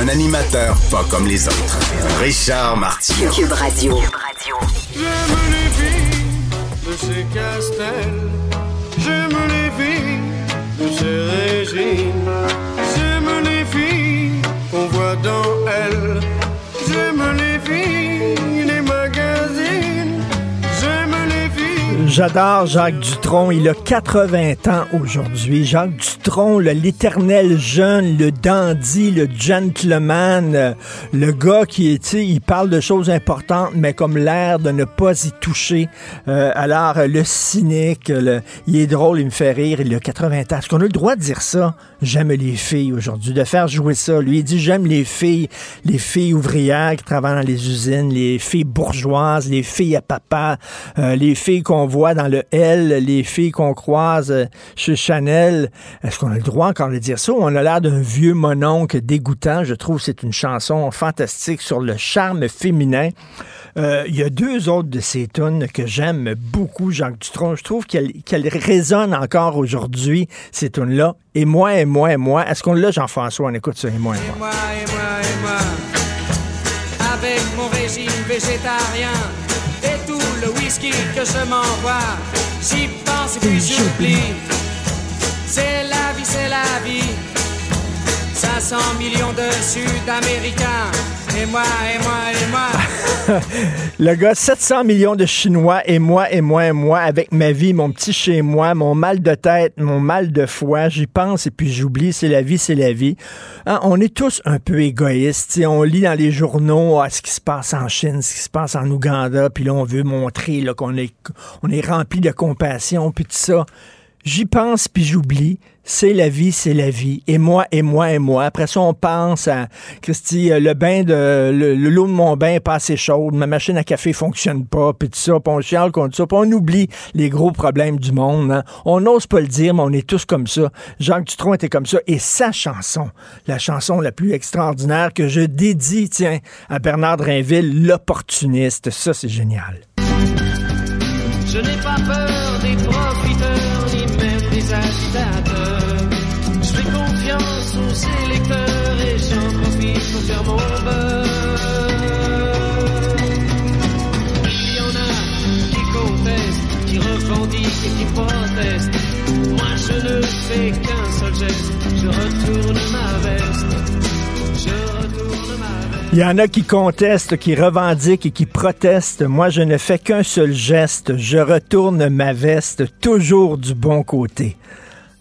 Un animateur pas comme les autres. Richard Martineau. Cube Radio. J'aime les filles de ces castels. J'aime les filles de ces régimes. J'aime les filles qu'on voit dans elles. J'aime les filles J'adore Jacques Dutronc. Il a 80 ans aujourd'hui. Jacques Dutronc, l'éternel jeune, le dandy, le gentleman, euh, le gars qui est, il parle de choses importantes, mais comme l'air de ne pas y toucher. Euh, alors, le cynique, il est drôle, il me fait rire. Il a 80 ans. Est-ce qu'on a le droit de dire ça? J'aime les filles aujourd'hui, de faire jouer ça. Lui, il dit j'aime les filles, les filles ouvrières qui travaillent dans les usines, les filles bourgeoises, les filles à papa, euh, les filles qu'on voit dans le L, les filles qu'on croise euh, chez Chanel. Est-ce qu'on a le droit encore de dire ça? On a l'air d'un vieux mononcle dégoûtant. Je trouve que c'est une chanson fantastique sur le charme féminin. Euh, Il y a deux autres de ces tunes que j'aime beaucoup, Jacques Dutronc. Je trouve qu'elles qu'elles résonnent encore aujourd'hui, ces tunes-là. Et moi, et moi, et moi. Est-ce qu'on l'a, Jean-François? On écoute ça, et moi, et moi. moi, et moi, et moi. Avec mon régime végétarien et le whisky que je m'envoie, j'y pense et puis j'oublie. C'est la vie, c'est la vie. 500 millions de Sud-Américains. Et moi, et moi, et moi. Le gars, 700 millions de Chinois et moi, et moi, et moi, avec ma vie, mon petit chez moi, mon mal de tête, mon mal de foie, j'y pense et puis j'oublie, c'est la vie, c'est la vie. Hein, on est tous un peu égoïstes. On lit dans les journaux ah, ce qui se passe en Chine, ce qui se passe en Ouganda, puis là, on veut montrer qu'on est, on est rempli de compassion, puis tout ça. J'y pense puis j'oublie. C'est la vie, c'est la vie. Et moi, et moi, et moi. Après ça, on pense à Christy, euh, le bain de le- de mon bain est pas assez chaude, ma machine à café fonctionne pas, puis tout ça, puis on chiale contre ça, puis on oublie les gros problèmes du monde. hein. On n'ose pas le dire, mais on est tous comme ça. Jacques Dutronc était comme ça. Et sa chanson, la chanson la plus extraordinaire que je dédie, tiens, à Bernard Drinville, l'opportuniste. Ça, c'est génial. Je n'ai pas peur des profiteurs, ni même des agitateurs. Il y en a qui contestent, qui revendiquent et qui protestent. Moi je ne fais qu'un seul geste. Je retourne ma veste. Il y en a qui contestent, qui revendiquent et qui protestent. Moi, je ne fais qu'un seul geste. Je retourne ma veste toujours du bon côté.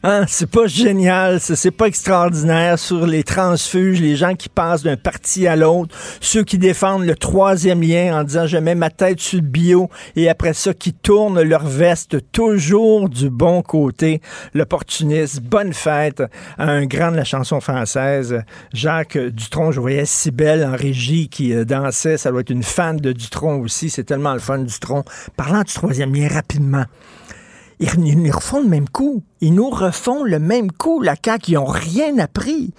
Hein? C'est pas génial, c'est pas extraordinaire sur les transfuges, les gens qui passent d'un parti à l'autre, ceux qui défendent le troisième lien en disant je mets ma tête sur le bio et après ça qui tournent leur veste toujours du bon côté. L'opportuniste, bonne fête à un grand de la chanson française, Jacques Dutronc. Je voyais Cybelle en régie qui euh, dansait, ça doit être une fan de Dutronc aussi, c'est tellement le fun Dutronc. Parlant du troisième lien rapidement. Ils, nous refont le même coup. Ils nous refont le même coup. La CAQ, ils n'ont rien appris.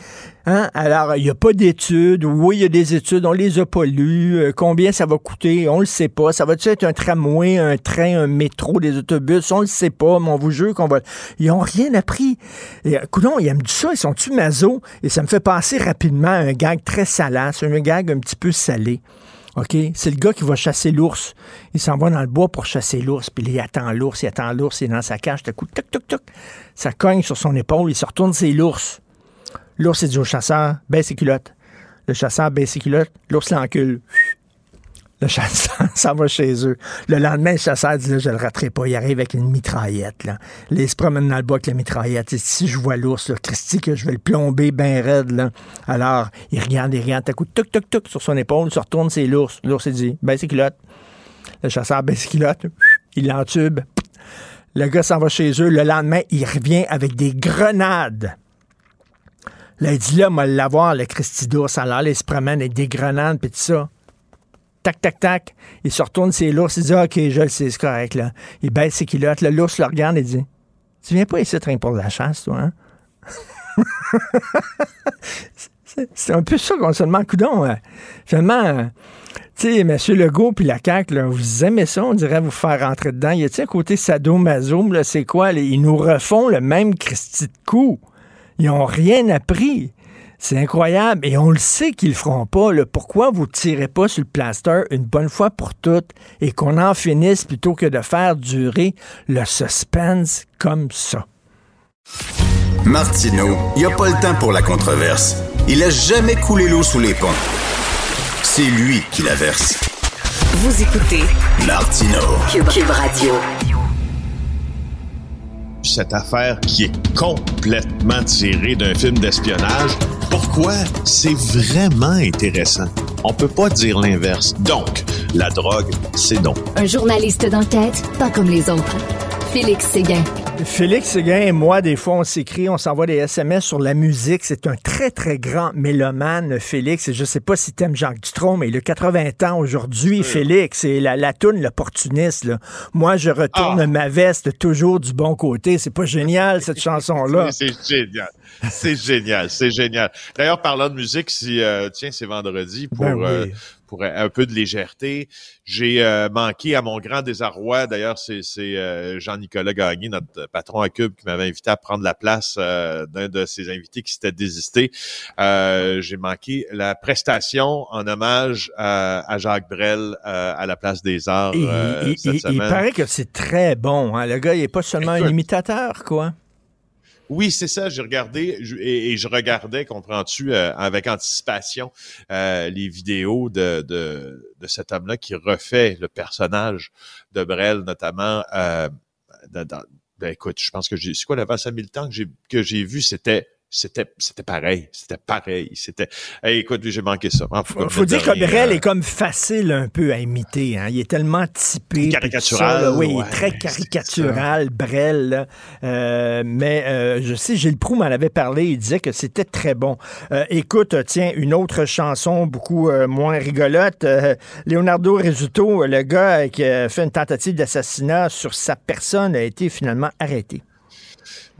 Hein? Alors, il n'y a pas d'études. Oui, il y a des études. On les a pas lues. Euh, combien ça va coûter? On le sait pas. Ça va-tu être un tramway, un train, un métro, des autobus? On le sait pas, mais on vous jure qu'on va... Ils n'ont rien appris. Et, coudonc, ils aiment ça. Ils sont-tu maso? Et ça me fait penser rapidement un gag très salace, un gag un petit peu salé. OK? C'est le gars qui va chasser l'ours. Il s'en va dans le bois pour chasser l'ours, puis il attend l'ours, il attend l'ours, il est dans sa cage, tout coup, toc, toc, toc. Ça cogne sur son épaule, il se retourne, c'est l'ours. L'ours, il dit au chasseur, baisse ses culottes. Le chasseur baisse ses culottes, l'ours l'encule. Le chasseur s'en va chez eux. Le lendemain, le chasseur dit, là, je le raterai pas. Il arrive avec une mitraillette, là. Il se promène dans le bois avec la mitraillette. Si je vois l'ours, là, Christy, que je vais le plomber bien raide, là. Alors, il regarde, il regarde, t'as coup, toc, toc, toc, sur son épaule, il se retourne, c'est l'ours. L'ours, il dit, baisse ses culottes. Le chasseur baisse ses culottes. Il l'entube. Le gars s'en va chez eux. Le lendemain, il revient avec des grenades. Là, il dit là, moi, l'avoir, le Christy d'ours. Alors, il se promène avec des grenades, puis tout ça. Tac, tac, tac. Il se retourne ses l'ours. Il dit, OK, je le sais, c'est correct, là. Il baisse ses culottes. L'ours le regarde et dit, tu viens pas ici train pour la chasse, toi, hein? c'est un peu ça qu'on se demande, coudon. Hein. Finalement, tu sais, M. Legault puis la CAQ, là, vous aimez ça, on dirait vous faire rentrer dedans. Y a-t-il un côté sadomaso, là, c'est quoi? Ils nous refont le même Christy de coup. Ils ont rien appris. C'est incroyable. Et on le sait qu'ils le feront pas. Là. Pourquoi vous tirez pas sur le plaster une bonne fois pour toutes et qu'on en finisse plutôt que de faire durer le suspense comme ça? Martineau, il n'y a pas le temps pour la controverse. Il a jamais coulé l'eau sous les ponts. C'est lui qui la verse. Vous écoutez Martino. Cube, Radio. Cette affaire qui est complètement tirée d'un film d'espionnage, pourquoi c'est vraiment intéressant? On peut pas dire l'inverse. Donc, la drogue, c'est non. Un journaliste d'enquête, pas comme les autres. Félix Séguin. Félix Séguin et moi, des fois, on s'écrit, on s'envoie des SMS sur la musique. C'est un très, très grand mélomane, Félix. Et je sais pas si t'aimes Jacques Dutronc, mais il a 80 ans aujourd'hui, Félix. Et la, la toune, l'opportuniste, là. Moi, je retourne Ah. ma veste toujours du bon côté. C'est pas génial, cette chanson-là. C'est génial. C'est génial. C'est génial. D'ailleurs, parlant de musique, si, euh, tiens, c'est vendredi pour, Ben oui. euh, pour un peu de légèreté. J'ai euh, manqué à mon grand désarroi. D'ailleurs, c'est euh, Jean-Nicolas Gagné, notre patron à Cube, qui m'avait invité à prendre la place euh, d'un de ses invités qui s'était désisté. Euh, J'ai manqué la prestation en hommage à, à Jacques Brel euh, à la place des Arts Et- il, paraît que c'est très bon. hein. Le gars, il est pas seulement un imitateur, quoi. Oui, c'est ça. J'ai regardé et, je regardais, comprends-tu, euh, avec anticipation euh, les vidéos de, de, de cet homme-là qui refait le personnage de Brel, notamment. Euh, ben, écoute, je pense que j'ai. C'est quoi la Vincent Militant que j'ai que j'ai vu, c'était. C'était, c'était pareil, c'était pareil, c'était. Hey, écoute, j'ai manqué ça. Cas, Faut, faut dire que Brel est comme facile un peu à imiter. Hein. Il est tellement typé. Caricatural, ça. Oui, il ouais, très caricatural, Brel. là. Euh, mais euh, je sais, Gilles Proux m'en avait parlé. Il disait que c'était très bon. Euh, écoute, tiens, une autre chanson beaucoup moins rigolote. Leonardo Rizzuto, le gars qui a fait une tentative d'assassinat sur sa personne, a été finalement arrêté.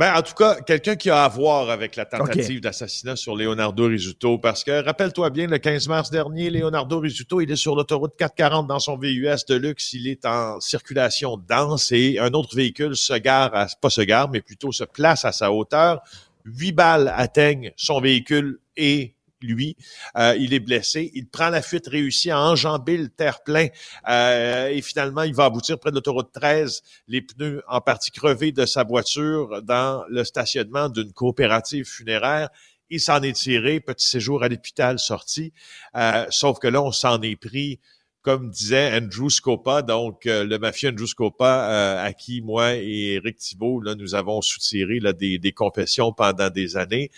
Ben, en tout cas, quelqu'un qui a à voir avec la tentative d'assassinat sur Leonardo Rizzuto, parce que, rappelle-toi bien, le 15 mars dernier, Leonardo Rizzuto, il est sur l'autoroute 440 dans son VUS de luxe, il est en circulation dense et un autre véhicule se gare, à, pas se gare, mais plutôt se place à sa hauteur. Huit balles atteignent son véhicule et lui, Euh, il est blessé. Il prend la fuite, réussit à enjamber le terre-plein euh, et finalement, il va aboutir près de l'autoroute 13, les pneus en partie crevés de sa voiture dans le stationnement d'une coopérative funéraire. Il s'en est tiré, petit séjour à l'hôpital sorti, Euh, sauf que là, on s'en est pris comme disait Andrew Scopa, donc le mafieux Andrew Scopa, à qui moi et Eric Thibault, nous avons soutiré là, des confessions pendant des années.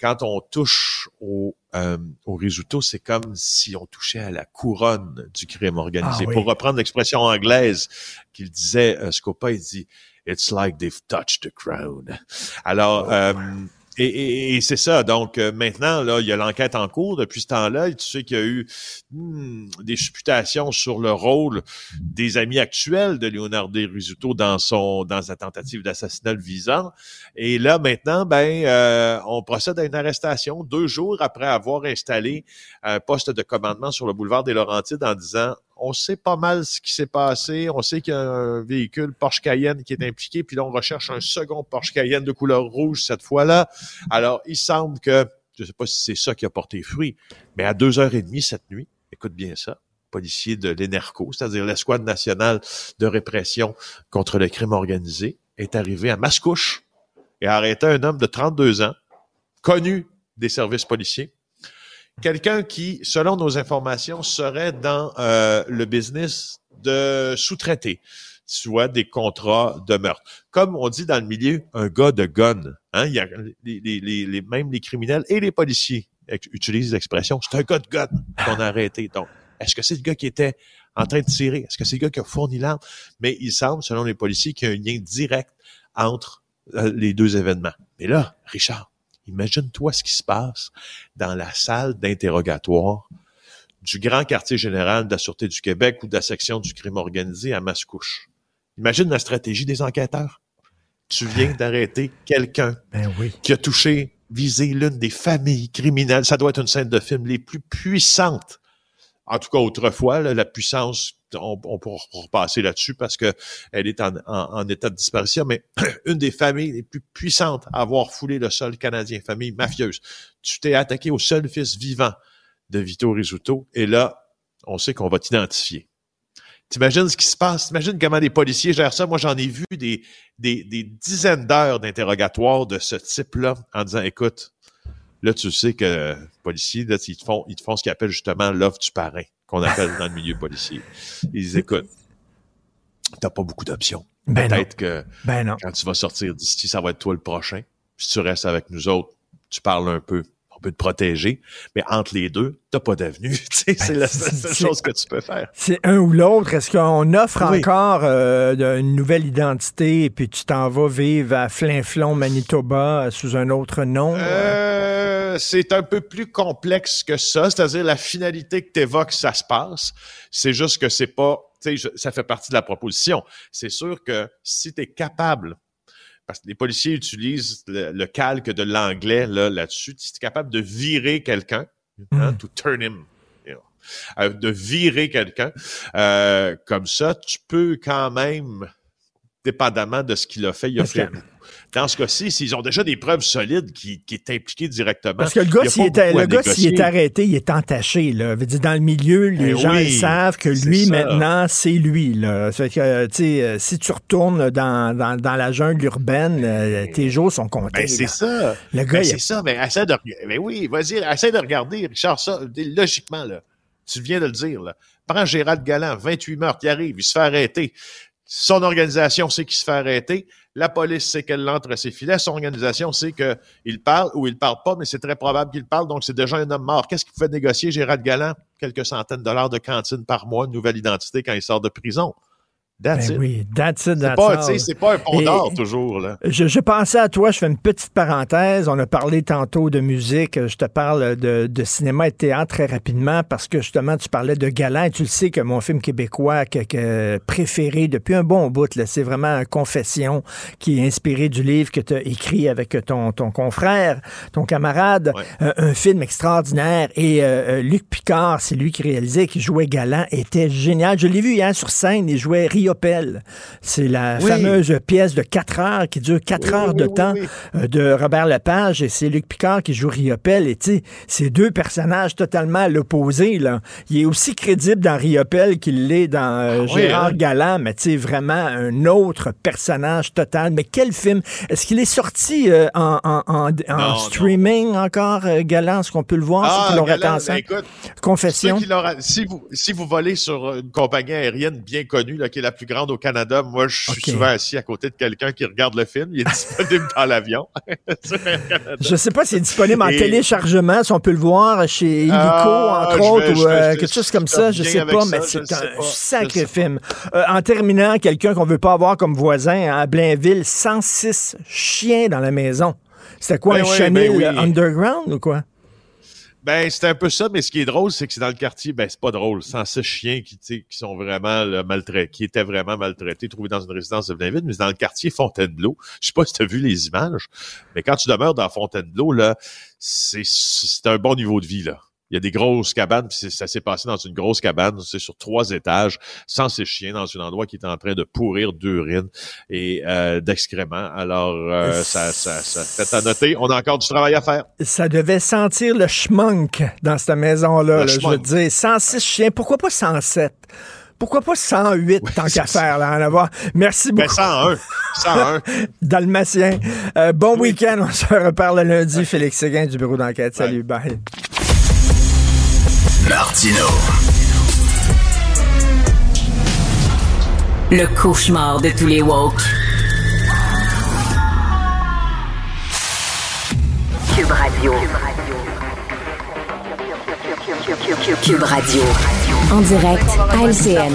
Quand on touche au, euh, au risotto, c'est comme si on touchait à la couronne du crime organisé. Ah oui. Pour reprendre l'expression anglaise qu'il disait, euh, Scopa, il dit « It's like they've touched the crown ». Alors, euh, et, c'est ça. Donc euh, maintenant, là, il y a l'enquête en cours depuis ce temps-là. Tu sais qu'il y a eu hmm, des supputations sur le rôle des amis actuels de Leonardo Rizzuto dans son dans sa tentative d'assassinat le visant. Et là, maintenant, ben, euh, on procède à une arrestation deux jours après avoir installé un poste de commandement sur le boulevard des Laurentides en disant on sait pas mal ce qui s'est passé. On sait qu'il y a un véhicule Porsche Cayenne qui est impliqué. Puis là, on recherche un second Porsche Cayenne de couleur rouge cette fois-là. Alors, il semble que, je ne sais pas si c'est ça qui a porté fruit, mais à deux heures et demie cette nuit, écoute bien ça, policier de l'ENERCO, c'est-à-dire l'escouade nationale de répression contre le crime organisé, est arrivé à Mascouche et a arrêté un homme de 32 ans, connu des services policiers, quelqu'un qui, selon nos informations, serait dans euh, le business de sous-traiter, soit des contrats de meurtre. Comme on dit dans le milieu, un gars de gun. Hein? Il y a les, les, les, même les criminels et les policiers utilisent l'expression, c'est un gars de gun qu'on a arrêté. Donc, est-ce que c'est le gars qui était en train de tirer? Est-ce que c'est le gars qui a fourni l'arme? Mais il semble, selon les policiers, qu'il y a un lien direct entre euh, les deux événements. Mais là, Richard, Imagine-toi ce qui se passe dans la salle d'interrogatoire du grand quartier général de la Sûreté du Québec ou de la section du crime organisé à Mascouche. Imagine la stratégie des enquêteurs. Tu viens d'arrêter quelqu'un Ben oui. qui a touché, visé l'une des familles criminelles. Ça doit être une scène de film les plus puissantes. En tout cas, autrefois, là, la puissance, on, on pourra repasser là-dessus parce que elle est en, état de disparition, mais une des familles les plus puissantes à avoir foulé le sol canadien, famille mafieuse. Tu t'es attaqué au seul fils vivant de Vito Rizzuto, et là, on sait qu'on va t'identifier. T'imagines ce qui se passe? T'imagines comment les policiers gèrent ça? Moi, j'en ai vu des, des, des dizaines d'heures d'interrogatoire de ce type-là en disant, écoute, là, tu sais que les policiers, là, ils te font, ils te font ce qu'ils appellent justement l'offre du parrain, qu'on appelle dans le milieu policier. Ils disent, écoute, t'as pas beaucoup d'options. Ben. Peut-être que Ben non. quand tu vas sortir d'ici, ça va être toi le prochain. Si tu restes avec nous autres, tu parles un peu, on peut te protéger, mais entre les deux, t'as pas d'avenue. C'est la seule chose que tu peux faire. C'est un ou l'autre. Est-ce qu'on offre Oui. encore euh, une nouvelle identité et puis tu t'en vas vivre à Flinflon, Manitoba, euh, sous un autre nom? Euh, c'est un peu plus complexe que ça, c'est-à-dire la finalité que tu évoques, ça se passe. C'est juste que c'est pas, tu sais, je- ça fait partie de la proposition. C'est sûr que si tu es capable, parce que les policiers utilisent le, le calque de l'anglais là, là-dessus, si tu es capable de virer quelqu'un, hein, Mm. to turn him, you know, euh, de virer quelqu'un, euh, comme ça, tu peux quand même, dépendamment de ce qu'il a fait, il a fait. Dans ce cas-ci, s'ils ont déjà des preuves solides qui, qui est impliqué directement. Parce que le gars, s'il est, beaucoup à le gars, s'il est arrêté, il est entaché. Là. Dans le milieu, les Eh gens oui, ils savent que lui, ça. maintenant, c'est lui. Là. Fait que, euh, tu sais, euh, si tu retournes dans, dans, dans la jungle urbaine, euh, tes jours sont comptés. Ben, c'est ça. Le gars, Ben, a- c'est ça, mais essaie de regarder. Ben oui, vas-y, essaie de regarder, Richard, ça, logiquement, là. Tu viens de le dire, là. Prends Gérald Galland, 28 meurtres, il arrive, il se fait arrêter. Son organisation sait qu'il se fait arrêter. La police sait qu'elle l'entre à ses filets. Son organisation sait qu'il parle ou il parle pas, mais c'est très probable qu'il parle. Donc, c'est déjà un homme mort. Qu'est-ce qu'il pouvait négocier, Gérald Galland? Quelques centaines de dollars de cantine par mois, nouvelle identité quand il sort de prison. That's Ben it. oui, that's it, C'est that's c'est pas un pont d'or, toujours, là. Je, je pensais à toi, je fais une petite parenthèse. On a parlé tantôt de musique. Je te parle de, de cinéma et de théâtre très rapidement parce que justement, tu parlais de Galant. Et tu le sais que mon film québécois que, que- préféré depuis un bon bout, là, c'est vraiment Confession qui est inspiré du livre que tu as écrit avec ton, ton confrère, ton camarade. Ouais. Euh, un film extraordinaire. Et euh, euh, Luc Picard, c'est lui qui réalisait, qui jouait Galant, était génial. Je l'ai vu hier sur scène. Il jouait Riopelle. C'est la Oui. fameuse pièce de 4 heures qui dure 4 Oui, heures de oui, temps euh, de Robert Lepage et c'est Luc Picard qui joue Riopelle. Et tu c'est deux personnages totalement à l'opposé. Là. Il est aussi crédible dans Riopelle qu'il l'est dans euh, Ah Gérard hein? Galland, mais tu vraiment un autre personnage total. Mais quel film! Est-ce qu'il est sorti euh, en, en- en- en non. streaming encore, euh, Galland? Est-ce qu'on peut le voir? l'ont raté Galland, ben, écoute, Confession. Qui si, vous, si vous volez sur une compagnie aérienne bien connue, là, qui est la plus grande au Canada, moi, je suis souvent assis à côté de quelqu'un qui regarde le film. Il est disponible dans l'avion. Je sais pas s'il est disponible en Et- téléchargement, si on peut le voir chez Illico, Ah, entre autres, vais- ou euh, quelque chose comme ça, je sais pas, ça, mais c'est un sacré film. Euh, en terminant, quelqu'un qu'on veut pas avoir comme voisin hein, à Blainville, 106 chiens dans la maison. C'était quoi, Ben un oui, chenil ben oui. underground ou quoi? Ben, c'est un peu ça, mais ce qui est drôle, c'est que c'est dans le quartier, ben, c'est pas drôle. Sans ces chiens qui, qui sont vraiment maltraités, qui étaient vraiment maltraités, trouvés dans une résidence de Blainville, mais c'est dans le quartier Fontainebleau. Je sais pas si tu as vu les images, mais quand tu demeures dans Fontainebleau, là, c'est, c'est un bon niveau de vie, là. Il y a des grosses cabanes, puis ça s'est passé dans une grosse cabane, c'est sur trois étages, sans ces chiens, dans un endroit qui est en train de pourrir d'urine et euh, d'excréments. Alors, euh, ça, ça, ça fait à noter. On a encore du travail à faire. Ça devait sentir le schmunk dans cette maison-là. Là, je veux dire, 106 chiens. Pourquoi pas 107? Pourquoi pas 108 tant qu'à faire, là, en avoir? Merci Ben, beaucoup. 101. 101. Dalmatien. Euh, bon week-end. On se reparle lundi. Félix Séguin du bureau d'enquête. Salut, bye. Martino. Le cauchemar de tous les woke. Cube Radio. Cube Radio. Cube Radio. En direct à LCN.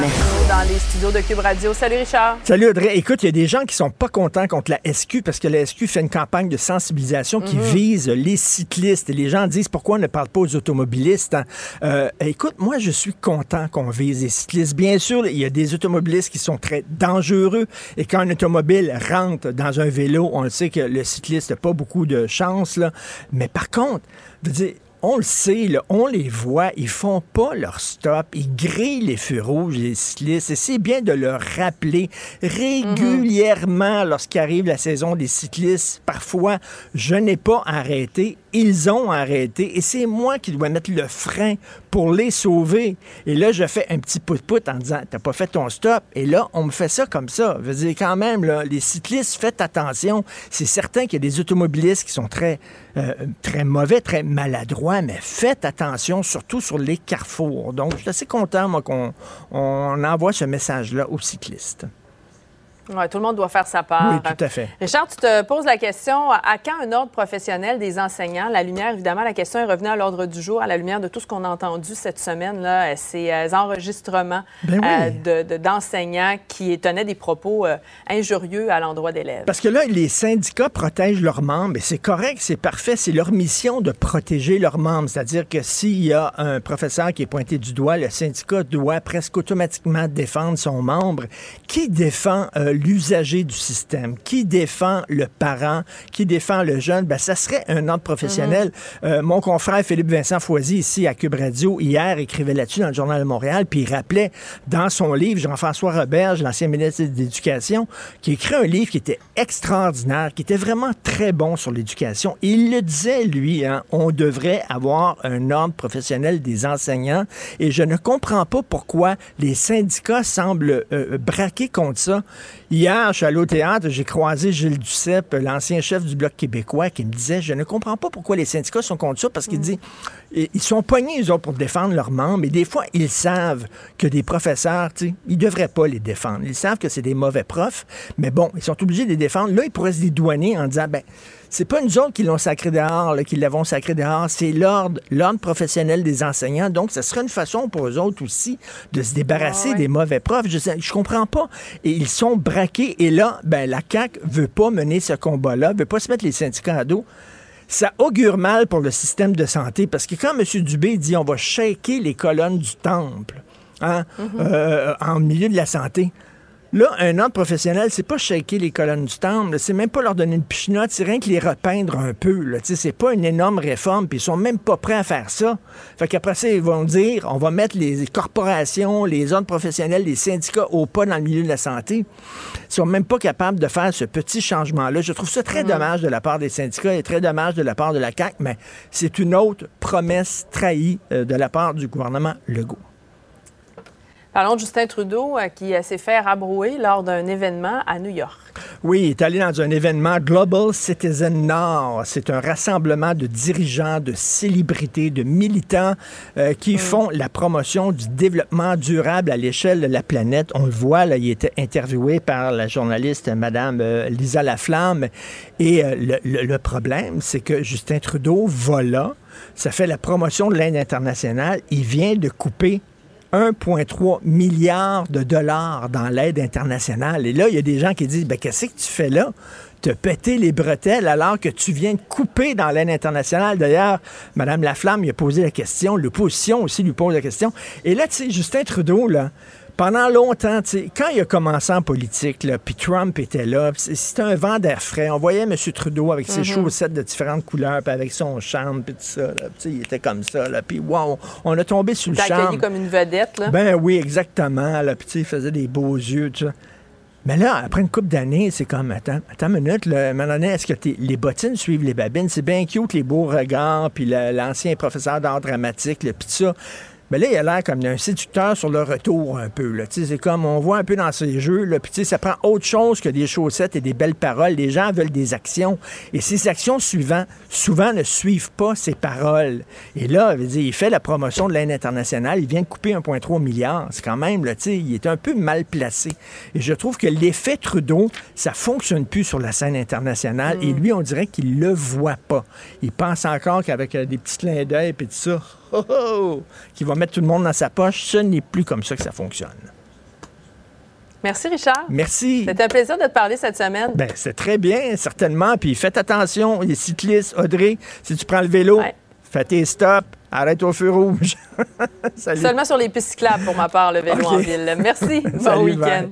Dans les studios de Cube Radio. Salut Richard. Salut Audrey. Écoute, il y a des gens qui sont pas contents contre la SQ parce que la SQ fait une campagne de sensibilisation qui vise les cyclistes. Et les gens disent pourquoi on ne parle pas aux automobilistes. hein? Euh, écoute, moi, je suis content qu'on vise les cyclistes. Bien sûr, il y a des automobilistes qui sont très dangereux. Et quand un automobile rentre dans un vélo, on le sait que le cycliste n'a pas beaucoup de chance. Là. Mais par contre, je veux dire, on le sait, là, on les voit, ils font pas leur stop, ils grillent les feux rouges, les cyclistes, et c'est bien de leur rappeler régulièrement lorsqu'arrive la saison des cyclistes. Parfois, je n'ai pas arrêté, ils ont arrêté, et c'est moi qui dois mettre le frein pour les sauver. Et là, je fais un petit pout-pout en disant, t'as pas fait ton stop, et là, on me fait ça comme ça. Je veux dire, quand même, là, les cyclistes, faites attention. C'est certain qu'il y a des automobilistes qui sont très, euh, très mauvais, très maladroits, mais faites attention, surtout sur les carrefours. Donc, je suis assez content, moi, qu'on on envoie ce message-là aux cyclistes. Ouais, tout le monde doit faire sa part. Oui, tout à fait. Richard, tu te poses la question à quand un ordre professionnel des enseignants La lumière, évidemment, la question est revenue à l'ordre du jour à la lumière de tout ce qu'on a entendu cette semaine là, ces euh, enregistrements Ben oui. euh, de- de- d'enseignants qui tenaient des propos euh, injurieux à l'endroit d'élèves. Parce que là, les syndicats protègent leurs membres, et c'est correct, c'est parfait, c'est leur mission de protéger leurs membres. C'est-à-dire que s'il y a un professeur qui est pointé du doigt, le syndicat doit presque automatiquement défendre son membre. Qui défend euh, l'usager du système? Qui défend le parent? Qui défend le jeune? Ben, ça serait un ordre professionnel. Euh, mon confrère Philippe Vincent Foisy, ici à Cube Radio, hier, écrivait là-dessus dans le Journal de Montréal, puis il rappelait dans son livre, Jean-François Roberge, l'ancien ministre de l'Éducation, qui a écrit un livre qui était extraordinaire, qui était vraiment très bon sur l'éducation. Il le disait, lui, hein, on devrait avoir un ordre professionnel des enseignants. Et je ne comprends pas pourquoi les syndicats semblent euh, braquer contre ça. Hier, je suis allé au théâtre, j'ai croisé Gilles Duceppe, l'ancien chef du Bloc québécois, qui me disait, je ne comprends pas pourquoi les syndicats sont contre ça, parce qu'il dit, ils sont pognés, eux autres, pour défendre leurs membres, et des fois, ils savent que des professeurs, tu sais, ils devraient pas les défendre. Ils savent que c'est des mauvais profs, mais bon, ils sont obligés de les défendre. Là, ils pourraient se dédouaner en disant, ben, c'est pas nous autres qui l'ont sacré dehors, là, qui l'avons sacré dehors, c'est l'ordre, l'ordre professionnel des enseignants. Donc, ce serait une façon pour eux autres aussi de se débarrasser Ah ouais. des mauvais profs. Je, je comprends pas. Et ils sont braqués. Et là, ben, la CAQ veut pas mener ce combat-là, veut pas se mettre les syndicats à dos. Ça augure mal pour le système de santé parce que quand M. Dubé dit on va shaker les colonnes du temple hein, euh, en milieu de la santé, Là, un ordre professionnel, c'est pas shaker les colonnes du temple, c'est même pas leur donner une pichenote, c'est rien que les repeindre un peu. C'est pas une énorme réforme, puis ils sont même pas prêts à faire ça. Fait qu'après ça, ils vont dire, on va mettre les corporations, les ordres professionnels, les syndicats au pas dans le milieu de la santé. Ils sont même pas capables de faire ce petit changement-là. Je trouve ça très dommage de la part des syndicats et très dommage de la part de la CAQ, mais c'est une autre promesse trahie euh, de la part du gouvernement Legault. Parlons de Justin Trudeau euh, qui euh, s'est fait rabrouer lors d'un événement à New York. Oui, il est allé dans un événement Global Citizen Nord. C'est un rassemblement de dirigeants, de célébrités, de militants euh, qui font la promotion du développement durable à l'échelle de la planète. On le voit, là, il était interviewé par la journaliste Madame euh, Lisa Laflamme. Et euh, le, le- le problème, c'est que Justin Trudeau va là. Ça fait la promotion de l'aide internationale. Il vient de couper 1,3 milliard de dollars dans l'aide internationale. Et là, il y a des gens qui disent, ben, qu'est-ce que tu fais là? Te péter les bretelles alors que tu viens de couper dans l'aide internationale. D'ailleurs, Mme Laflamme lui a posé la question, l'opposition aussi lui pose la question. Et là, tu sais, Justin Trudeau, là, pendant longtemps, quand il a commencé en politique, puis Trump était là, c'était un vent d'air frais. On voyait M. Trudeau avec ses chaussettes de différentes couleurs, puis avec son charme, puis tout ça. là. Il était comme ça. Puis wow, on a tombé sous le T'es accueilli charme. comme une vedette. Là. Ben oui, exactement. Puis il faisait des beaux yeux, tout ça. Mais là, après une couple d'années, c'est comme, attends, attends une minute, là, à est-ce que les bottines suivent les babines? C'est bien cute, les beaux regards, puis l'ancien professeur d'art dramatique, puis tout ça. Mais là, il a l'air comme un séducteur sur le retour un peu. C'est comme on voit un peu dans ces jeux. Là. Puis tu sais, ça prend autre chose que des chaussettes et des belles paroles. Les gens veulent des actions. Et ces actions suivantes, souvent ne suivent pas ces paroles. Et là, dire, il fait la promotion de l'aide internationale. Il vient de couper 1,3 milliard. C'est quand même, là, tu sais, il est un peu mal placé. Et je trouve que l'effet Trudeau, ça fonctionne plus sur la scène internationale. Et lui, on dirait qu'il le voit pas. Il pense encore qu'avec euh, des petits clins d'œil et tout ça, oh, oh, qu'il va va mettre tout le monde dans sa poche. Ce n'est plus comme ça que ça fonctionne. Merci, Richard. Merci. C'était un plaisir de te parler cette semaine. Ben, c'est très bien, certainement. Puis faites attention, les cyclistes, Audrey, si tu prends le vélo, Ouais. fais tes stops, arrête au feu rouge. Salut. Seulement sur les pistes cyclables pour ma part, le vélo en ville. Merci. bon week-end.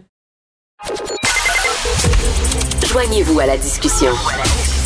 Joignez-vous à la discussion.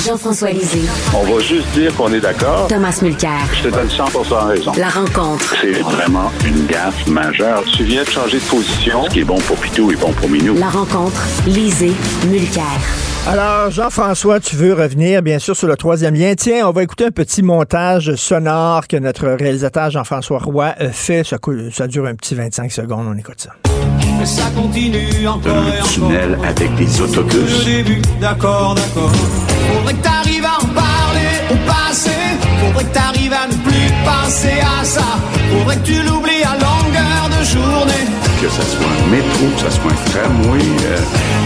Jean-François Lisée. On va juste dire qu'on est d'accord. Thomas Mulcair. Je te donne 100% raison. La rencontre. C'est vraiment une gaffe majeure. Tu viens de changer de position. Ce qui est bon pour Pitou est bon pour Minou. La rencontre. Lisée. Mulcair. Alors, Jean-François, tu veux revenir, bien sûr, sur le troisième lien. Tiens, on va écouter un petit montage sonore que notre réalisateur Jean-François Roy a fait. Ça dure un petit 25 secondes. On écoute ça. Ça continue encore et encore. Tunnel avec des Le autobus. début, d'accord, d'accord. Faudrait que t'arrives à en parler au passé. Faudrait que t'arrives à ne plus penser à ça. Faudrait que tu l'oublies à longueur de journée. Que ce soit un métro, que ce soit un tramway, euh,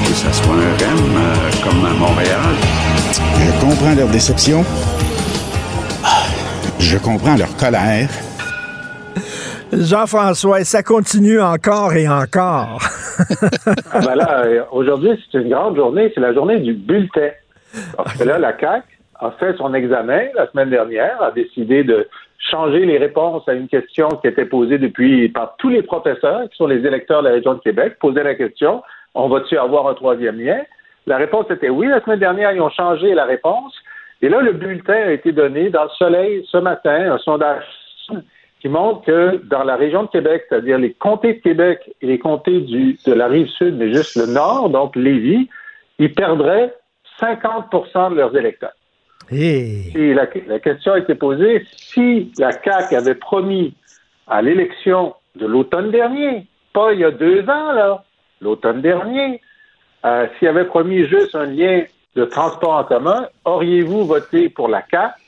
que ce soit un REM euh, comme à Montréal. Je comprends leur déception. Je comprends leur colère. Jean-François, ça continue encore et encore. Ah ben euh, aujourd'hui, c'est une grande journée. C'est la journée du bulletin. Parce que là, la CAQ a fait son examen la semaine dernière, a décidé de changer les réponses à une question qui était posée depuis par tous les professeurs qui sont les électeurs de la région de Québec. Posaient la question on va-tu avoir un troisième lien? La réponse était oui. La semaine dernière, ils ont changé la réponse. Et là, le bulletin a été donné dans le soleil ce matin, un sondage qui montre que dans la région de Québec, c'est-à-dire les comtés de Québec et les comtés du, de la rive sud, mais juste le nord, donc Lévis, ils perdraient 50 de leurs électeurs. Et Et la, la question a été posée, si la CAQ avait promis à l'élection de l'automne dernier, pas il y a deux ans, là, l'automne dernier, euh, s'il avait promis juste un lien de transport en commun, auriez-vous voté pour la CAQ?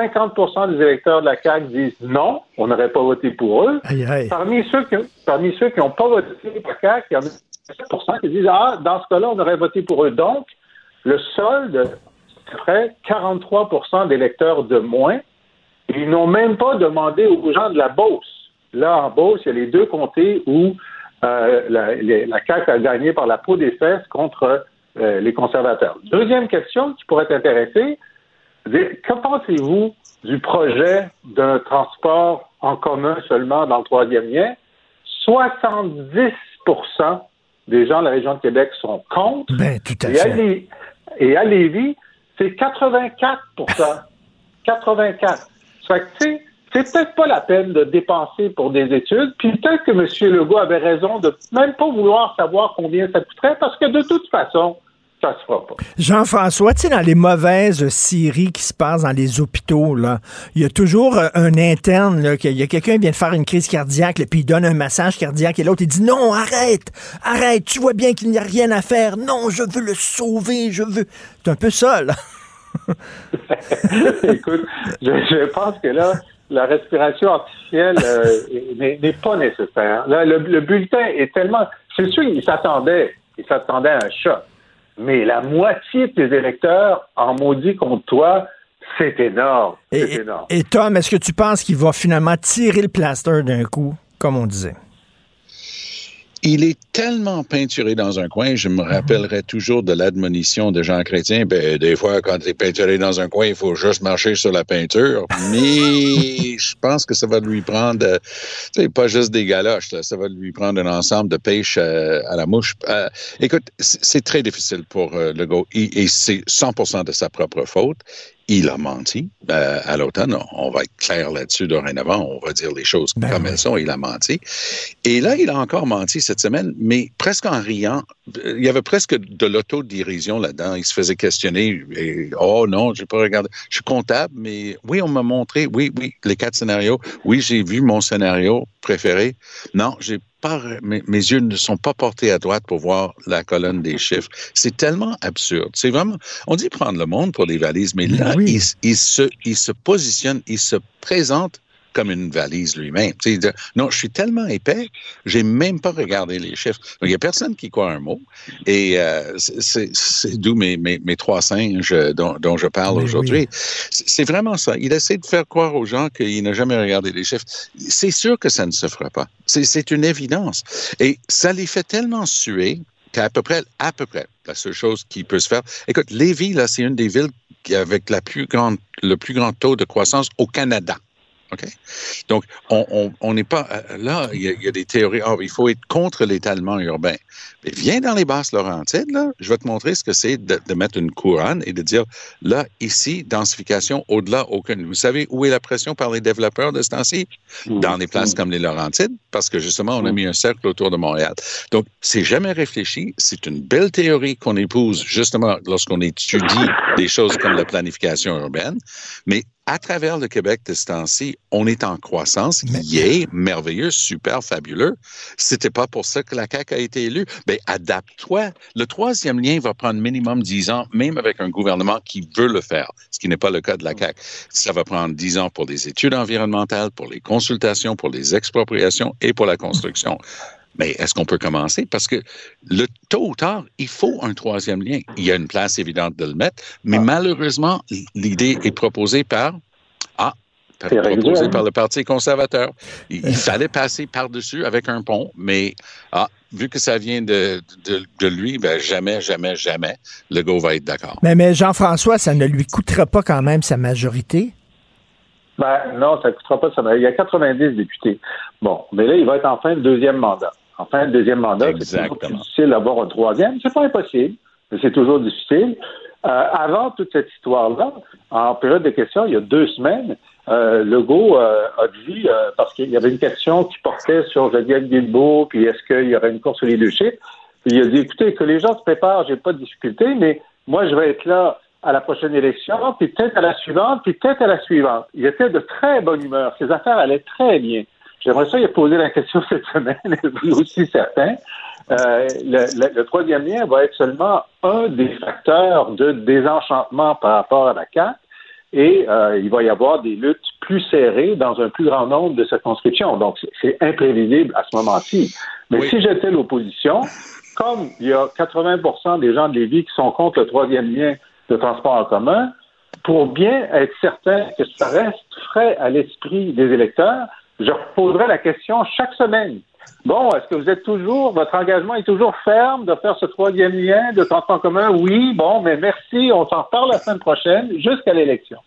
50% des électeurs de la CAQ disent non, on n'aurait pas voté pour eux. Parmi ceux qui, parmi ceux qui n'ont pas voté pour la CAQ, il y en a 7 qui disent Ah, dans ce cas-là, on aurait voté pour eux. Donc, le solde serait 43% d'électeurs de moins. Ils n'ont même pas demandé aux gens de la Beauce. Là, en Beauce, il y a les deux comtés où euh, la, les- la CAQ a gagné par la peau des fesses contre euh, les conservateurs. Deuxième question qui pourrait t'intéresser, que pensez-vous du projet d'un transport en commun seulement dans le troisième lien? 70% des gens de la région de Québec sont contre. Ben, tout à Et à, fait. Lé- et à Lévis, c'est 84 84 Ça fait que, c'est peut-être pas la peine de dépenser pour des études. Puis peut-être que M. Legault avait raison de même pas vouloir savoir combien ça coûterait, parce que de toute façon, ça se fera pas. Jean-François, tu sais, dans les mauvaises séries qui se passent dans les hôpitaux, là, il y a toujours euh, un interne, là, qu'il y a quelqu'un qui vient de faire une crise cardiaque, là, puis il donne un massage cardiaque, et l'autre, il dit non, arrête, arrête, tu vois bien qu'il n'y a rien à faire. Non, je veux le sauver, je veux. C'est un peu ça, là. Écoute, je, je pense que là, la respiration artificielle euh, n'est n'est pas nécessaire. Là, le, le bulletin est tellement. C'est sûr, il s'attendait, il s'attendait à un choc. Mais la moitié de tes électeurs en maudit contre toi, c'est énorme. C'est Et, énorme. et Tom, est-ce que tu penses qu'il va finalement tirer le plaster d'un coup, comme on disait? Il est tellement peinturé dans un coin, je me rappellerai toujours de l'admonition de Jean Chrétien. Ben, des fois, quand tu es peinturé dans un coin, il faut juste marcher sur la peinture. Mais je pense que ça va lui prendre, euh, tu sais, pas juste des galoches, là, ça va lui prendre un ensemble de pêche euh, à la mouche. Euh, écoute, c'est c'est très difficile pour euh, Legault et, et c'est 100% de sa propre faute. Il a menti euh, à l'automne. On va être clair là-dessus dorénavant. On va dire les choses Ben comme oui. elles sont. Il a menti. Et là, il a encore menti cette semaine, mais presque en riant. Il y avait presque de l'autodérision là-dedans. Il se faisait questionner. Et, oh non, j'ai pas regardé. Je suis comptable, mais oui, on m'a montré. Oui, oui, les quatre scénarios. Oui, j'ai vu mon scénario préféré. Non, j'ai pas. Mes, mes yeux ne sont pas portés à droite pour voir la colonne des chiffres. C'est tellement absurde. C'est vraiment. On dit prendre le monde pour les valises, mais là, oui. il, il se, il se positionne, il se présente comme une valise lui-même. Non, je suis tellement épais, j'ai même pas regardé les chiffres. Donc, il y a personne qui croit un mot. Et euh, c'est- d'où mes, mes, mes trois singes dont, dont je parle Mais aujourd'hui. C'est c'est vraiment ça. Il essaie de faire croire aux gens qu'il n'a jamais regardé les chiffres. C'est sûr que ça ne se fera pas. C'est- une évidence. Et ça les fait tellement suer qu'à peu près, à peu près, la seule chose qui peut se faire. Écoute, Lévis, là, c'est une des villes avec la plus grande, le plus grand taux de croissance au Canada. OK? Donc, on n'est pas. euh, Là, il y, a, il y a des théories. Ah, il faut être contre l'étalement urbain. Mais viens dans les basses Laurentides, là. Je vais te montrer ce que c'est de, de mettre une couronne et de dire, là, ici, densification, au-delà, aucune. Vous savez où est la pression par les développeurs de ce temps-ci? Dans des places comme les Laurentides, parce que justement, on a mis un cercle autour de Montréal. Donc, c'est jamais réfléchi. C'est une belle théorie qu'on épouse, justement, lorsqu'on étudie des choses comme la planification urbaine. Mais à travers le Québec de ce temps-ci, on est en croissance. Yay, merveilleux, super, fabuleux. C'était pas pour ça que la CAQ a été élue. Ben, adapte-toi. Le troisième lien va prendre minimum 10 ans, même avec un gouvernement qui veut le faire, ce qui n'est pas le cas de la CAQ. Ça va prendre 10 ans pour les études environnementales, pour les consultations, pour les expropriations et pour la construction. Mais est-ce qu'on peut commencer? Parce que le tôt ou tard, il faut un troisième lien. Il y a une place évidente de le mettre, mais malheureusement, l'idée est proposée par ah, réglé, hein? par le Parti conservateur. Il, il fallait passer par-dessus avec un pont, mais ah, vu que ça vient de, de, de lui, ben jamais, jamais, jamais, le go va être d'accord. Mais, mais Jean-François, ça ne lui coûtera pas quand même sa majorité? Ben, non, ça ne coûtera pas ça. Il y a 90 députés. Bon, mais là, il va être en fin de deuxième mandat. En fin de deuxième mandat, c'est toujours plus difficile d'avoir un troisième. C'est pas impossible, mais c'est toujours difficile. Euh, avant toute cette histoire-là, en période de questions, il y a deux semaines, euh, Legault euh, a dit, parce qu'il y avait une question qui portait sur Geneviève Guilbeault, puis est-ce qu'il y aurait une course au leadership, puis il a dit, écoutez, que les gens se préparent, j'ai pas de difficulté, mais moi, je vais être là à la prochaine élection, puis peut-être à la suivante, puis peut-être à la suivante. Il était de très bonne humeur. Ses affaires allaient très bien. J'aimerais ça, a posé la question cette semaine, vous aussi certain. Euh, le, le- le troisième lien va être seulement un des facteurs de désenchantement par rapport à la CAQ et euh, il va y avoir des luttes plus serrées dans un plus grand nombre de circonscriptions. Donc, c'est- c'est imprévisible à ce moment-ci. Mais si j'étais l'opposition, comme il y a 80% des gens de Lévis qui sont contre le troisième lien de transport en commun, pour bien être certain que ça reste frais à l'esprit des électeurs, je poserai la question chaque semaine. Bon, est-ce que vous êtes toujours, votre engagement est toujours ferme de faire ce troisième lien de transport en commun? Oui, bon, mais merci, on s'en parle la semaine prochaine jusqu'à l'élection.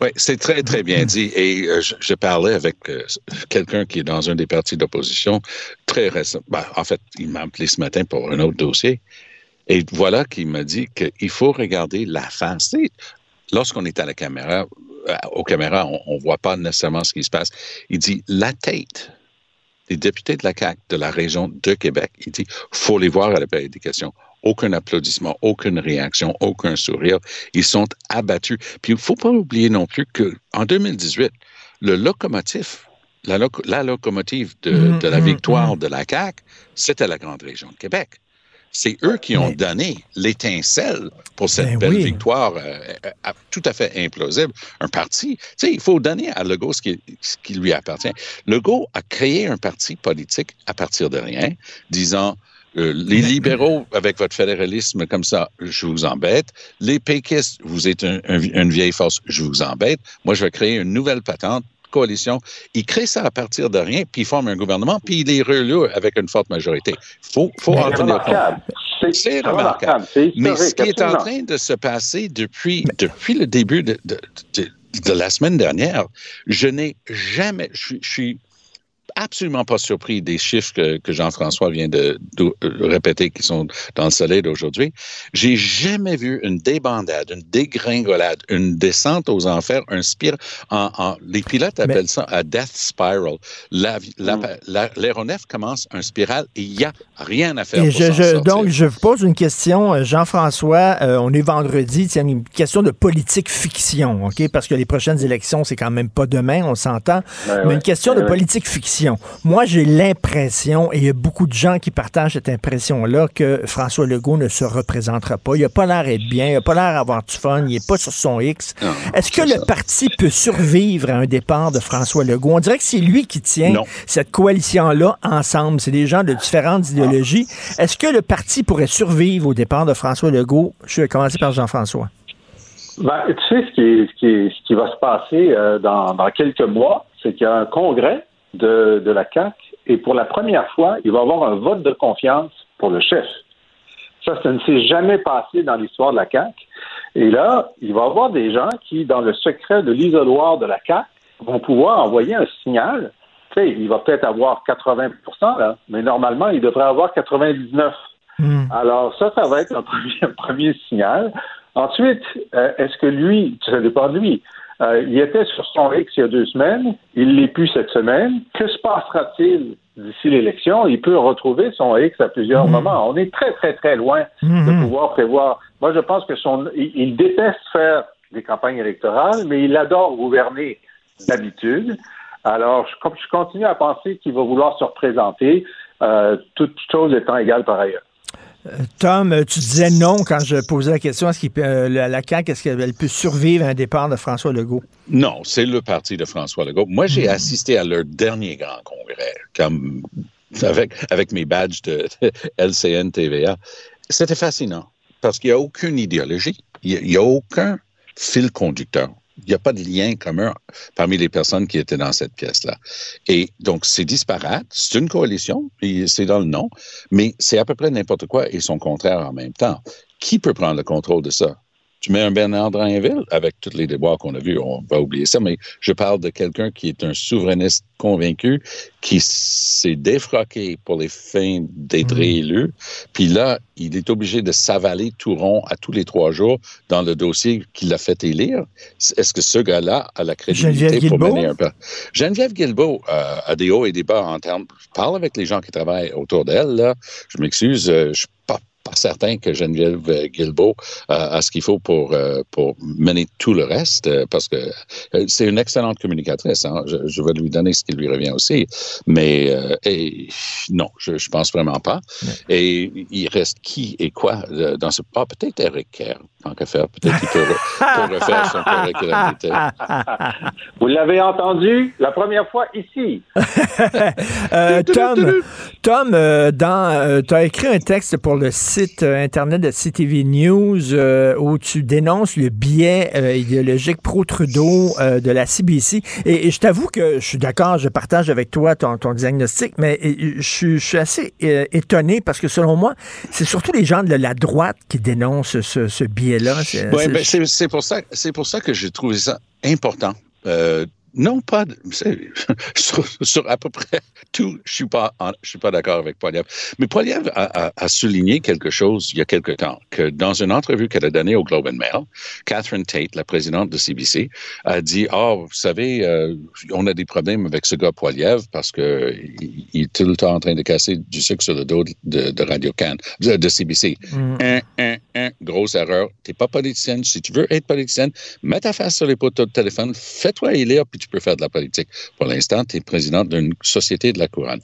Oui, c'est très, très bien dit. Et euh, je, parlais avec euh, quelqu'un qui est dans un des partis d'opposition très récent. Ben, en fait, il m'a appelé ce matin pour un autre dossier. Et voilà qu'il m'a dit qu'il faut regarder la face. Lorsqu'on est à la caméra, euh, aux caméras, on ne voit pas nécessairement ce qui se passe. Il dit la tête des députés de la CAQ de la région de Québec. Il dit faut les voir à la période des questions. Aucun applaudissement, aucune réaction, aucun sourire. Ils sont abattus. Puis il ne faut pas oublier non plus qu'en 2018, le locomotif, la, loco- la locomotive de, de la mhm, victoire de la CAQ, c'était la grande région de Québec. C'est eux qui ont donné l'étincelle pour cette Ben belle oui. victoire euh, euh, tout à fait implausible. Un parti, tu sais, il faut donner à Legault ce qui, ce qui lui appartient. Legault a créé un parti politique à partir de rien, disant euh, les libéraux, avec votre fédéralisme comme ça, je vous embête. Les péquistes, vous êtes un- un- une vieille force, je vous embête. Moi, je vais créer une nouvelle patente coalition. Il crée ça à partir de rien, puis il forme un gouvernement, puis il est relou avec une forte majorité. faut, faut en tenir compte. C'est remarquable. Mais ce qui est en train de se passer depuis, depuis le début de, de- de- de la semaine dernière, je n'ai jamais, je suis absolument pas surpris des chiffres que, que Jean-François vient de, de répéter qui sont dans le soleil d'aujourd'hui. J'ai jamais vu une débandade, une dégringolade, une descente aux enfers, un spire. En, en- les pilotes appellent ça un death spiral. La- la- la- L'aéronef commence un spirale et il n'y a rien à faire pour je, donc, je vous pose une question, euh, Jean-François. euh, on est vendredi, c'est une question de politique fiction, OK? Parce que les prochaines élections, c'est quand même pas demain, on s'entend. Ben Mais ouais. une question Ben de ouais. politique fiction. Moi, j'ai l'impression, et il y a beaucoup de gens qui partagent cette impression-là, que François Legault ne se représentera pas. Il a pas l'air d'être bien, il a pas l'air d'avoir du fun, il est pas sur son X. Est-ce que le parti peut survivre à un départ de François Legault? On dirait que c'est lui qui tient cette coalition-là ensemble. C'est des gens de différentes idéologies. Est-ce que le parti pourrait survivre au départ de François Legault? Je vais commencer par Jean-François. Ben, tu sais, ce qui, ce qui, ce qui va se passer euh, dans, dans, quelques mois, c'est qu'il y a un congrès de, de la CAC et pour la première fois, il va y avoir un vote de confiance pour le chef. Ça, ça ne s'est jamais passé dans l'histoire de la CAC. Et là, il va y avoir des gens qui, dans le secret de l'isoloir de la CAC, vont pouvoir envoyer un signal. Tu sais, il va peut-être avoir 80 là, mais normalement, il devrait avoir 99 hmm. Alors ça, ça va être un premier, un premier signal. Ensuite, euh, est-ce que lui, ça dépend de lui, euh, il était sur son X il y a deux semaines, il l'est plus cette semaine. Que se passera-t-il d'ici l'élection? Il peut retrouver son X à plusieurs mhm. moments. On est très, très, très loin de mhm. pouvoir prévoir. Moi, je pense que son, il, déteste faire des campagnes électorales, mais il adore gouverner d'habitude. Alors, je, je, continue à penser qu'il va vouloir se représenter, euh, toutes choses étant égales par ailleurs. Tom, tu disais non quand je posais la question est-ce que euh, la CAQ, est-ce qu'elle peut survivre à un départ de François Legault? Non, c'est le parti de François Legault. Moi, j'ai hmm. assisté à leur dernier grand congrès, comme avec, avec mes badges de LCN TVA. C'était fascinant parce qu'il n'y a aucune idéologie, il n'y a, aucun fil conducteur. Il n'y a pas de lien commun parmi les personnes qui étaient dans cette pièce-là. Et donc, c'est disparate. C'est une coalition, c'est dans le nom, mais c'est à peu près n'importe quoi et son contraire en même temps. Qui peut prendre le contrôle de ça? Tu mets un Bernard Drainville avec tous les débats qu'on a vus, on va oublier ça, mais je parle de quelqu'un qui est un souverainiste convaincu, qui s'est défroqué pour les fins d'être mmh. élu, puis là, il est obligé de s'avaler tout rond à tous les trois jours dans le dossier qu'il a fait élire. Est-ce que ce gars-là a la crédibilité pour mener un peu? Geneviève Guilbeault euh, a des hauts et des bas en termes... Je parle avec les gens qui travaillent autour d'elle, là. Je m'excuse, euh, je pas pas certain que Geneviève euh, Guilbeault a ce qu'il faut pour, euh, pour mener tout le reste, euh, parce que c'est une excellente communicatrice. Hein. Je, vais lui donner ce qui lui revient aussi. Mais et, non, je, ne pense vraiment pas. Et il reste qui et quoi dans ce... Ah, peut-être Eric Kerr, tant qu'à faire. Peut-être qu'il peut, refaire son curriculum Vous l'avez entendu la première fois ici. Tom, Tom dans, tu as écrit un texte pour le site euh, Internet de CTV News euh, où tu dénonces le biais euh, idéologique pro-Trudeau de la CBC. Et, je t'avoue que je suis d'accord, je partage avec toi ton, diagnostic, mais je, suis assez étonné parce que selon moi, c'est surtout les gens de la droite qui dénoncent ce, biais-là. Oui, ben, c'est pour, ça, pour ça que j'ai trouvé ça important non pas sur, sur, à peu près tout, je suis pas je suis pas d'accord avec Poiliev. Mais Poiliev a, a, a, souligné quelque chose il y a quelque temps que dans une entrevue qu'elle a donnée au Globe and Mail, Catherine Tate, la présidente de CBC, a dit "Oh, vous savez, euh, on a des problèmes avec ce gars Poiliev parce que il, est tout le temps en train de casser du sucre sur le dos de, de Radio Can, de, CBC. Mm. Un, un, un, grosse erreur. T'es pas politicienne. Si tu veux être politicienne, mets ta face sur les poteaux de téléphone, fais-toi élire puis tu peux faire de la politique. Pour l'instant, tu es président d'une société de la couronne.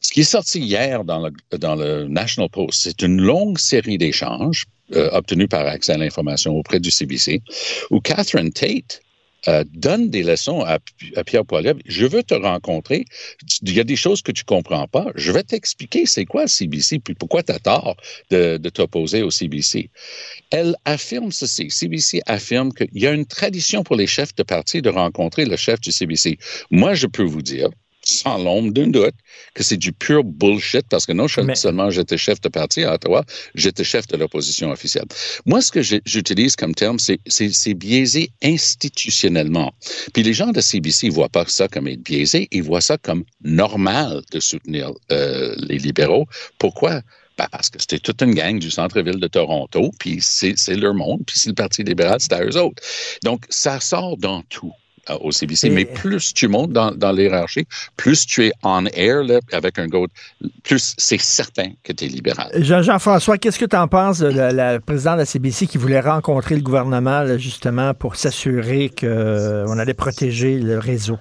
Ce qui est sorti hier dans le, National Post, c'est une longue série d'échanges euh, obtenus par accès à l'information auprès du CBC, où Catherine Tate euh, donne des leçons à, Pierre Poilievre. Je veux te rencontrer. Il y a des choses que tu comprends pas. Je vais t'expliquer c'est quoi le CBC, puis pourquoi tu as tort de, de t'opposer au CBC. Elle affirme ceci. CBC affirme qu'il y a une tradition pour les chefs de parti de rencontrer le chef du CBC. Moi, je peux vous dire, sans l'ombre d'un doute, que c'est du pur bullshit parce que non seulement j'étais chef de parti à Ottawa, j'étais chef de l'opposition officielle. Moi, ce que j'utilise comme terme, c'est biaisé institutionnellement. Puis les gens de CBC ne voient pas ça comme être biaisé, ils voient ça comme normal de soutenir euh, les libéraux. Pourquoi? Ben parce que c'était toute une gang du centre-ville de Toronto, puis c'est leur monde, puis c'est le Parti libéral, c'est à eux autres. Donc, ça sort dans tout au CBC. Mais plus tu montes dans, dans l'hierarchie, plus tu es en air là, avec un go, plus c'est certain que tu es libéral. Jean-François, qu'est-ce que tu en penses de la, présidente de la CBC qui voulait rencontrer le gouvernement justement pour s'assurer qu'on allait protéger le réseau?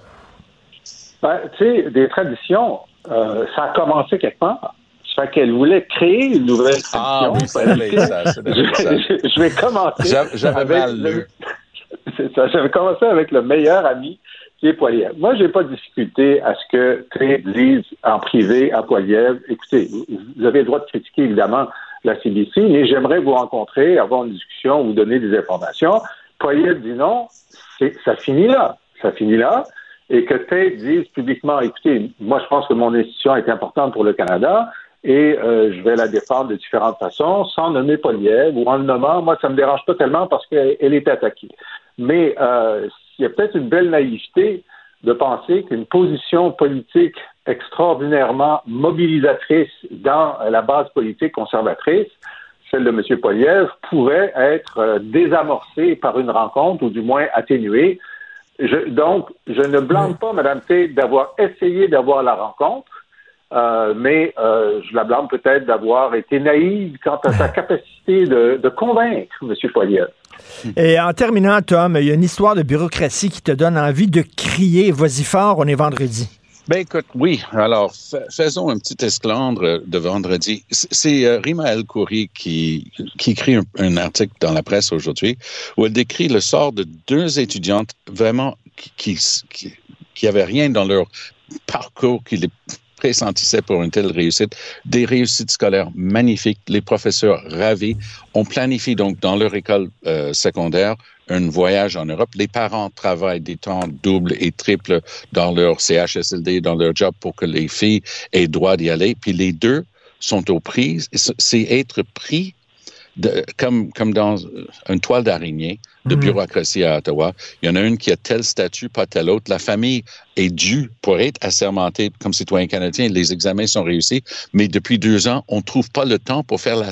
Ben, tu sais, des traditions, euh, ça a commencé quelque part. Ça fait qu'elle voulait créer une nouvelle tradition. Ah oui, ça, ça. je, je vais commencer. J'avais- mal le- lu. J'avais commencé avec le meilleur ami qui est Poiliev. Moi, j'ai pas de difficulté à ce que tu dise en privé à Poiliev, écoutez, vous- avez le droit de critiquer évidemment la CBC, mais j'aimerais vous rencontrer, avoir une discussion, vous donner des informations. Poiliev dit non, ça finit là. Ça finit là. Et que Tate dise publiquement, écoutez, moi je pense que mon institution est importante pour le Canada et euh, je vais la défendre de différentes façons, sans nommer Poliev ou en le nommant. Moi, ça me dérange pas tellement parce qu'elle elle est attaquée. Mais euh, il y a peut-être une belle naïveté de penser qu'une position politique extraordinairement mobilisatrice dans la base politique conservatrice, celle de M. Poliev, pourrait être euh, désamorcée par une rencontre ou du moins atténuée. Je- donc, je ne blâme pas Mme Tate d'avoir essayé d'avoir la rencontre, euh, mais euh, je la blâme peut-être d'avoir été naïve quant à sa capacité de, de convaincre M. Poliev. Et en terminant, Tom, il y a une histoire de bureaucratie qui te donne envie de crier. Vas-y fort, on est vendredi. Ben écoute, oui. Alors, fa- faisons un petit esclandre de vendredi. C'est euh, Rima El Khoury qui, qui écrit un, un article dans la presse aujourd'hui où elle décrit le sort de deux étudiantes vraiment qui, qui, qui, qui avaient rien dans leur parcours qui les pressentissait pour une telle réussite. Des réussites scolaires magnifiques, les professeurs ravis. On planifie donc dans leur école euh, secondaire un voyage en Europe. Les parents travaillent des temps doubles et triples dans leur CHSLD, dans leur job pour que les filles aient droit d'y aller. Puis les deux sont aux prises. C'est être pris de, comme, comme dans une toile d'araignée de Mhm. bureaucratie à Ottawa. Il y en a une qui a tel statut, pas tel autre. La famille est due pour être assermentée comme citoyen canadien. Les examens sont réussis, mais depuis deux ans, on ne trouve pas le temps pour faire la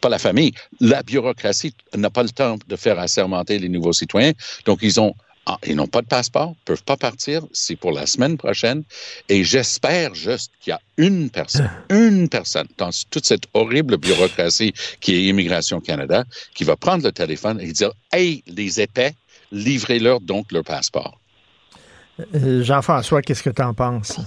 pas la famille, la bureaucratie n'a pas le temps de faire assermenter les nouveaux citoyens. Donc, ils ont ah, ils n'ont pas de passeport, peuvent pas partir. C'est pour la semaine prochaine. Et j'espère juste qu'il y a une personne, une personne dans toute cette horrible bureaucratie qui est Immigration Canada, qui va prendre le téléphone et dire Hey, les épais, livrez-leur donc leur passeport. Euh, Jean-François, qu'est-ce que tu en penses?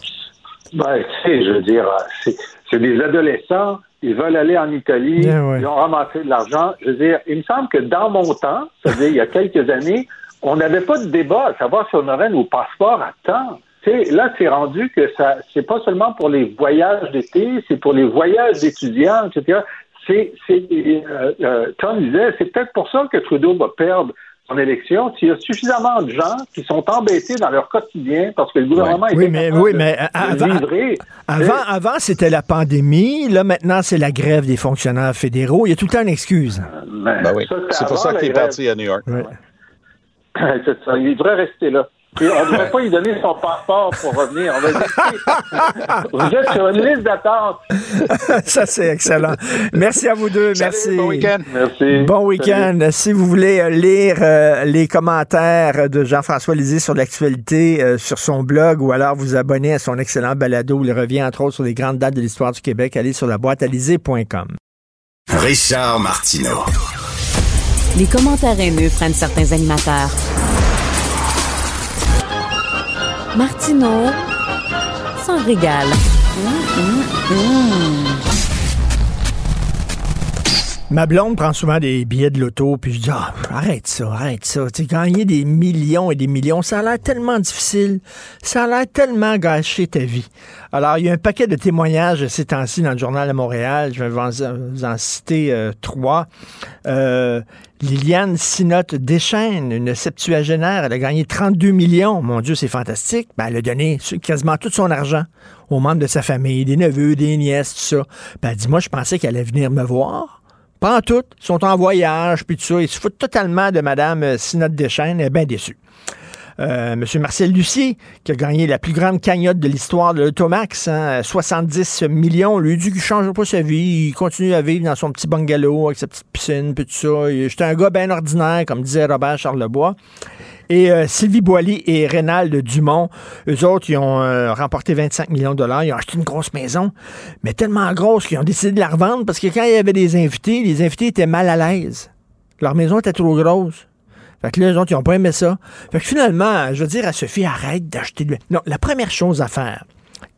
Ben, tu sais, je veux dire, c'est c'est des adolescents, ils veulent aller en Italie, ouais. ils ont ramassé de l'argent. Je veux dire, il me semble que dans mon temps, c'est-à-dire il y a quelques années, on n'avait pas de débat à savoir si on aurait nos passeports à temps. Tu sais, là, c'est rendu que ça, c'est pas seulement pour les voyages d'été, c'est pour les voyages d'étudiants, etc. C'est, c'est, euh, euh, Tom disait, c'est peut-être pour ça que Trudeau va perdre son élection. S'il y a suffisamment de gens qui sont embêtés dans leur quotidien parce que le gouvernement Oui, était mais, capable oui, de- mais de avant, livrer. avant, avant c'était la pandémie. Là, maintenant, c'est la grève des fonctionnaires fédéraux. Il y a tout le temps une excuse. Ben, Ben oui. ça, c'était C'est pour ça qu'il est parti à New York. C'est ça, il devrait rester là. Et on ne devrait pas lui donner son passeport pour revenir. On va dire, vous êtes sur une liste d'attente. Ça, c'est excellent. Merci à vous deux. Merci. bon week-end. Merci. Bon week-end. Si vous voulez euh, lire euh, les commentaires de Jean-François Lisée sur l'actualité euh, sur son blog ou alors vous abonner à son excellent balado où il revient entre autres sur les grandes dates de l'histoire du Québec, allez sur la boîte Richard Martineau. Les commentaires haineux prennent certains animateurs. Martineau s'en régale. Hum, hum, hum. Ma blonde prend souvent des billets de loto, puis je dis ah, arrête ça, arrête ça. Tu gagner des millions et des millions, ça a l'air tellement difficile, ça a l'air tellement gâcher ta vie. Alors, il y a un paquet de témoignages ces temps-ci dans le journal de Montréal. Je vais vous en, citer euh, trois. Euh, Liliane Sinotte Deschênes, une septuagénaire, elle a gagné 32 millions. Mon Dieu, c'est fantastique. Ben, elle a donné quasiment tout son argent aux membres de sa famille, des neveux, des nièces, tout ça. Ben, elle dit, moi, je pensais qu'elle allait venir me voir. Pas en tout. Ils sont en voyage, puis tout ça. Ils se foutent totalement de Mme Sinotte Deschênes. Elle est bien déçue. Euh, M. Marcel Lucier, qui a gagné la plus grande cagnotte de l'histoire de l'Automax, hein, 70 millions. Lui, dit qu'il ne change pas sa vie. Il continue à vivre dans son petit bungalow avec sa petite piscine, puis tout ça. J'étais un gars bien ordinaire, comme disait Robert Charlebois. Et euh, Sylvie Boily et Rénald Dumont, eux autres, ils ont euh, remporté 25 millions de dollars. Ils ont acheté une grosse maison, mais tellement grosse qu'ils ont décidé de la revendre parce que quand il y avait des invités, les invités étaient mal à l'aise. Leur maison était trop grosse. Fait que là, les autres, ils n'ont pas aimé ça. Fait que finalement, je veux dire à Sophie, arrête d'acheter de... Non, la première chose à faire,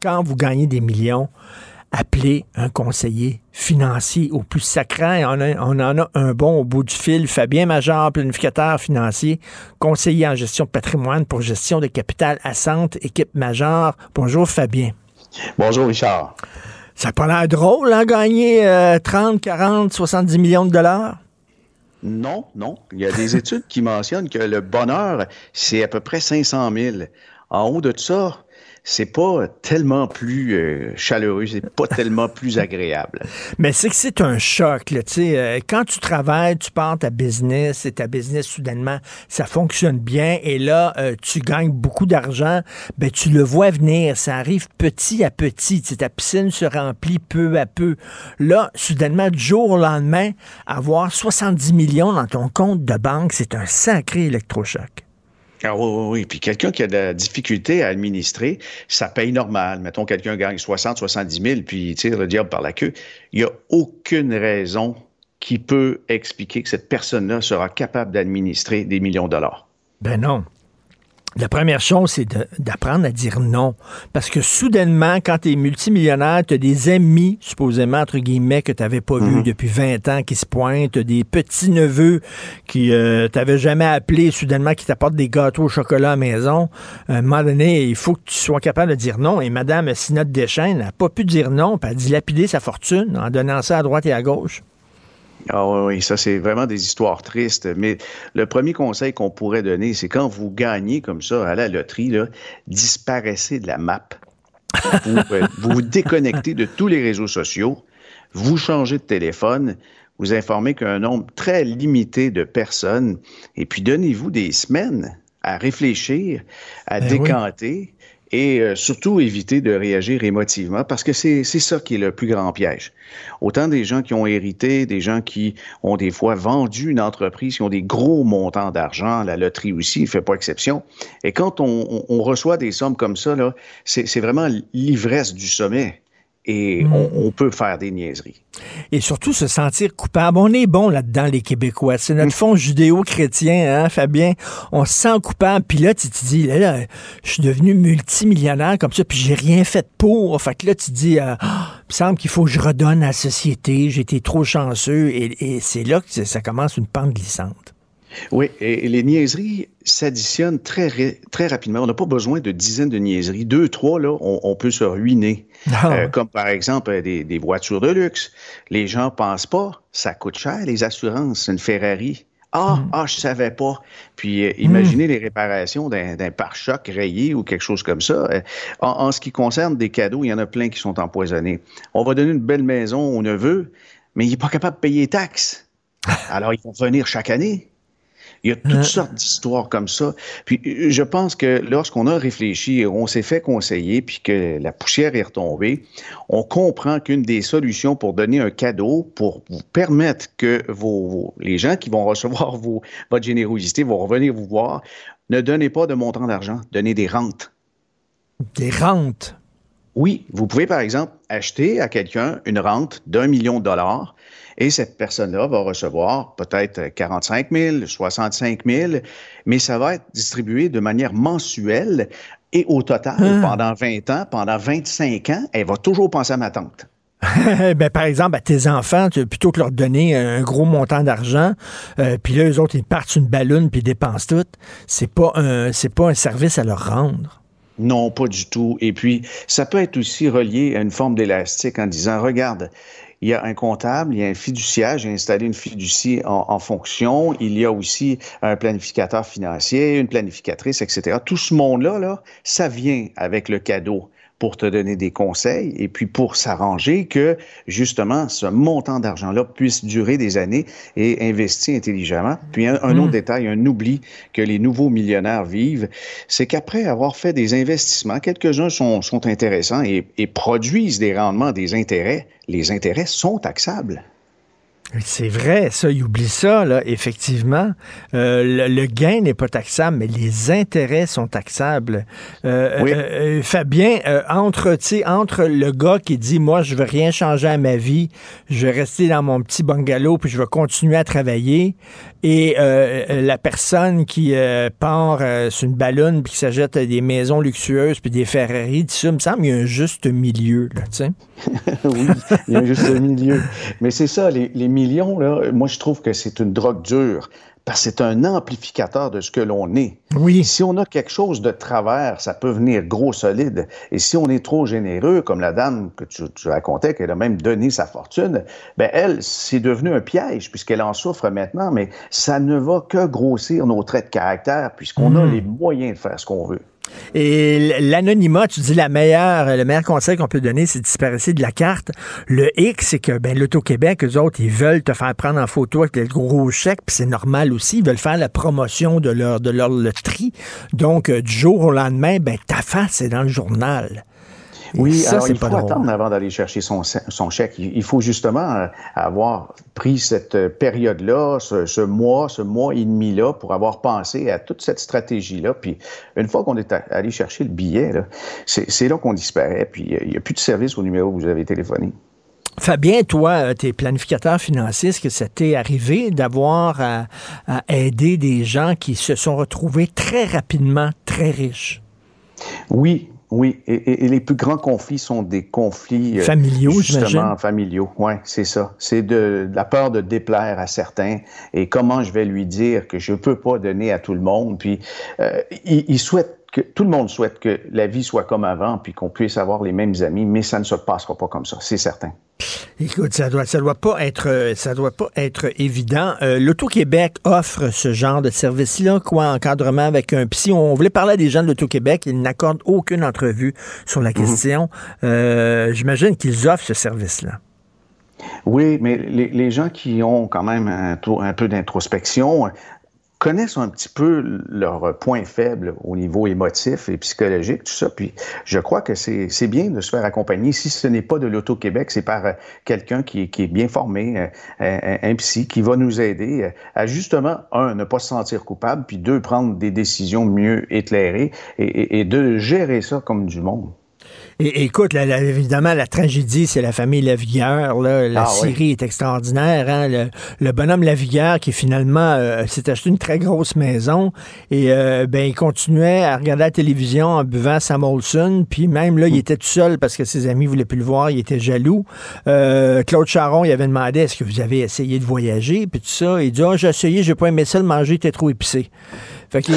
quand vous gagnez des millions, appelez un conseiller financier au plus sacré. On, on, en a un bon au bout du fil. Fabien Major, planificateur financier, conseiller en gestion de patrimoine pour gestion de capital à Centre, équipe Major. Bonjour Fabien. Bonjour Richard. Ça n'a pas l'air drôle, hein, gagner 30, 40, 70 millions de dollars? Non, non. Il y a des études qui mentionnent que le bonheur, c'est à peu près 500 000. En haut de ça, c'est pas tellement plus euh, chaleureux, c'est pas tellement plus agréable. Mais c'est que c'est un choc, là, tu sais. Euh, quand tu travailles, tu pars ta business et ta business, soudainement, ça fonctionne bien et là, euh, tu gagnes beaucoup d'argent, ben tu le vois venir, ça arrive petit à petit, ta piscine se remplit peu à peu. Là, soudainement, du jour au lendemain, avoir 70 millions dans ton compte de banque, c'est un sacré électrochoc. Ah oui, oui, oui. Puis quelqu'un qui a de la difficulté à administrer, ça paye normal. Mettons, quelqu'un gagne 60, 70 000, puis il tire le diable par la queue. Il n'y a aucune raison qui peut expliquer que cette personne-là sera capable d'administrer des millions de dollars. Ben non. La première chose, c'est d'apprendre à dire non. Parce que soudainement, quand tu es multimillionnaire, tu as des amis, supposément, entre guillemets, que tu n'avais pas vus mhm. depuis 20 ans qui se pointent, des petits-neveux qui euh, t'avaient jamais appelé, soudainement, qui t'apportent des gâteaux au chocolat à la maison. À un moment donné, il faut que tu sois capable de dire non. Et Mme Sinotte Deschênes n'a pas pu dire non, puis elle a dilapidé sa fortune en donnant ça à droite et à gauche. Ah oui, ça c'est vraiment des histoires tristes. Mais le premier conseil qu'on pourrait donner, c'est quand vous gagnez comme ça à la loterie, là, disparaissez de la map. Vous, euh, vous vous déconnectez de tous les réseaux sociaux, vous changez de téléphone, vous informez qu'un nombre très limité de personnes, et puis donnez-vous des semaines à réfléchir, à ben décanter et euh, surtout éviter de réagir émotivement parce que c'est ça qui est le plus grand piège. Autant des gens qui ont hérité, des gens qui ont des fois vendu une entreprise, qui ont des gros montants d'argent, la loterie aussi ne fait pas exception. Et quand on, on reçoit des sommes comme ça, c'est vraiment l'ivresse du sommet et mm. on, peut faire des niaiseries. Et surtout se sentir coupable. On est bon là-dedans, les Québécois. C'est notre mm. fond judéo-chrétien, hein, Fabien? On se sent coupable. Puis là, tu te dis, là, là, je suis devenu multimillionnaire comme ça, puis j'ai rien fait pour. Fait que là, tu te dis, euh, il me semble qu'il faut que je redonne à la société. J'ai été trop chanceux. Et, et c'est là que ça commence une pente glissante. Oui, et les niaiseries s'additionnent très, très rapidement. On n'a pas besoin de dizaines de niaiseries. Deux, trois, là, on, peut se ruiner. Ah. Euh, comme par exemple des, voitures de luxe. Les gens pensent pas, ça coûte cher, les assurances, une Ferrari. Ah, hmm. ah, je savais pas. Puis euh, imaginez hmm. les réparations d'un pare-choc rayé ou quelque chose comme ça. Euh, en, en, ce qui concerne des cadeaux, il y en a plein qui sont empoisonnés. On va donner une belle maison au neveu, mais il n'est pas capable de payer les taxes. Alors, il faut venir chaque année. Il y a toutes sortes d'histoires comme ça. Puis euh, je pense que lorsqu'on a réfléchi, on s'est fait conseiller, puis que la poussière est retombée, on comprend qu'une des solutions pour donner un cadeau, pour vous permettre que vos, les gens qui vont recevoir vos, votre générosité vont revenir vous voir, ne donnez pas de montant d'argent, donnez des rentes. Des rentes? Oui, vous pouvez par exemple acheter à quelqu'un une rente d'un million de dollars et cette personne-là va recevoir peut-être 45 000, 65 000, mais ça va être distribué de manière mensuelle et au total, ah. pendant 20 ans, pendant 25 ans, elle va toujours penser à ma tante. ben, par exemple, à tes enfants, plutôt que leur donner un gros montant d'argent, euh, puis là, eux autres, ils partent une ballonne puis ils dépensent tout, c'est pas un, c'est pas un service à leur rendre. Non, pas du tout. Et puis, ça peut être aussi relié à une forme d'élastique en disant, regarde, il y a un comptable, il y a un fiduciaire, j'ai installé une fiducie en, fonction, il y a aussi un planificateur financier, une planificatrice, etc. Tout ce monde-là, là, ça vient avec le cadeau pour te donner des conseils et puis pour s'arranger que justement ce montant d'argent-là puisse durer des années et investir intelligemment. Puis un, autre hmm. détail, un oubli que les nouveaux millionnaires vivent, c'est qu'après avoir fait des investissements, quelques-uns sont, sont intéressants et, et produisent des rendements, des intérêts, les intérêts sont taxables. C'est vrai, ça, il oublie ça, là, effectivement. Euh, le, gain n'est pas taxable, mais les intérêts sont taxables. Euh, Oui. euh, Fabien, entre, le gars qui dit, moi, je veux rien changer à ma vie, je vais rester dans mon petit bungalow, puis je vais continuer à travailler, et la personne qui part sur une ballonne, puis qui s'achète des maisons luxueuses, puis des Ferrari, tout ça, il me semble qu'il y a un juste milieu, là, tu sais. oui, il y a juste un milieu. Mais c'est ça, les, les millions, là, moi, je trouve que c'est une drogue dure. Parce que c'est un amplificateur de ce que l'on est. Oui. Si on a quelque chose de travers, ça peut venir gros solide. Et si on est trop généreux, comme la dame que tu, tu racontais, qu'elle a même donné sa fortune, ben elle, c'est devenu un piège puisqu'elle en souffre maintenant, mais ça ne va que grossir nos traits de caractère puisqu'on a Mm. les moyens de faire ce qu'on veut. Et l'anonymat, tu dis la meilleure, le meilleur conseil qu'on peut donner, c'est de disparaître de la carte. Le X, c'est que ben, l'Auto-Québec, eux autres, ils veulent te faire prendre en photo avec le gros chèque, puis c'est normal aussi. Ils veulent faire la promotion de leur, de leur loterie. Donc, euh, du jour au lendemain, ben, ta face est dans le journal. Oui, ça, alors il pas faut drôle. attendre avant d'aller chercher son, son chèque. Il faut justement euh, avoir pris cette euh, période-là, ce, ce mois, ce mois et demi-là, pour avoir pensé à toute cette stratégie-là. Puis une fois qu'on est allé chercher le billet, c'est là qu'on disparaît. Puis euh, il n'y a plus de service au numéro que vous avez téléphoné. Fabien, toi, t'es planificateur financier, est-ce que ça t'est arrivé d'avoir à, à aider des gens qui se sont retrouvés très rapidement très riches? Oui, oui. Et, et- et les plus grands conflits sont des conflits euh, Familiaux, justement familiaux. Oui, c'est ça. C'est de, de la peur de déplaire à certains et comment je vais lui dire que je peux pas donner à tout le monde. Puis euh, il, il souhaite que tout le monde souhaite que la vie soit comme avant, puis qu'on puisse avoir les mêmes amis, mais ça ne se passera pas comme ça, c'est certain. Écoute, ça doit, ça doit pas être, euh, ça doit pas être évident. Euh, L'Auto-Québec offre ce genre de service-là, quoi, encadrement avec un psy. On voulait parler à des gens de l'Auto-Québec, ils n'accordent aucune entrevue sur la question. Euh, J'imagine qu'ils offrent ce service-là. Oui, mais les, les gens qui ont quand même un, peu d'introspection connaissent un petit peu leurs points faibles au niveau émotif et psychologique, tout ça. Puis je crois que c'est bien de se faire accompagner. Si ce n'est pas de l'Auto-Québec, c'est par euh, quelqu'un qui, qui est bien formé, euh, un, un psy, qui va nous aider euh, à justement, un, ne pas se sentir coupable, puis deux, prendre des décisions mieux éclairées et, et- et de gérer ça comme du monde. Et, écoute, la- évidemment, la tragédie, c'est la famille Lavigueur. Là. La Ah, série oui. est extraordinaire. hein. Le, le bonhomme Lavigueur qui finalement euh, s'est acheté une très grosse maison et euh, ben il continuait à regarder la télévision en buvant Sam Olson. Puis même là, il était tout seul parce que ses amis voulaient plus le voir. Il était jaloux. Euh, Claude Charon, il avait demandé est-ce que vous avez essayé de voyager? Puis tout ça. Il dit ah j'ai essayé, j'ai pas aimé ça le manger, il était trop épicé. Fait qu'il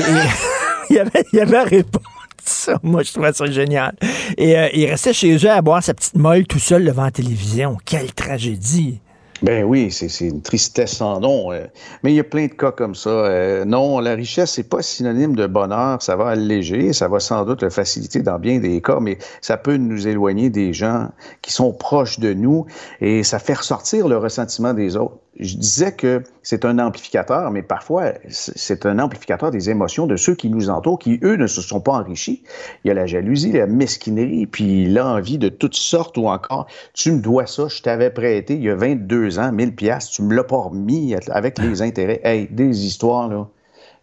il, y avait, il avait à répondre. Ça, moi, je trouvais ça génial. Et euh, il restait chez eux à boire sa petite molle tout seul devant la télévision. Quelle tragédie! Ben oui, c'est une tristesse sans nom. euh. Mais il y a plein de cas comme ça. Euh, non, la richesse, c'est pas synonyme de bonheur. Ça va alléger, ça va sans doute le faciliter dans bien des cas, mais ça peut nous éloigner des gens qui sont proches de nous et ça fait ressortir le ressentiment des autres. Je disais que c'est un amplificateur, mais parfois, c'est un amplificateur des émotions de ceux qui nous entourent, qui, eux, ne se sont pas enrichis. Il y a la jalousie, la mesquinerie, puis l'envie de toutes sortes ou encore, tu me dois ça, je t'avais prêté il y a 22 ans, 1000 pièces, tu me l'as pas remis avec les intérêts. Hey, des histoires, là,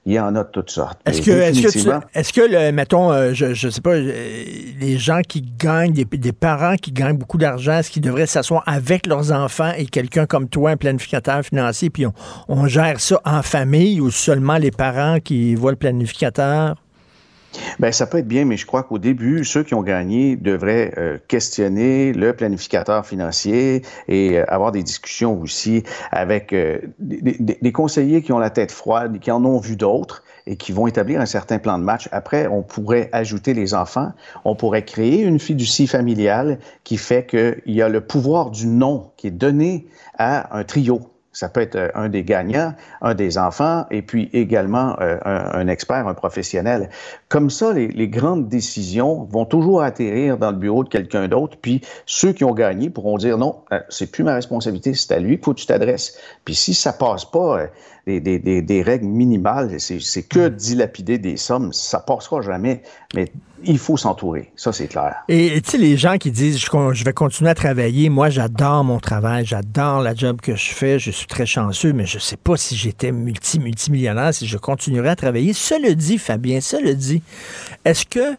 il y en a de toutes sortes. Est-ce que, est-ce que, tu- définitivement, est-ce que le, mettons, euh, je, je sais pas, euh, les gens qui gagnent, des, des parents qui gagnent beaucoup d'argent, est-ce qu'ils devraient s'asseoir avec leurs enfants et quelqu'un comme toi, un planificateur financier, puis on, on gère ça en famille ou seulement les parents qui voient le planificateur? Ben, ça peut être bien, mais je crois qu'au début, ceux qui ont gagné devraient euh, questionner le planificateur financier et euh, avoir des discussions aussi avec euh, des, conseillers qui ont la tête froide, qui en ont vu d'autres et qui vont établir un certain plan de match. Après, on pourrait ajouter les enfants, on pourrait créer une fiducie familiale qui fait qu'il y a le pouvoir du non qui est donné à un trio. Ça peut être un des gagnants, un des enfants, et puis également un expert, un professionnel. Comme ça, les, les grandes décisions vont toujours atterrir dans le bureau de quelqu'un d'autre, puis ceux qui ont gagné pourront dire non, euh, c'est plus ma responsabilité, c'est à lui qu'il faut que tu t'adresses. Puis si ça passe pas euh, des, des- des- des règles minimales, c'est que dilapider des sommes, ça passera jamais. Mais il faut s'entourer. Ça, c'est clair. Et tu sais, les gens qui disent je, vais continuer à travailler, moi, j'adore mon travail, j'adore la job que je fais, je suis très chanceux, mais je sais pas si j'étais multi-multimillionnaire, si je continuerais à travailler. Cela dit, Fabien, cela dit, est-ce que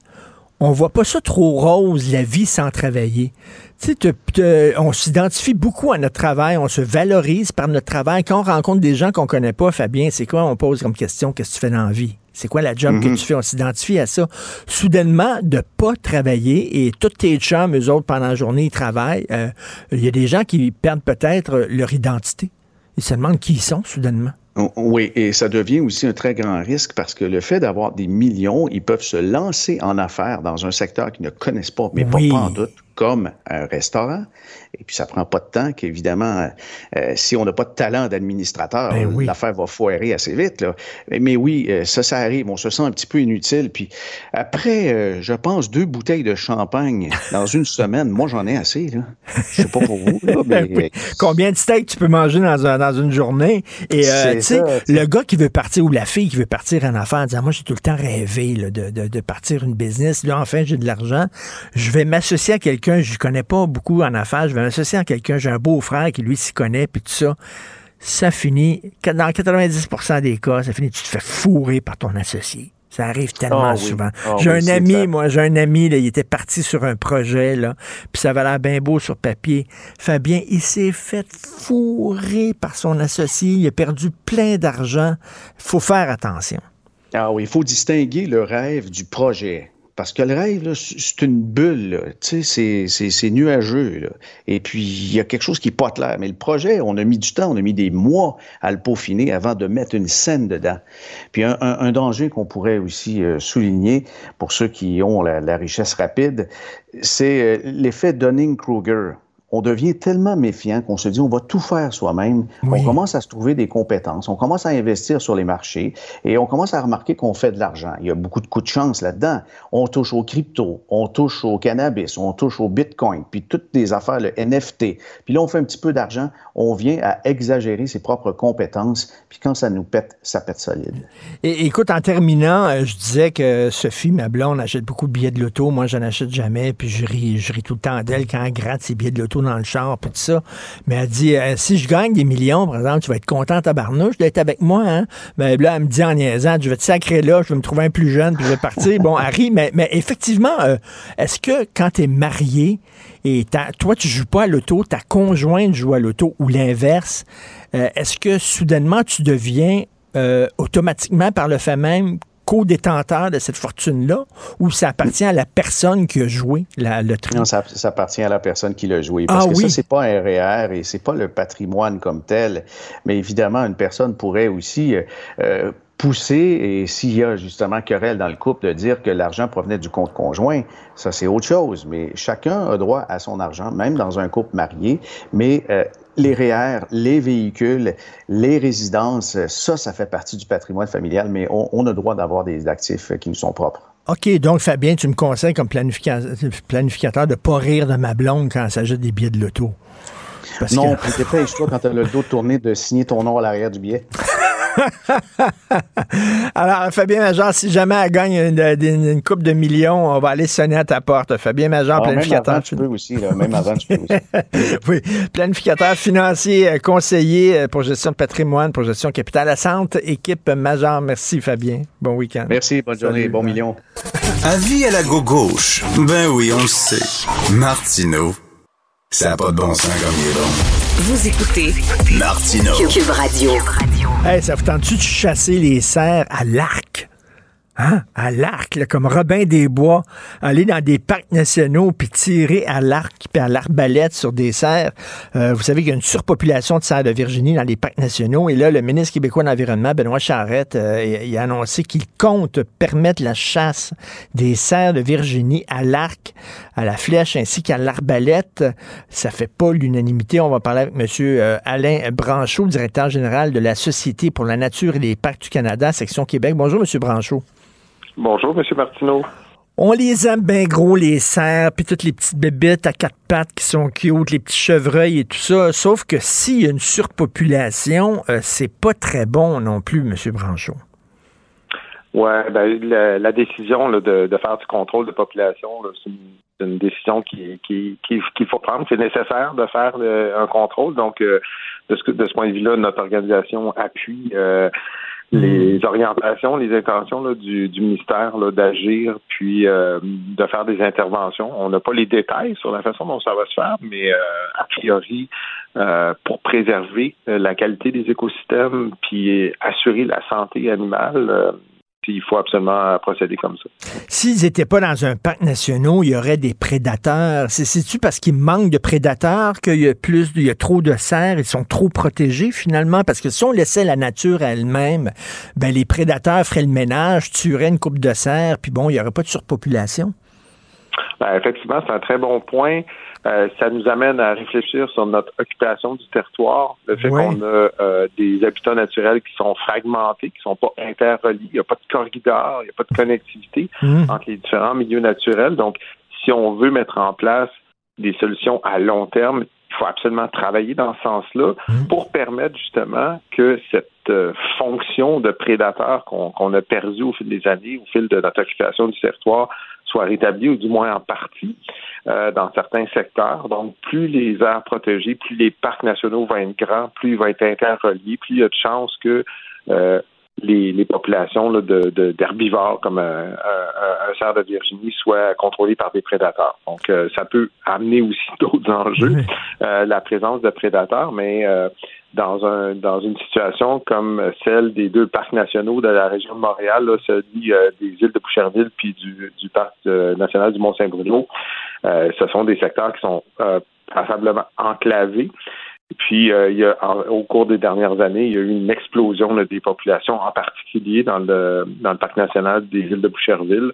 on voit pas ça trop rose, la vie sans travailler? Tu sais, on s'identifie beaucoup à notre travail, on se valorise par notre travail. Quand on rencontre des gens qu'on connaît pas, Fabien, c'est quoi on pose comme question? Qu'est-ce que tu fais dans la vie? C'est quoi la job que mhm. tu fais? On s'identifie à ça. Soudainement, de pas travailler et tous tes chums, eux autres, pendant la journée, ils travaillent. Euh, il y a des gens qui perdent peut-être leur identité. Ils se demandent qui ils sont, soudainement. Oui, et ça devient aussi un très grand risque parce que le fait d'avoir des millions, ils peuvent se lancer en affaires dans un secteur qu'ils ne connaissent pas, mais pas en doute, comme un restaurant. Et puis, ça prend pas de temps qu'évidemment, euh, si on n'a pas de talent d'administrateur, ben l'affaire va foirer assez vite. Là. Mais, oui, euh, ça, ça arrive. On se sent un petit peu inutile. Puis après, euh, je pense, deux bouteilles de champagne dans une semaine, moi, j'en ai assez. Là. Je sais pas pour vous. mais... Combien de steaks tu peux manger dans, dans une journée? Et tu sais, le gars qui veut partir ou la fille qui veut partir en affaires, disant, moi, j'ai tout le temps rêvé de, de, de partir une business. Là, enfin, j'ai de l'argent. Je vais m'associer à quelqu'un je je connais pas beaucoup en affaires, je vais m'associer à quelqu'un, j'ai un beau-frère qui lui s'y connaît, puis tout ça. Ça finit, dans 90% des cas, ça finit, tu te fais fourrer par ton associé. Ça arrive tellement ah souvent. Ah j'ai un ami, moi, j'ai un ami, il était parti sur un projet, là, puis ça avait l'air bien beau sur papier. Fabien, il s'est fait fourrer par son associé, il a perdu plein d'argent. Il faut faire attention. Ah oui, il faut distinguer le rêve du projet. Parce que le rêve, c'est une bulle, c'est nuageux. Et puis, il y a quelque chose qui n'est pas clair. Mais le projet, on a mis du temps, on a mis des mois à le peaufiner avant de mettre une scène dedans. Puis, un, danger qu'on pourrait aussi euh, souligner pour ceux qui ont la, la richesse rapide, c'est euh, l'effet Dunning-Kruger on devient tellement méfiant qu'on se dit on va tout faire soi-même. On commence à se trouver des compétences, on commence à investir sur les marchés et on commence à remarquer qu'on fait de l'argent. Il y a beaucoup de coups de chance là-dedans. On touche aux crypto, on touche au cannabis, on touche au bitcoin, puis toutes les affaires, le NFT. Puis là, on fait un petit peu d'argent, on vient à exagérer ses propres compétences, puis quand ça nous pète, ça pète solide. Et écoute, en terminant, euh, je disais que Sophie, ma blonde, achète beaucoup de billets de loto. Moi, je n'achète jamais, puis je ris, je ris tout le temps d'elle quand elle gratte ses billets de loto dans le char, puis tout ça. Mais elle dit, euh, si je gagne des millions, par exemple, tu vas être content, tabarnouche, d'être avec moi, hein? Mais là, elle me dit en niaisant, je vais te sacrer là, je vais me trouver un plus jeune, puis je vais partir. bon, Harry, mais, mais effectivement, euh, est-ce que quand tu es marié et toi, tu joues pas à l'auto, ta conjointe joue à l'auto ou l'inverse, euh, est-ce que soudainement tu deviens automatiquement par le fait même co-détenteur de cette fortune-là ou ça appartient à la personne qui a joué la loterie? Non, ça, appartient à la personne qui l'a joué. Parce ah que ça, c'est pas un REER et c'est pas le patrimoine comme tel. Mais évidemment, une personne pourrait aussi euh, euh, pousser, et s'il y a justement querelle dans le couple, de dire que l'argent provenait du compte conjoint, ça c'est autre chose. Mais chacun a droit à son argent, même dans un couple marié. Mais euh, les REER, les véhicules, les résidences, ça, ça fait partie du patrimoine familial, mais on, a le droit d'avoir des actifs qui nous sont propres. OK, donc Fabien, tu me conseilles comme planificateur de ne pas rire de ma blonde quand elle s'agit des billets de l'auto. non, que... dépêche-toi quand tu as le dos tourné de signer ton nom à l'arrière du billet. Alors, Fabien Major, si jamais elle gagne une, coupe de millions, on va aller sonner à ta porte. Fabien Major, ah, planificateur. Même tu peux aussi, même avant, tu peux aussi. oui, planificateur financier, euh, conseiller euh, pour gestion de patrimoine, pour gestion capital. À Centre, équipe Major. Merci, Fabien. Bon week-end. Merci, bonne journée, bon million. Avis à la gauche. Ben oui, on le sait. Martineau, ça n'a pas de bon sens comme il est bon. Vous écoutez Martino Cube Radio. Hey, ça vous tente-tu de chasser les cerfs à l'arc? Hein? à l'arc, comme Robin des Bois, aller dans des parcs nationaux puis tirer à l'arc puis à l'arbalète sur des cerfs. Euh, vous savez qu'il y a une surpopulation de cerfs de Virginie dans les parcs nationaux et là, le ministre québécois de l'Environnement, Benoît Charette, euh, il a annoncé qu'il compte permettre la chasse des cerfs de Virginie à l'arc, à la flèche ainsi qu'à l'arbalète. Ça fait pas l'unanimité. On va parler avec M. Euh, Alain Branchot, directeur général de la Société pour la nature et les parcs du Canada, section Québec. Bonjour, M. Branchot. Bonjour, M. Martineau. On les aime bien gros, les cerfs, puis toutes les petites bébêtes à quatre pattes qui sont cute, les petits chevreuils et tout ça. Sauf que s'il y a une surpopulation, euh, c'est pas très bon non plus, M. Branchot. Ouais, ben, la, la décision là, de, de, faire du contrôle de population, c'est une, une, décision qui qui qu'il faut prendre. C'est nécessaire de faire un contrôle. Donc, euh, de, ce, de ce point de vue-là, notre organisation appuie euh, les orientations, les intentions là, du, du, ministère d'agir, puis euh, de faire des interventions. On n'a pas les détails sur la façon dont ça va se faire, mais a priori, pour préserver la qualité des écosystèmes, puis assurer la santé animale il faut absolument procéder comme ça. S'ils n'étaient pas dans un parc national, il y aurait des prédateurs. C'est-tu parce qu'il manque de prédateurs qu'il y a plus, il y a trop de cerfs, ils sont trop protégés finalement? Parce que si on laissait la nature à elle-même, ben les prédateurs feraient le ménage, tueraient une coupe de cerfs, puis bon, il n'y aurait pas de surpopulation. Ben, effectivement, c'est un très bon point. Euh, ça nous amène à réfléchir sur notre occupation du territoire, le fait qu'on a euh, des habitats naturels qui sont fragmentés, qui sont pas interreliés, il n'y a pas de corridor, il n'y a pas de connectivité mmh. entre les différents milieux naturels. Donc, si on veut mettre en place des solutions à long terme, il faut absolument travailler dans ce sens-là mmh. pour permettre justement que cette euh, fonction de prédateur qu'on a perdue au fil des années, au fil de notre occupation du territoire, soit rétablie, ou du moins en partie. Euh, dans certains secteurs. Donc, plus les aires protégées, plus les parcs nationaux vont être grands, plus ils vont être interreliés, plus il y a de chances que euh, les, les, populations d'herbivores de, comme un, un, cerf de Virginie soient contrôlées par des prédateurs. Donc, euh, ça peut amener aussi d'autres enjeux, la présence de prédateurs, mais dans un dans une situation comme celle des deux parcs nationaux de la région de Montréal, là, celui des îles de Boucherville puis du, du parc national du Mont-Saint-Bruno, euh, ce sont des secteurs qui sont euh, passablement enclavés. Puis, euh, il y a, au cours des dernières années, il y a eu une explosion des populations, en particulier dans le, dans le parc national des îles de Boucherville.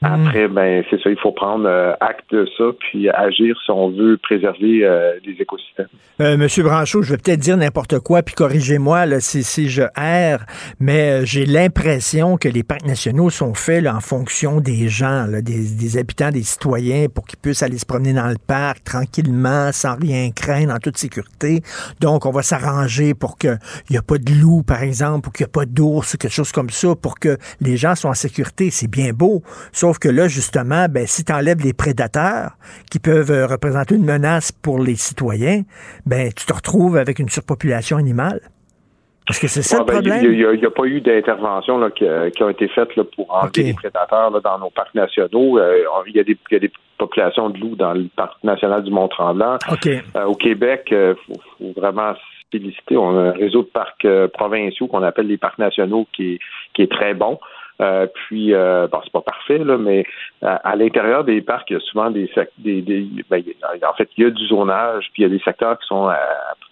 Mm. Après, ben c'est ça, il faut prendre euh, acte de ça, puis agir si on veut préserver euh, les écosystèmes. Euh, Monsieur Branchot, je vais peut-être dire n'importe quoi, puis corrigez-moi là, si, si je erre, mais j'ai l'impression que les parcs nationaux sont faits là, en fonction des gens, là, des, des, habitants, des citoyens, pour qu'ils puissent aller se promener dans le parc tranquillement, sans rien craindre, en toute sécurité. Donc, on va s'arranger pour qu'il n'y a pas de loup, par exemple, ou qu'il n'y a pas d'ours, quelque chose comme ça, pour que les gens soient en sécurité. C'est bien beau. Sauf que là, justement, ben, si tu enlèves les prédateurs qui peuvent euh, représenter une menace pour les citoyens, ben, tu te retrouves avec une surpopulation animale. Est-ce que c'est ça le ben, problème? Il n'y a, pas eu d'intervention qui, qui, ont été faites là, pour enlever les prédateurs dans nos parcs nationaux. Euh, il, y a des, populations de loups dans le parc national du Mont-Tremblant. Euh, au Québec, il faut, vraiment féliciter. On a un réseau de parcs provinciaux qu'on appelle les parcs nationaux qui est très bon. Euh, puis, euh, bon, c'est pas parfait, là, mais euh, à, l'intérieur des parcs, il y a souvent des, des, des ben, en fait, il y a du zonage, puis il y a des secteurs qui sont à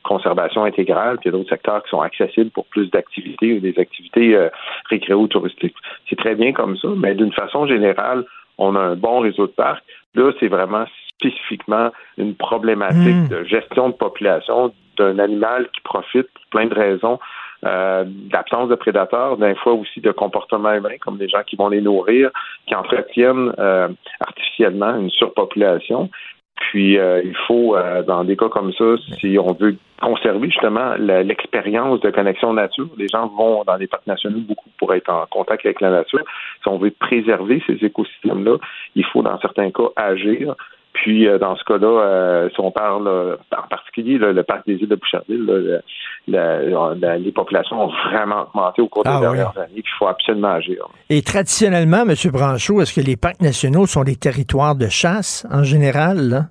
conservation intégrale, puis il y a d'autres secteurs qui sont accessibles pour plus d'activités ou des activités euh, récréo-touristiques. C'est très bien comme ça, mais d'une façon générale, on a un bon réseau de parcs. Là, c'est vraiment spécifiquement une problématique hmm. de gestion de population d'un animal qui profite pour plein de raisons euh, d'absence de prédateurs, d'un fois aussi de comportement humain, comme des gens qui vont les nourrir, qui entretiennent euh, artificiellement une surpopulation. Puis euh, il faut, dans des cas comme ça, si on veut conserver justement l'expérience de connexion nature, les gens vont dans les parcs nationaux beaucoup pour être en contact avec la nature. Si on veut préserver ces écosystèmes-là, il faut dans certains cas agir puis, euh, dans ce cas-là, euh, si on parle en particulier le parc des îles de Boucherville, les populations ont vraiment augmenté au cours des ah dernières années, puis il faut absolument agir. Et traditionnellement, M. Branchot, est-ce que les parcs nationaux sont des territoires de chasse en général?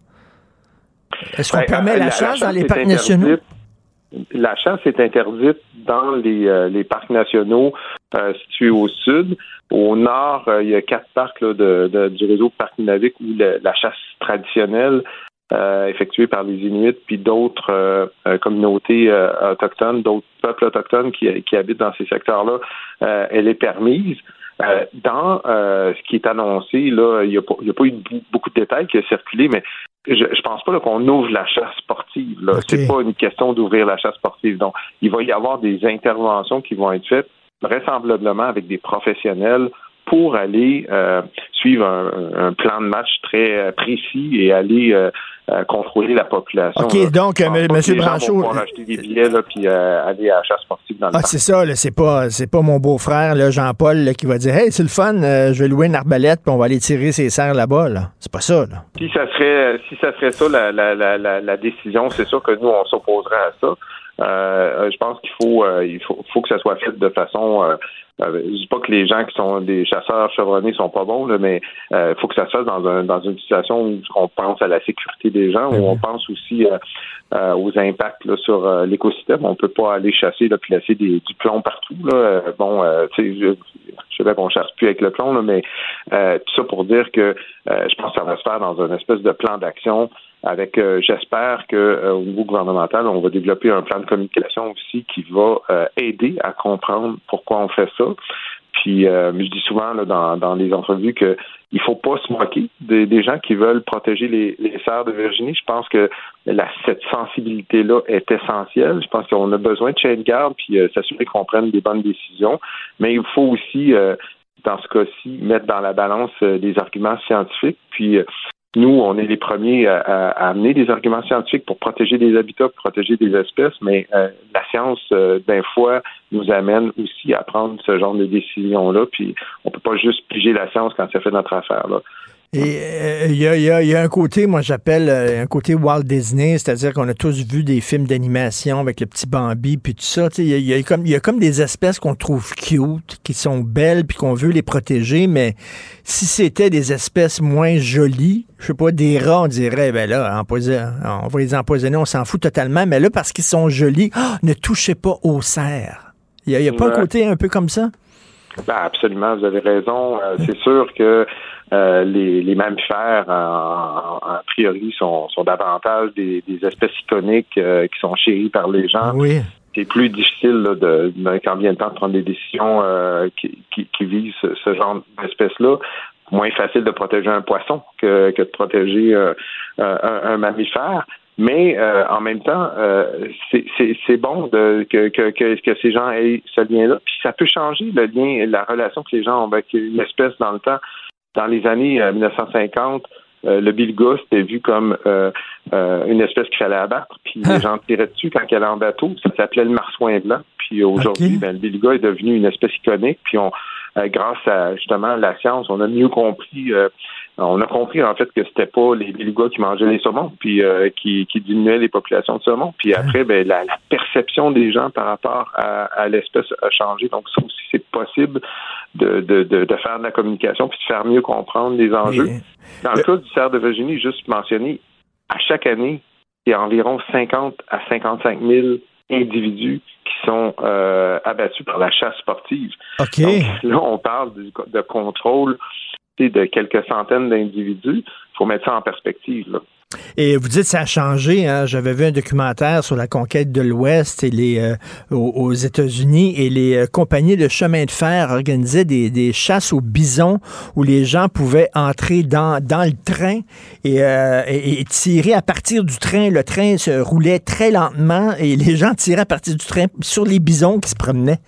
Est-ce qu'on ben, permet la, chasse dans les parcs nationaux? La chasse est interdite dans les, euh, parcs nationaux situés au sud. Au nord, euh, il y a quatre parcs de, du réseau Parc Nunavik où la chasse traditionnelle euh, effectuée par les Inuits puis d'autres euh, communautés autochtones, d'autres peuples autochtones qui, habitent dans ces secteurs-là, elle est permise. dans ce qui est annoncé, là, il n'y a, pas eu beaucoup de détails qui ont circulé, mais je, je pense pas qu'on ouvre la chasse sportive. Ce C'est pas une question d'ouvrir la chasse sportive. Donc, il va y avoir des interventions qui vont être faites vraisemblablement avec des professionnels pour aller euh, suivre un, plan de match très euh, précis et aller euh, euh, contrôler la population. OK, donc, M. Branchot. Vont acheter des billets là, puis euh, aller à la chasse sportive dans le Ah, c'est ça, c'est pas, c'est pas mon beau-frère, Jean-Paul, qui va dire Hey, c'est le fun, euh, je vais louer une arbalète, puis on va aller tirer ses serres là-bas. Là. C'est pas ça. Là. Si ça serait, si ça serait ça, la, la, la, la décision, c'est sûr que nous, on s'opposerait à ça. Euh, je pense qu'il faut, il faut, faut que ça soit fait de façon euh, je dis pas que les gens qui sont des chasseurs chevronnés sont pas bons, là, mais il euh, faut que ça se fasse dans, un, dans une situation où on pense à la sécurité des gens, où on pense aussi euh, aux impacts là, sur l'écosystème. On peut pas aller chasser là, puis laisser des, du plomb partout. Là. bon, tu sais, je, je sais pas qu'on chasse plus avec le plomb, là, mais tout ça pour dire que je pense que ça va se faire dans une espèce de plan d'action avec, euh, j'espère que euh, au niveau gouvernemental, on va développer un plan de communication aussi qui va euh, aider à comprendre pourquoi on fait ça. Puis, je dis souvent là, dans, dans les entrevues que il faut pas se moquer des, gens qui veulent protéger les, les serres de Virginie. Je pense que la, cette sensibilité-là est essentielle. Je pense qu'on a besoin de chaîne de garde puis s'assurer qu'on prenne des bonnes décisions. Mais il faut aussi dans ce cas-ci, mettre dans la balance des arguments scientifiques. Puis nous, on est les premiers à, amener des arguments scientifiques pour protéger des habitats, pour protéger des espèces, mais euh, la science, euh, d'un fois, nous amène aussi à prendre ce genre de décision-là. Puis on peut pas juste piger la science quand ça fait notre affaire. Là. Et euh, il y, a, un côté, moi j'appelle euh, un côté Walt Disney, c'est-à-dire qu'on a tous vu des films d'animation avec le petit Bambi puis tout ça. Il y, a, comme, y a comme des espèces qu'on trouve cute, qui sont belles puis qu'on veut les protéger, mais si c'était des espèces moins jolies, je sais pas, des rats, on dirait, ben là, on va les empoisonner, on s'en fout totalement, mais là, parce qu'ils sont jolis, ne touchez pas aux cerfs. Il n'y a, pas un côté un peu comme ça? Ben absolument, vous avez raison. Euh, c'est sûr que euh, les, les, mammifères, en, priori, sont, sont davantage des, espèces iconiques euh, qui sont chéries par les gens. Oui. C'est plus difficile de, quand vient le temps de prendre des décisions euh, qui, qui, visent ce, genre d'espèces-là. Moins facile de protéger un poisson que, que de protéger un, mammifère. Mais en même temps, c'est bon de, que, que, que, ces gens aient ce lien-là. Puis ça peut changer le lien, la relation que les gens ont avec une espèce dans le temps dans les années 1950, euh, euh, le bilga c'était vu comme euh, une espèce qu'il fallait abattre, puis les gens tiraient dessus quand il allait en bateau. Ça s'appelait le marsouin blanc. Puis aujourd'hui, ben, le bilga est devenu une espèce iconique. Puis on, grâce à justement la science, on a mieux compris on a compris en fait que c'était pas les belugas qui mangeaient les saumons, puis euh, qui, qui diminuaient les populations de saumons. Puis après, ben, la, perception des gens par rapport à, l'espèce a changé. Donc ça aussi, c'est possible de, de, de, faire de la communication puis de faire mieux comprendre les enjeux. Dans le cas du cerf de Virginie, juste mentionné, à chaque année, il y a environ 50 à 55 000 individus qui sont euh, abattus par la chasse sportive. Donc, là, on parle de contrôle de quelques centaines d'individus. Il faut mettre ça en perspective. Et vous dites ça a changé. Hein? J'avais vu un documentaire sur la conquête de l'Ouest et les euh, aux, États-Unis et les euh, compagnies de chemin de fer organisaient des, des, chasses aux bisons où les gens pouvaient entrer dans, dans le train et, euh, et, tirer à partir du train. Le train se roulait très lentement et les gens tiraient à partir du train sur les bisons qui se promenaient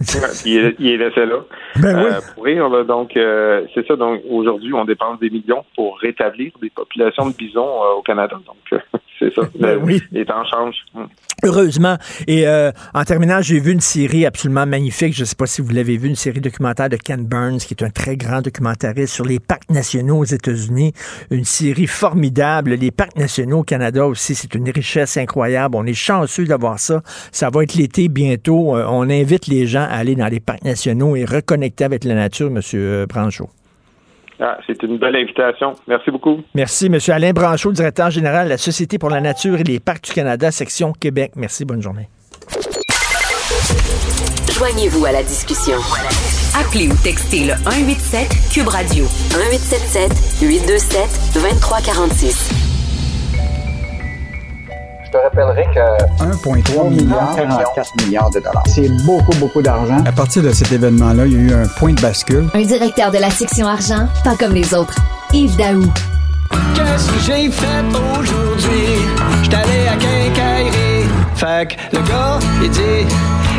il, est, laissé là. Ben oui. Euh, pour rire, donc euh, c'est ça. Donc aujourd'hui, on dépense des millions pour rétablir des populations de bisons euh, au Canada. Donc c'est ça. Ben oui. Les temps changent. Hmm. Heureusement. Et en terminant, j'ai vu une série absolument magnifique. Je ne sais pas si vous l'avez vu, une série documentaire de Ken Burns, qui est un très grand documentariste sur les parcs nationaux aux États-Unis. Une série formidable. Les parcs nationaux au Canada aussi, c'est une richesse incroyable. On est chanceux d'avoir ça. Ça va être l'été bientôt. on invite les gens aller dans les parcs nationaux et reconnecter avec la nature, M. Euh, Branchot. Ah, c'est une belle invitation. Merci beaucoup. Merci, M. Alain Branchot, directeur général de la Société pour la nature et les parcs du Canada, section Québec. Merci, bonne journée. Joignez-vous à la discussion. Appelez ou textez le 187 Cube Radio 1877 827 2346. Je te rappellerai que 1,3 milliard, 44 milliards de dollars. C'est beaucoup, beaucoup d'argent. À partir de cet événement-là, il y a eu un point de bascule. Un directeur de la section argent, pas comme les autres. Yves Daou. Qu'est-ce que j'ai fait aujourd'hui? J'étais allé à quincaillerie. Fait que le gars, il dit,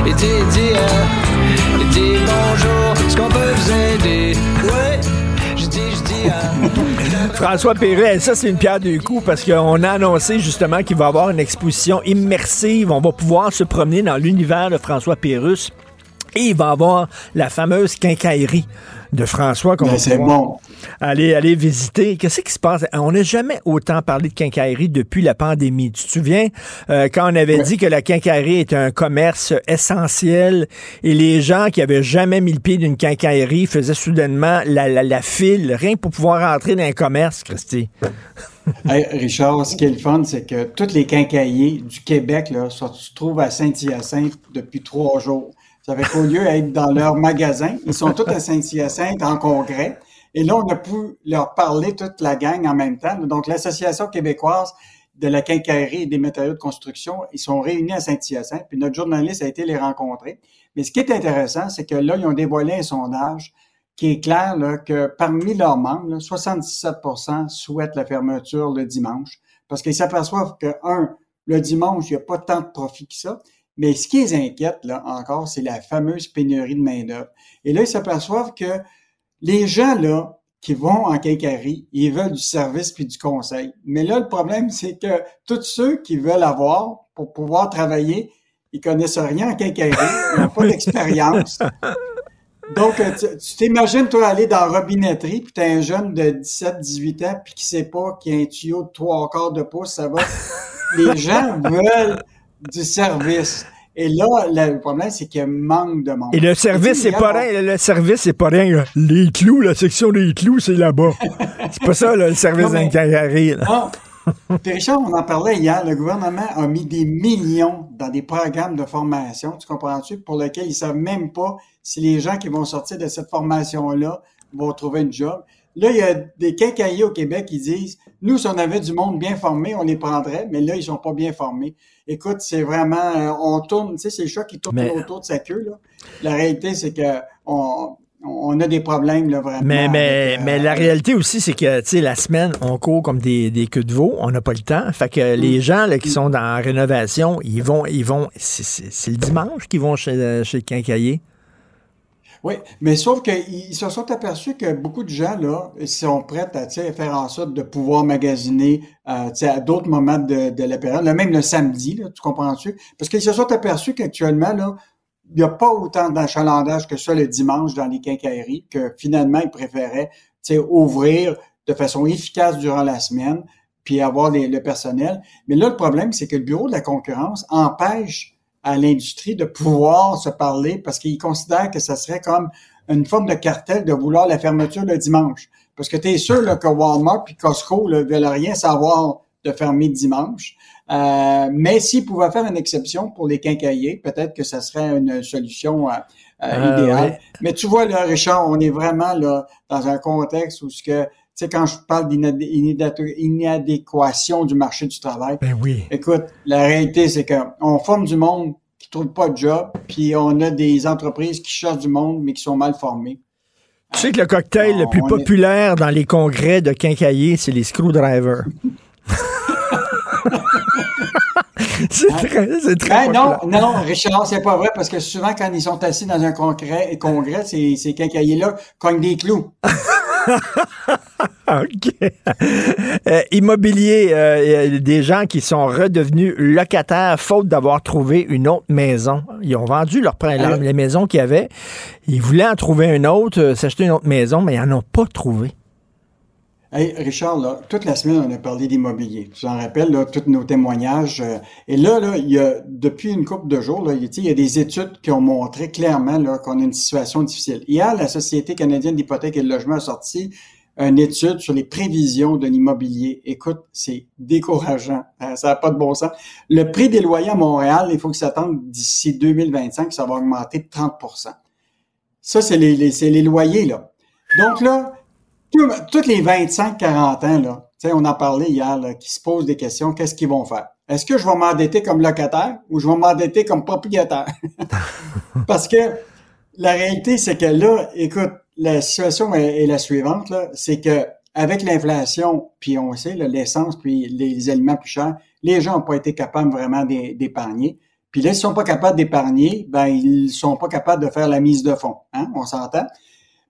il dit, il dit, euh, il dit bonjour, est-ce qu'on peut vous aider? Ouais, François Perret, ça c'est une pierre de coups parce qu'on a annoncé justement qu'il va y avoir une exposition immersive. On va pouvoir se promener dans l'univers de François Pérus et il va avoir la fameuse quincaillerie de François qu'on c'est bon. Aller, aller visiter. Qu'est-ce qui se passe? On n'a jamais autant parlé de quincaillerie depuis la pandémie. Tu te souviens euh, quand on avait dit que la quincaillerie était un commerce essentiel et les gens qui avaient jamais mis le pied d'une quincaillerie faisaient soudainement la, la, la file, rien pour pouvoir entrer dans un commerce, Christy. Hey, Richard, ce qui est le fun, c'est que tous les quincailliers du Québec là, se trouvent à Saint-Hyacinthe depuis trois jours. Ça fait qu'au lieu d'être dans leur magasin, ils sont tous à Saint-Hyacinthe en congrès. Et là, on a pu leur parler toute la gang en même temps. Donc, l'Association québécoise de la quincaillerie et des matériaux de construction, ils sont réunis à Saint-Hyacinthe, puis notre journaliste a été les rencontrer. Mais ce qui est intéressant, c'est que là, ils ont dévoilé un sondage qui est clair là, que parmi leurs membres, là, 77% souhaitent la fermeture le dimanche parce qu'ils s'aperçoivent que, un, le dimanche, il n'y a pas tant de profit que ça. Mais ce qui les inquiète, là, encore, c'est la fameuse pénurie de main-d'œuvre. Et là, ils s'aperçoivent que les gens, là, qui vont en quincaillerie, ils veulent du service puis du conseil. Mais là, le problème, c'est que tous ceux qui veulent avoir pour pouvoir travailler, ils connaissent rien en quincaillerie, ils n'ont pas d'expérience. Donc, euh, tu tu t'imagines, toi, aller dans la robinetterie, puis t'as un jeune de 17, 18 ans, puis qui sait pas qu'il y a un tuyau de trois quarts de pouce, ça va. Les gens veulent du service. Et là, le problème, c'est qu'il manque de monde. Et le service, c'est pas rien. Le service, c'est pas rien. Les clous, la section des clous, c'est là-bas. c'est pas ça, là, le service d'un là. Ah, Richard, on en parlait hier, le gouvernement a mis des millions dans des programmes de formation, tu comprends-tu, pour lesquels ils savent même pas si les gens qui vont sortir de cette formation-là vont trouver une job. Là, il y a des quincailliers au Québec qui disent, nous, si on avait du monde bien formé, on les prendrait, mais là, ils sont pas bien formés. Écoute, c'est vraiment, euh, on tourne, tu sais, c'est le chat qui tourne Mais- autour de sa queue, là. La réalité, c'est que on, on a des problèmes, là, vraiment. Mais, mais, avec, euh, mais la réalité aussi, c'est que, tu sais, la semaine, on court comme des, des queues de veau. On n'a pas le temps. Fait que Mm. les gens là, qui sont dans la rénovation, ils vont, ils vont, c'est- c'est c'est le dimanche qu'ils vont chez, chez le quincailler. Oui, mais sauf qu'ils se sont aperçus que beaucoup de gens, là, sont prêts à faire en sorte de pouvoir magasiner euh, à d'autres moments de, la période, même le samedi, tu comprends-tu? Parce qu'ils se sont aperçus qu'actuellement, il n'y a pas autant d'achalandage que ça le dimanche dans les quincailleries, que finalement, ils préféraient ouvrir de façon efficace durant la semaine, puis avoir le personnel. Mais là, le problème, c'est que le Bureau de la concurrence empêche à l'industrie de pouvoir se parler parce qu'ils considèrent que ça serait comme une forme de cartel de vouloir la fermeture le dimanche. Parce que tu es sûr là, que Walmart puis Costco ne veulent rien savoir de fermer dimanche. Euh, mais s'ils pouvaient faire une exception pour les quincailliers, peut-être que ça serait une solution euh, euh, Ah, idéale. ouais. Mais tu vois, là, Richard, on est vraiment là dans un contexte où ce que, sais, quand je parle d'inad- inadé- inadéquation du marché du travail, Ben oui. écoute, la réalité, c'est qu'on forme du monde qui trouve pas de job, puis on a des entreprises qui cherchent du monde, mais qui sont mal formées. Tu sais que le cocktail le plus on est- populaire dans les congrès de quincailler, c'est les screwdrivers. c'est très, c'est très Ben non, non, Richard, c'est pas vrai, parce que souvent, quand ils sont assis dans un congrès, congrès ces, ces quincailliers-là cognent des clous. OK. Euh, immobilier, euh, a des gens qui sont redevenus locataires faute d'avoir trouvé une autre maison. Ils ont vendu leur, leur- Alors- les maisons qu'ils avaient. Ils voulaient en trouver une autre, euh, s'acheter une autre maison, mais ils n'en ont pas trouvé. Hey, Richard, là, toute la semaine, on a parlé d'immobilier. Tu t'en rappelles, là, tous nos témoignages. euh, et là, là, il y a, depuis une couple de jours, là, il il y a des études qui ont montré clairement là, qu'on a une situation difficile. Hier, la Société canadienne d'hypothèque et de logement a sorti une étude sur les prévisions de l'immobilier. Écoute, c'est décourageant. Euh, Ça n'a pas de bon sens. Le prix des loyers à Montréal, il faut que ça s'attende d'ici 2025, ça va augmenter de 30% Ça, c'est les, les- c'est les loyers, là. Donc là, toutes les 25-40 ans, là, on en parlait hier, là, qui se posent des questions, qu'est-ce qu'ils vont faire? Est-ce que je vais m'endetter comme locataire ou je vais m'endetter comme propriétaire? Parce que la réalité, c'est que là, écoute, la situation est, la suivante, c'est que avec l'inflation, puis on sait, l'essence, puis les aliments plus chers, les gens n'ont pas été capables vraiment d'é- d'épargner. Puis là, ils sont pas capables d'épargner, ben ils sont pas capables de faire la mise de fonds. Hein? On s'entend?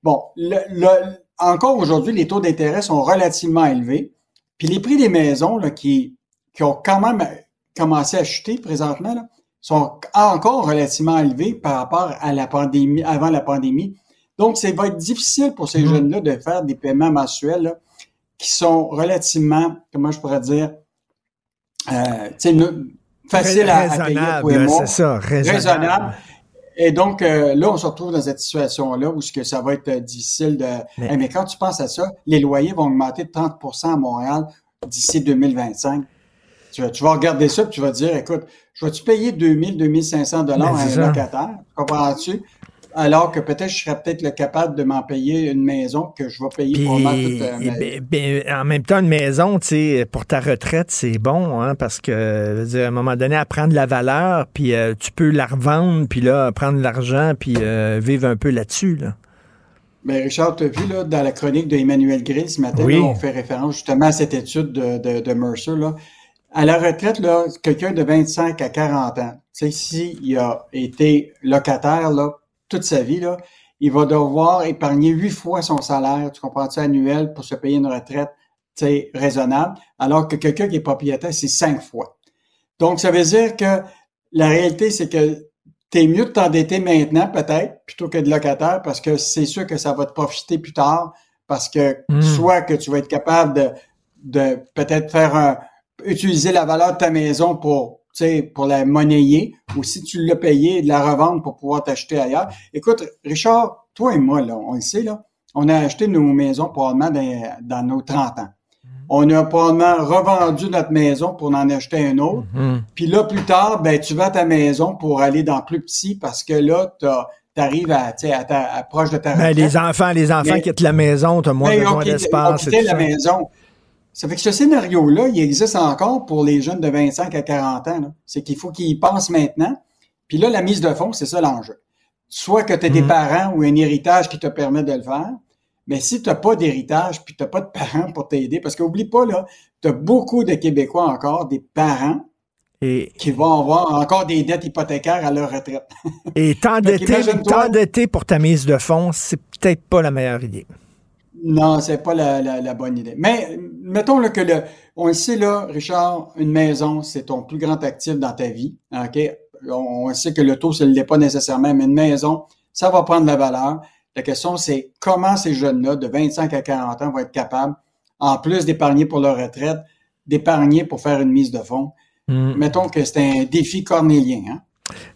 Bon, le, le- encore aujourd'hui, les taux d'intérêt sont relativement élevés. Puis les prix des maisons là, qui, qui ont quand même commencé à chuter présentement là, sont encore relativement élevés par rapport à la pandémie, avant la pandémie. Donc, ça va être difficile pour ces mm-hmm. jeunes-là de faire des paiements mensuels là, qui sont relativement, comment je pourrais dire, euh, facile à, à, payer C'est ça, raisonnable. Et donc, euh, là, on se retrouve dans cette situation-là où que ça va être euh, difficile de... Mais, quand tu penses à ça, les loyers vont augmenter de 30% à Montréal d'ici 2025. Tu vas, tu vas regarder ça et tu vas dire, écoute, je vais-tu payer 2000, 2500 dollars à un locataire? Comprends-tu? Alors que peut-être je serais peut-être capable de m'en payer une maison que je vais payer pour ma toute euh, ben, ben, En même temps, une maison, tu sais, pour ta retraite, c'est bon, hein, parce que dire, à un moment donné, elle prend de la valeur, puis euh, tu peux la revendre, puis là, prendre l'argent, puis euh, vivre un peu là-dessus. Là. Ben Richard, tu as vu là, dans la chronique d'Emmanuel Grill ce matin, on fait référence justement à cette étude de, de, de Mercer. Là. À la retraite, là, quelqu'un de 25 à 40 ans, tu sais, s'il a été locataire là, toute sa vie, là, il va devoir épargner huit fois son salaire, tu comprends-tu, annuel pour se payer une retraite raisonnable, alors que quelqu'un qui est propriétaire, c'est cinq fois. Donc, ça veut dire que la réalité, c'est que tu es mieux de t'endetter maintenant, peut-être, plutôt que de locataire, parce que c'est sûr que ça va te profiter plus tard, parce que hmm. soit que tu vas être capable de, de peut-être faire un, utiliser la valeur de ta maison pour pour la monnayer, ou si tu l'as payé, de la revendre pour pouvoir t'acheter ailleurs. Écoute, Richard, toi et moi, là, on le sait, là, on a acheté nos maisons probablement dans, dans nos 30 ans. On a probablement revendu notre maison pour en acheter un autre. Mm-hmm. Puis là, plus tard, ben, tu vas à ta maison pour aller dans plus petit parce que là, tu arrives à, à, à, proche de ta ben, les enfants, les enfants quittent la maison, tu as moins, ben, d'espace. la maison. Ça fait que ce scénario-là, il existe encore pour les jeunes de 25 à 40 ans. C'est qu'il faut qu'ils y pensent maintenant. Puis là, la mise de fonds, c'est ça l'enjeu. Soit que tu as des mhm. parents ou un héritage qui te permet de le faire, mais si tu n'as pas d'héritage puis tu n'as pas de parents pour t'aider, parce qu'oublie pas, là, tu as beaucoup de Québécois encore, des parents et, qui vont avoir encore des dettes hypothécaires à leur retraite. Et t'endetter pour ta mise de fonds, c'est peut-être pas la meilleure idée. Non, c'est pas la, la, bonne idée. Mais mettons là, que le, on le sait là, Richard, une maison, c'est ton plus grand actif dans ta vie. Ok, on, sait que le taux, ce n'est pas nécessairement, mais une maison, ça va prendre la valeur. La question, c'est comment ces jeunes-là, de 25 à 40 ans, vont être capables, en plus d'épargner pour leur retraite, d'épargner pour faire une mise de fonds. Hmm. Mettons que c'est un défi cornélien. Hein?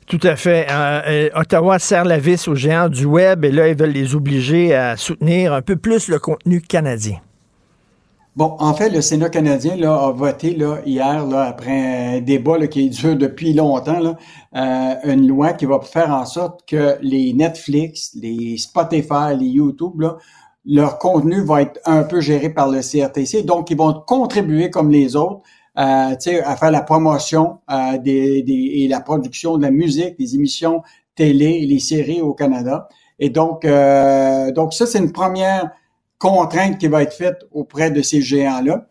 Tout à fait. Euh, euh, Ottawa serre la vis aux géants du web et là, ils veulent les obliger à soutenir un peu plus le contenu canadien. Bon, en fait, le Sénat canadien là, a voté là, hier, là, après un débat qui dure depuis longtemps, là, euh, une loi qui va faire en sorte que les Netflix, les Spotify, les YouTube, là, leur contenu va être un peu géré par le CRTC. Donc, ils vont contribuer comme les autres à faire la promotion euh, des, des, et la production de la musique, des émissions télé et les séries au Canada. Et donc, euh, donc ça, c'est une première contrainte qui va être faite auprès de ces géants-là.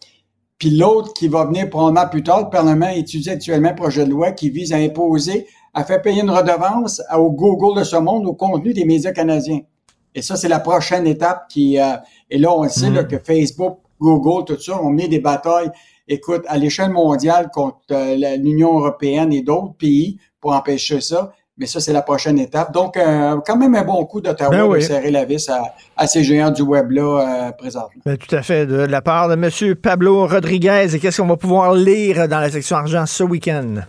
Puis l'autre qui va venir probablement plus tard, le Parlement étudie actuellement un projet de loi qui vise à imposer, à faire payer une redevance au Google de ce monde au contenu des médias canadiens. Et ça, c'est la prochaine étape qui... Euh, et là, on sait là, mm. que Facebook, Google, tout ça, ont mis des batailles écoute, à l'échelle mondiale contre euh, l'Union européenne et d'autres pays pour empêcher ça. Mais ça, c'est la prochaine étape. Donc, euh, quand même un bon coup d'Ottawa ben de serrer la vis à, ces géants du web-là euh, présentement. Ben, tout à fait. De la part de M. Pablo Rodriguez, qu'est-ce qu'on va pouvoir lire dans la section argent ce week-end?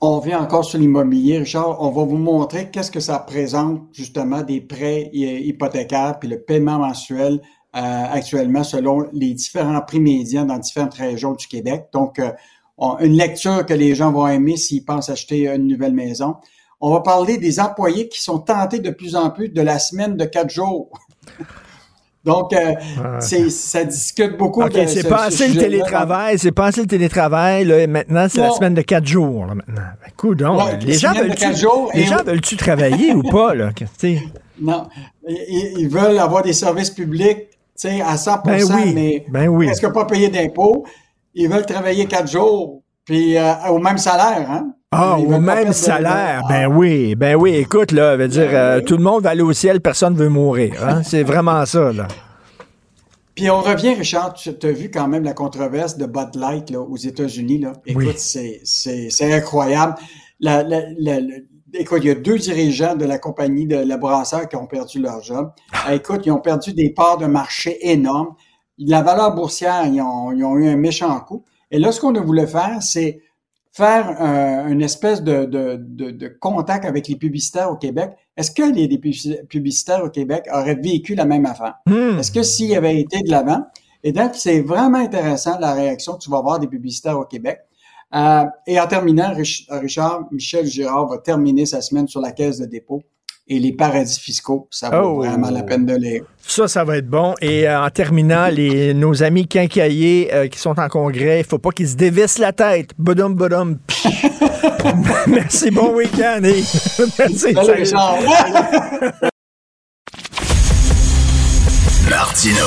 On vient encore sur l'immobilier, Richard. On va vous montrer qu'est-ce que ça représente, justement, des prêts hypothécaires puis le paiement mensuel actuellement selon les différents prix médians dans différentes régions du Québec. Donc, euh, une lecture que les gens vont aimer s'ils pensent acheter une nouvelle maison. On va parler des employés qui sont tentés de plus en plus de la semaine de quatre jours. Donc, euh, ça discute beaucoup. OK, c'est pas assez le télétravail. C'est pas assez le télétravail. Là, maintenant, c'est la semaine de quatre jours. Là, maintenant. Écoute, ben, donc, les, gens veulent-tu, les gens veulent-tu travailler ou pas? Là, non. ils, veulent avoir des services publics sais, à 100 ben oui, mais ben oui. presque pas payer d'impôts? Ils veulent travailler quatre jours, puis euh, au même salaire, hein? Ah, au même salaire, ben oui, ben oui. Écoute, là, veut dire, ben euh, tout le monde va aller au ciel, personne veut mourir. Hein? C'est vraiment ça, là. Puis on revient, Richard, tu as vu quand même la controverse de Bud Light là, aux États-Unis. Là. Écoute, c'est, c'est, incroyable. La, la, la, écoute, il y a deux dirigeants de la compagnie de la brasseur qui ont perdu leur job. Ah. Écoute, ils ont perdu des parts de marché énormes. La valeur boursière, ils ont, ils ont eu un méchant coup. Et là, ce qu'on a voulu faire, c'est faire euh, une espèce de, de, de, de, contact avec les publicitaires au Québec. Est-ce que les, publicitaires au Québec auraient vécu la même affaire? Hmm. Est-ce que s'il avait été de l'avant? Et donc, c'est vraiment intéressant la réaction que tu vas avoir des publicitaires au Québec. Euh, et en terminant, Richard, Michel Girard va terminer sa semaine sur la caisse de dépôt et les paradis fiscaux. Ça vaut oh. vraiment la peine de lire. Ça, ça va être bon. Et euh, en terminant, les, nos amis quincaillers euh, qui sont en congrès, il faut pas qu'ils se dévissent la tête. Bodum, bodum. Merci, bon week-end. Merci. Martino.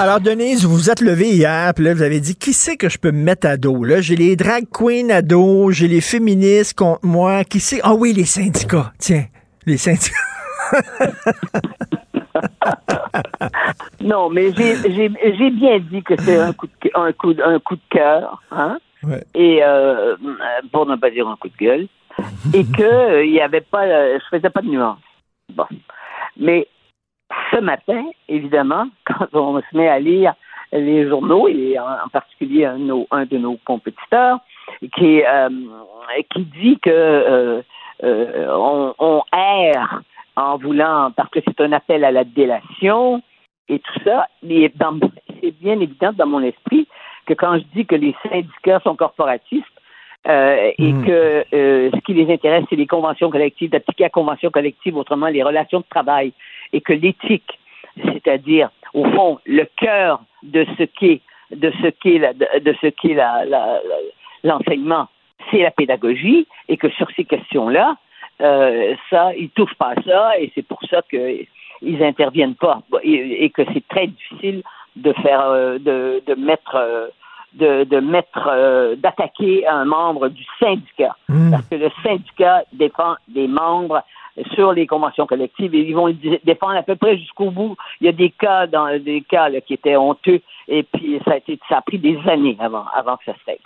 Alors, Denise, vous vous êtes levée hier, puis là, vous avez dit, qui c'est que je peux me mettre à dos? Là, j'ai les drag queens à dos, j'ai les féministes contre moi. Qui c'est? Ah oui, les syndicats. Tiens, les syndicats. non, mais j'ai bien dit que c'est un coup de, un coup, un coup de cœur, hein? Et euh, pour ne pas dire un coup de gueule, et que euh, il y avait pas, euh, je faisais pas de nuance. Bon, mais ce matin, évidemment, quand on se met à lire les journaux et en, particulier un, un, de nos compétiteurs qui qui dit que on, on erre en voulant, parce que c'est un appel à la délation et tout ça, c'est bien évident dans mon esprit que quand je dis que les syndicats sont corporatistes, euh, et hmm. que euh, ce qui les intéresse, c'est les conventions collectives, d'appliquer la convention collective, autrement les relations de travail, et que l'éthique, c'est-à-dire au fond le cœur de ce qu'est de ce qu'est de ce qu'est l'enseignement, c'est la pédagogie, et que sur ces questions-là, euh, ça, ils touchent pas à ça et c'est pour ça qu'ils interviennent pas et, que c'est très difficile de faire, euh, de, de mettre, euh, de, de mettre, d'attaquer un membre du syndicat hmm. parce que le syndicat défend des membres sur les conventions collectives et ils vont défendre à peu près jusqu'au bout. Il y a des cas dans des cas qui étaient honteux et puis ça a été ça a pris des années avant avant que ça se règle.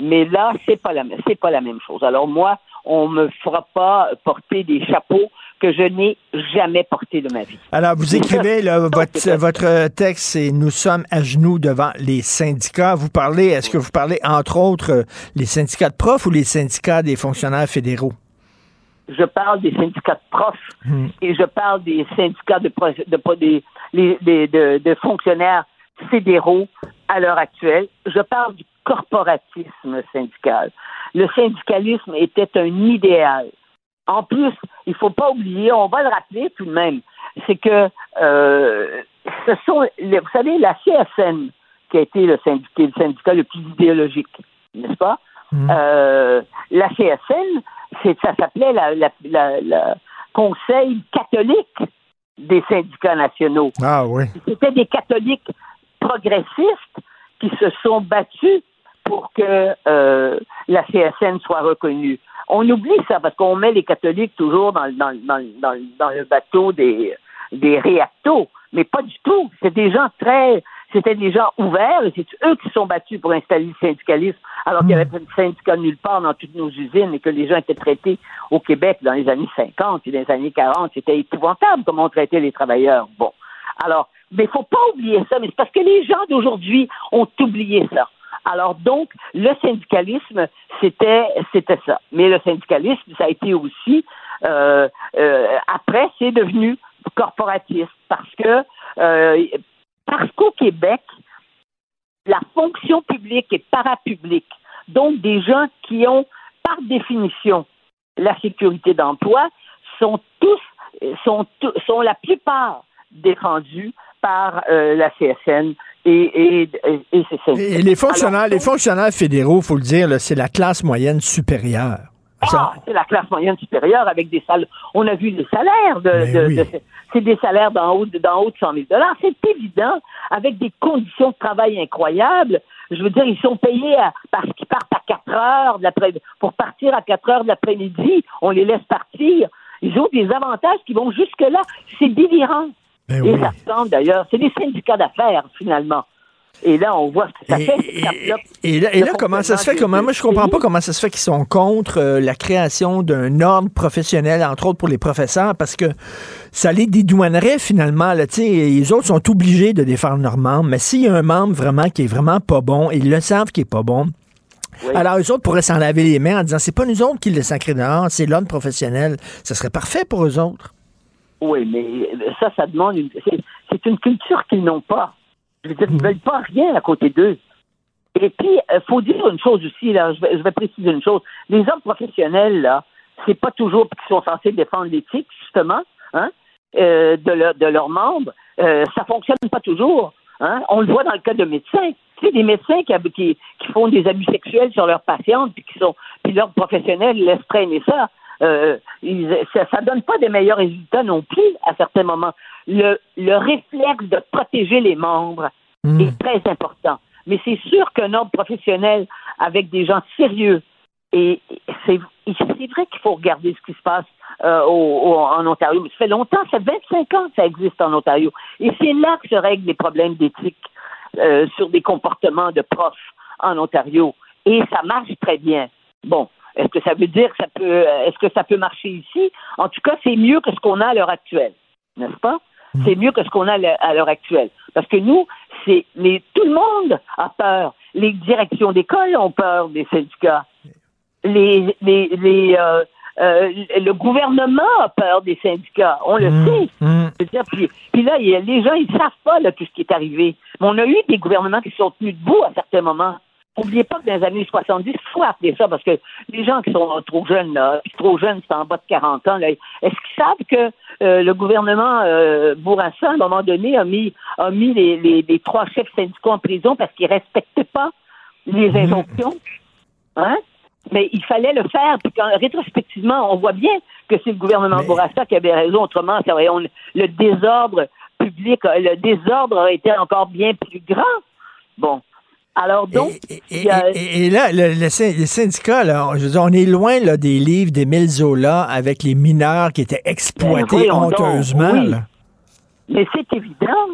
Mais là c'est pas la c'est pas la même chose. Alors moi on me fera pas porter des chapeaux que je n'ai jamais portés de ma vie. Alors, vous écrivez votre, votre texte, c'est Nous sommes à genoux devant les syndicats. Vous parlez, est-ce que vous parlez entre autres les syndicats de profs ou les syndicats des fonctionnaires fédéraux? Je parle des syndicats de profs hmm. et je parle des syndicats de, de, de fonctionnaires fédéraux à l'heure actuelle. Je parle du corporatisme syndical le syndicalisme était un idéal. En plus, il ne faut pas oublier, on va le rappeler tout de même, c'est que euh, ce sont, vous savez, la CSN, qui a été le syndicat le, plus idéologique, n'est-ce pas? Mmh. Euh, la CSN, ça s'appelait la, la, Conseil catholique des syndicats nationaux. Ah oui. C'était des catholiques progressistes qui se sont battus pour que euh, la CSN soit reconnue. On oublie ça parce qu'on met les catholiques toujours dans, dans, dans, dans, le bateau des, des réactos, mais pas du tout. C'est des gens très, c'était des gens ouverts et c'est eux qui sont battus pour installer le syndicalisme, alors qu'il n'y avait pas de syndicat nulle part dans toutes nos usines et que les gens étaient traités au Québec dans les années 50 et dans les années 40. C'était épouvantable comment on traitait les travailleurs. Bon. Alors, mais il faut pas oublier ça, mais c'est parce que les gens d'aujourd'hui ont oublié ça. Alors donc, le syndicalisme, c'était c'était ça. Mais le syndicalisme, ça a été aussi euh, euh, après, c'est devenu corporatiste parce que euh, parce qu'au Québec, la fonction publique est parapublique. Donc, des gens qui ont, par définition, la sécurité d'emploi sont tous, sont, sont la plupart défendus par la CSN et, et, et. Et les fonctionnaires, les fonctionnaires fédéraux, faut le dire, c'est la classe moyenne supérieure. Ah, c'est la classe moyenne supérieure avec des salaires. On a vu les salaires de, de, de c'est des salaires d'en haut, d'en haut de 100 000 dollars. C'est évident, avec des conditions de travail incroyables. Je veux dire, ils sont payés à, parce qu'ils partent à 4 heures de l'après, pour partir à 4 heures de l'après-midi. On les laisse partir. Ils ont des avantages qui vont jusque-là. C'est délirant. Ben Et oui. ça ressemble d'ailleurs. C'est des syndicats d'affaires, finalement. Et là, on voit ce que ça fait. ça bloque Et là, et le là, comment ça se fait? Comment, moi, je comprends pas comment ça se fait qu'ils sont contre euh, la création d'un ordre professionnel, entre autres pour les professeurs, parce que ça les dédouanerait finalement. Là, les autres sont obligés de défendre leurs membres, mais s'il y a un membre vraiment qui est vraiment pas bon, ils le savent qu'il est pas bon, alors eux autres pourraient s'en laver les mains en disant c'est pas nous autres qui le sacré dehors, c'est l'ordre professionnel. Ça serait parfait pour eux autres. Oui, mais ça, ça demande une. C'est une culture qu'ils n'ont pas. Je veux dire, ils ne veulent pas rien à côté d'eux. Et puis, il faut dire une chose aussi, là, je vais, préciser une chose. Les hommes professionnels, là, c'est pas toujours qui sont censés défendre l'éthique, justement, hein, euh, de, leur- de leurs membres. Euh, ça fonctionne pas toujours. Hein. On le voit dans le cas de médecins. Tu sais, des médecins qui, qui, font des abus sexuels sur leurs patientes, puis qui sont, puis leurs professionnels laissent traîner ça. Euh, ça, ça donne pas des meilleurs résultats non plus à certains moments. Le, le réflexe de protéger les membres est très important. Mais c'est sûr qu'un ordre professionnel avec des gens sérieux, et c'est vrai qu'il faut regarder ce qui se passe euh, au- au- en Ontario. Ça fait longtemps, ça fait 25 ans que ça existe en Ontario. Et c'est là que se règlent les problèmes d'éthique euh, sur des comportements de profs en Ontario. Et ça marche très bien. Bon, est-ce que ça veut dire que ça peut, est-ce que ça peut marcher ici? En tout cas, c'est mieux que ce qu'on a à l'heure actuelle, n'est-ce pas? C'est mieux que ce qu'on a à l'heure- actuelle, parce que nous, c'est les, tout le monde a peur. Les directions d'école ont peur des syndicats. Les, les, les, euh, euh, le gouvernement a peur des syndicats. On le sait. Je veux dire, puis, puis là, il y a- les gens, ils savent pas là, tout ce qui est arrivé. Mais on a eu des gouvernements qui se sont tenus debout à certains moments. N'oubliez pas que dans les années 70, il faut appeler ça, parce que les gens qui sont trop jeunes, là, trop jeunes, c'est en bas de 40 ans, est-ce qu'ils savent que euh, le gouvernement euh, Bourassa, à un moment donné, a mis, a mis les, les, les trois chefs syndicaux en prison parce qu'ils respectaient pas les injonctions? Hein? Mais il fallait le faire, puis quand, rétrospectivement, on voit bien que c'est le gouvernement Bourassa qui avait raison. Autrement, ça on- le désordre public, le désordre aurait été encore bien plus grand. Bon. Alors donc, a- Et, et là, le, les syndicats, là, je veux dire, on est loin là, des livres d'Émile Zola avec les mineurs qui étaient exploités Ben, donc, honteusement. oui. Mais c'est évident.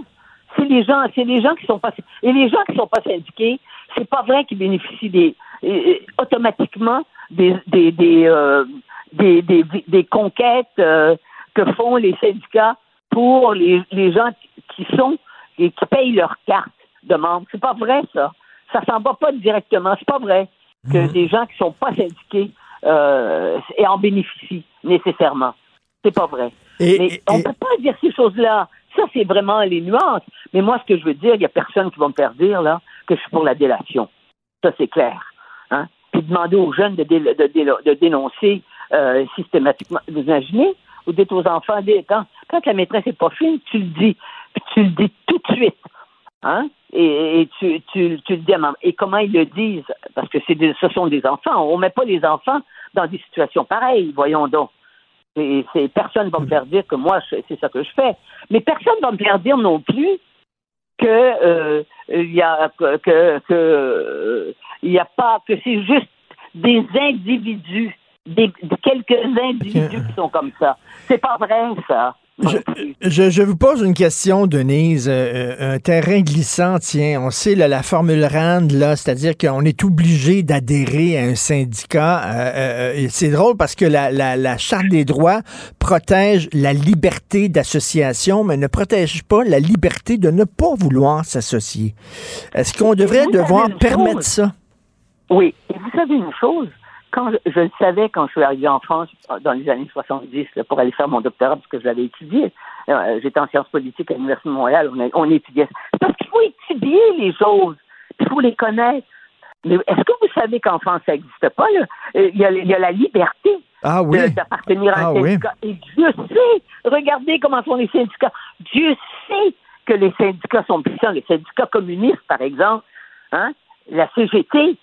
C'est les gens, c'est les gens qui sont pas et les gens qui sont pas syndiqués, c'est pas vrai qu'ils bénéficient des euh, automatiquement des des des, euh, des, des, des conquêtes euh, que font les syndicats pour les, les gens qui qui sont et qui payent leur carte de membre. C'est pas vrai ça. Ça s'en va pas directement. C'est pas vrai que des gens qui sont pas syndiqués euh, et en bénéficient nécessairement. C'est pas vrai. Mais on peut pas dire ces choses-là. Ça, c'est vraiment les nuances. Mais moi, ce que je veux dire, il n'y a personne qui va me faire dire là, que je suis pour la délation. Ça, c'est clair. Hein? Puis demander aux jeunes de, dé- de, dé- de dénoncer euh, systématiquement. Vous imaginez? Vous dites aux enfants, quand, quand la maîtresse n'est pas fine, tu le dis. Puis tu le dis tout de suite. Hein? Et, et tu, tu, tu le dis à maman. Et comment ils le disent? Parce que c'est des- ce sont des enfants. On ne met pas les enfants dans des situations pareilles, voyons donc. Et personne ne va me faire dire que moi, c'est ça que je fais. Mais personne ne va me faire dire non plus que euh, y a que, que, que, il y a pas que c'est juste des individus, des, quelques individus qui sont comme ça. C'est pas vrai ça. Je, je vous pose une question, Denise. Euh, euh, un terrain glissant, tiens, on sait là, la formule RAND, là, c'est-à-dire qu'on est obligé d'adhérer à un syndicat. Euh, euh, c'est drôle parce que la, la, la Charte des droits protège la liberté d'association, mais ne protège pas la liberté de ne pas vouloir s'associer. Est-ce qu'on devrait devoir permettre chose? ça? Oui. Et vous savez une chose? Quand je, je le savais quand je suis arrivé en France dans les années 70 là, pour aller faire mon doctorat parce que je l'avais étudié. Euh, J'étais en sciences politiques à l'Université de Montréal. On, a- on étudiait. Parce qu'il faut étudier les choses. Il faut les connaître. Mais est-ce que vous savez qu'en France, ça n'existe pas? là? Euh, Il y, a, il y a la liberté Ah oui. d'appartenir à un Ah oui. syndicat. Et Dieu sait, regardez comment sont les syndicats. Dieu sait que les syndicats sont puissants. Les syndicats communistes, par exemple, hein, la CGT,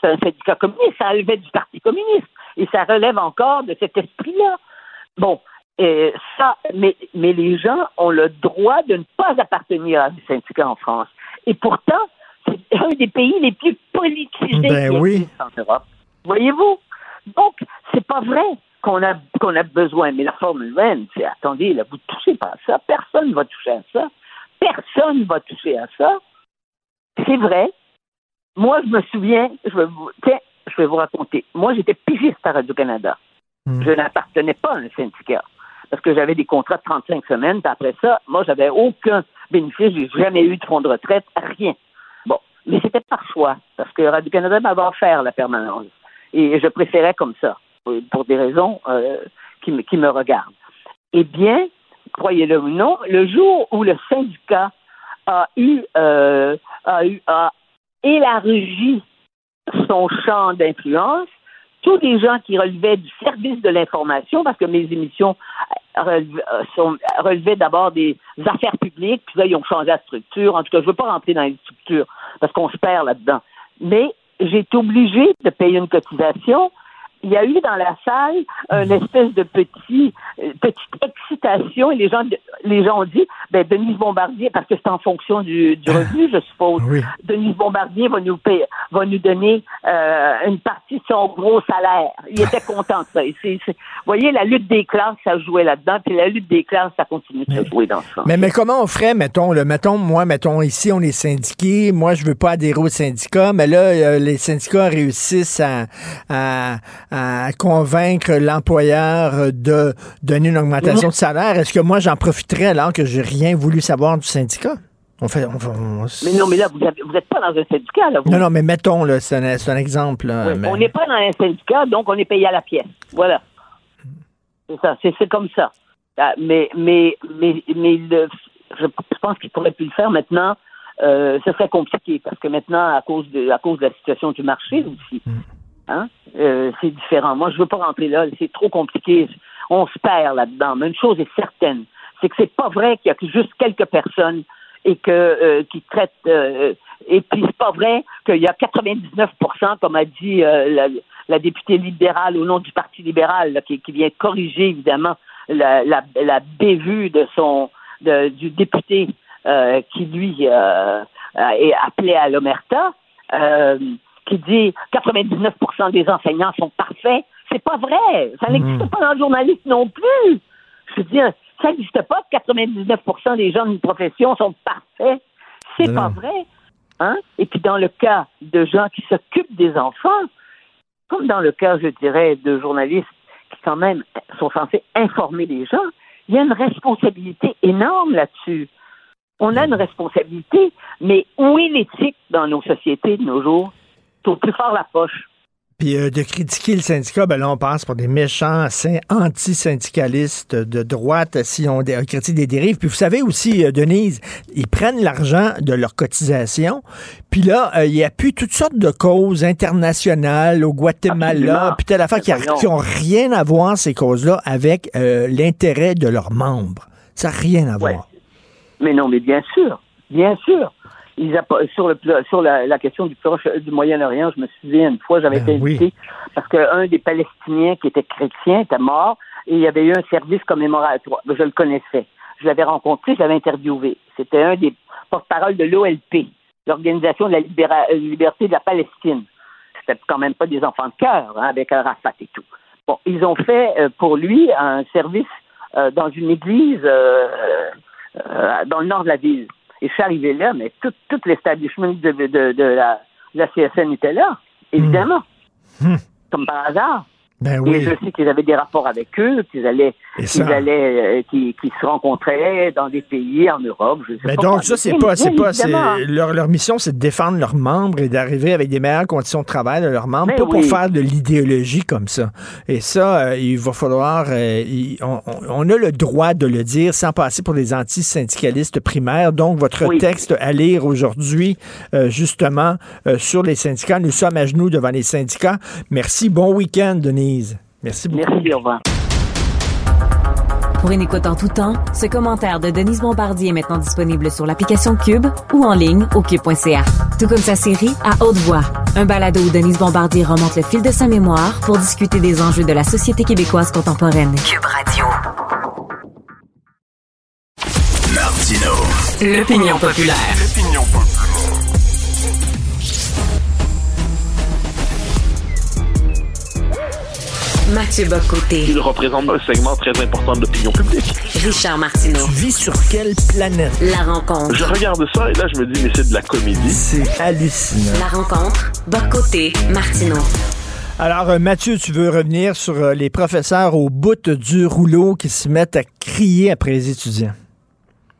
c'est un syndicat communiste, ça relevait du Parti communiste, et ça relève encore de cet esprit-là. Bon, ça, mais, mais les gens ont le droit de ne pas appartenir à des syndicats en France. Et pourtant, c'est un des pays les plus politisés ben oui. en Europe. Voyez-vous? Donc, c'est pas vrai qu'on a, qu'on a besoin. Mais la Formule humaine, c'est attendez, là, vous touchez pas à ça. Personne ne va toucher à ça. Personne ne va toucher à ça. C'est vrai. Moi, je me souviens, je vais vous, tiens, je vais vous raconter. Moi, j'étais pigiste à Radio-Canada. Hmm. Je n'appartenais pas à un syndicat parce que j'avais des contrats de 35 semaines. Puis après ça, moi, j'avais aucun bénéfice. J'ai jamais eu de fonds de retraite, rien. Bon, mais c'était par choix parce que Radio-Canada m'avait offert la permanence et je préférais comme ça pour des raisons euh, qui, me, qui me regardent. Eh bien, croyez-le ou non, le jour où le syndicat a eu, euh, a eu, a élargi son champ d'influence, tous les gens qui relevaient du service de l'information, parce que mes émissions relevaient d'abord des affaires publiques, puis là, ils ont changé la structure. En tout cas, je ne veux pas rentrer dans les structures parce qu'on se perd là-dedans. Mais j'ai été obligée de payer une cotisation il y a eu dans la salle une espèce de petit, euh, petite excitation et les gens, les gens ont dit, ben, Denise Bombardier, parce que c'est en fonction du, du revenu, je suppose, Denise Bombardier va nous payer, va nous donner euh, une partie de son gros salaire. Il était content de ça. vous voyez, la lutte des classes, ça jouait là-dedans, puis la lutte des classes, ça continue de jouer dans ça. Mais, mais comment on ferait, mettons, le, mettons, moi, mettons, ici, on est syndiqué, moi, je veux pas adhérer au syndicat, mais là, euh, les syndicats réussissent à, à à convaincre l'employeur de donner une augmentation de salaire, est-ce que moi j'en profiterais alors que j'ai rien voulu savoir du syndicat? On fait, Mais non, mais là, vous n'êtes pas dans un syndicat. Là, Non, non, mais mettons, c'est un, exemple. On n'est pas dans un syndicat, donc on est payé à la pièce. Voilà. C'est ça, c'est comme ça. Ah, mais, mais, mais, mais je, pense qu'il pourrait plus le faire maintenant. Euh, ce serait compliqué parce que maintenant, à cause de, à cause de la situation du marché aussi, mm. Hein? Euh, c'est différent. Moi, je veux pas rentrer là. C'est trop compliqué. On se perd là-dedans. Mais une chose est certaine, c'est que c'est pas vrai qu'il y a juste quelques personnes et que euh, qui traitent. Euh, et puis c'est pas vrai qu'il y a 99% comme a dit la, députée libérale au nom du Parti libéral, qui, vient corriger évidemment la, la, la bévue de son du député qui lui est appelé à l'omerta qui dit 99% des enseignants sont parfaits. C'est pas vrai. Ça n'existe hmm. pas dans le journalisme non plus. Je veux dire, ça n'existe pas que 99% des gens d'une profession sont parfaits. C'est pas vrai. Hein? Et puis dans le cas de gens qui s'occupent des enfants, comme dans le cas, je dirais, de journalistes qui quand même sont censés informer les gens, il y a une responsabilité énorme là-dessus. On a une responsabilité, mais où est l'éthique dans nos sociétés de nos jours? Plus fort la poche. Puis euh, de critiquer le syndicat, ben là, on passe pour des méchants anti-syndicalistes de droite si on critique des dérives. Puis vous savez aussi, euh, Denise, ils prennent l'argent de leur cotisation. Puis là, euh, il y a plus toutes sortes de causes internationales au Guatemala, puis telle affaire qui n'ont rien à voir, ces causes-là, avec l'intérêt de leurs membres. Ça n'a rien à voir. Mais non, mais bien sûr, bien sûr sur, le, sur la, question du, du Moyen-Orient, je me souviens une fois, j'avais ben été invité parce qu'un des Palestiniens qui était chrétien était mort et il y avait eu un service commémoratoire. Je le connaissais. Je l'avais rencontré, je l'avais interviewé. C'était un des porte-parole de l'OLP, l'Organisation de la euh, liberté de la Palestine. C'était quand même pas des enfants de cœur, hein, avec Arafat et tout. Bon, ils ont fait euh, pour lui un service euh, dans une église dans le nord de la ville. Et je suis arrivé là, mais tout, tout l'establishment de, de, de, la, la CSN était là, évidemment. Hmm. Comme par hasard. Ben oui. Et je sais qu'ils avaient des rapports avec eux, qu'ils allaient, qu'ils allaient, euh, qu'ils, se rencontraient dans des pays en Europe. Je sais Mais donc ça, c'est pas, c'est pas, c'est, leur, leur mission, c'est de défendre leurs membres et d'arriver avec des meilleures conditions de travail de leurs membres, pas pour faire de l'idéologie comme ça. Et ça, euh, il va falloir, euh, on, on, a le droit de le dire sans passer pour des anti-syndicalistes primaires. Donc votre texte à lire aujourd'hui, justement, sur les syndicats, nous sommes à genoux devant les syndicats. Merci, bon week-end, Denis. Merci beaucoup. Merci, au revoir. Pour une écoute en tout temps, ce commentaire de Denise Bombardier est maintenant disponible sur l'application Cube ou en ligne au cube.ca. Tout comme sa série À haute voix, un balado où Denise Bombardier remonte le fil de sa mémoire pour discuter des enjeux de la société québécoise contemporaine. Cube Radio. Martino. L'opinion populaire. Mathieu Bocoté. Il représente un segment très important de l'opinion publique. Richard Martineau. Tu vis sur quelle planète? La rencontre. Je regarde ça et là, je me dis, mais c'est de la comédie. C'est hallucinant. La rencontre. Bocoté. Martineau. Alors, euh, Mathieu, tu veux revenir sur euh, les professeurs au bout du rouleau qui se mettent à crier après les étudiants?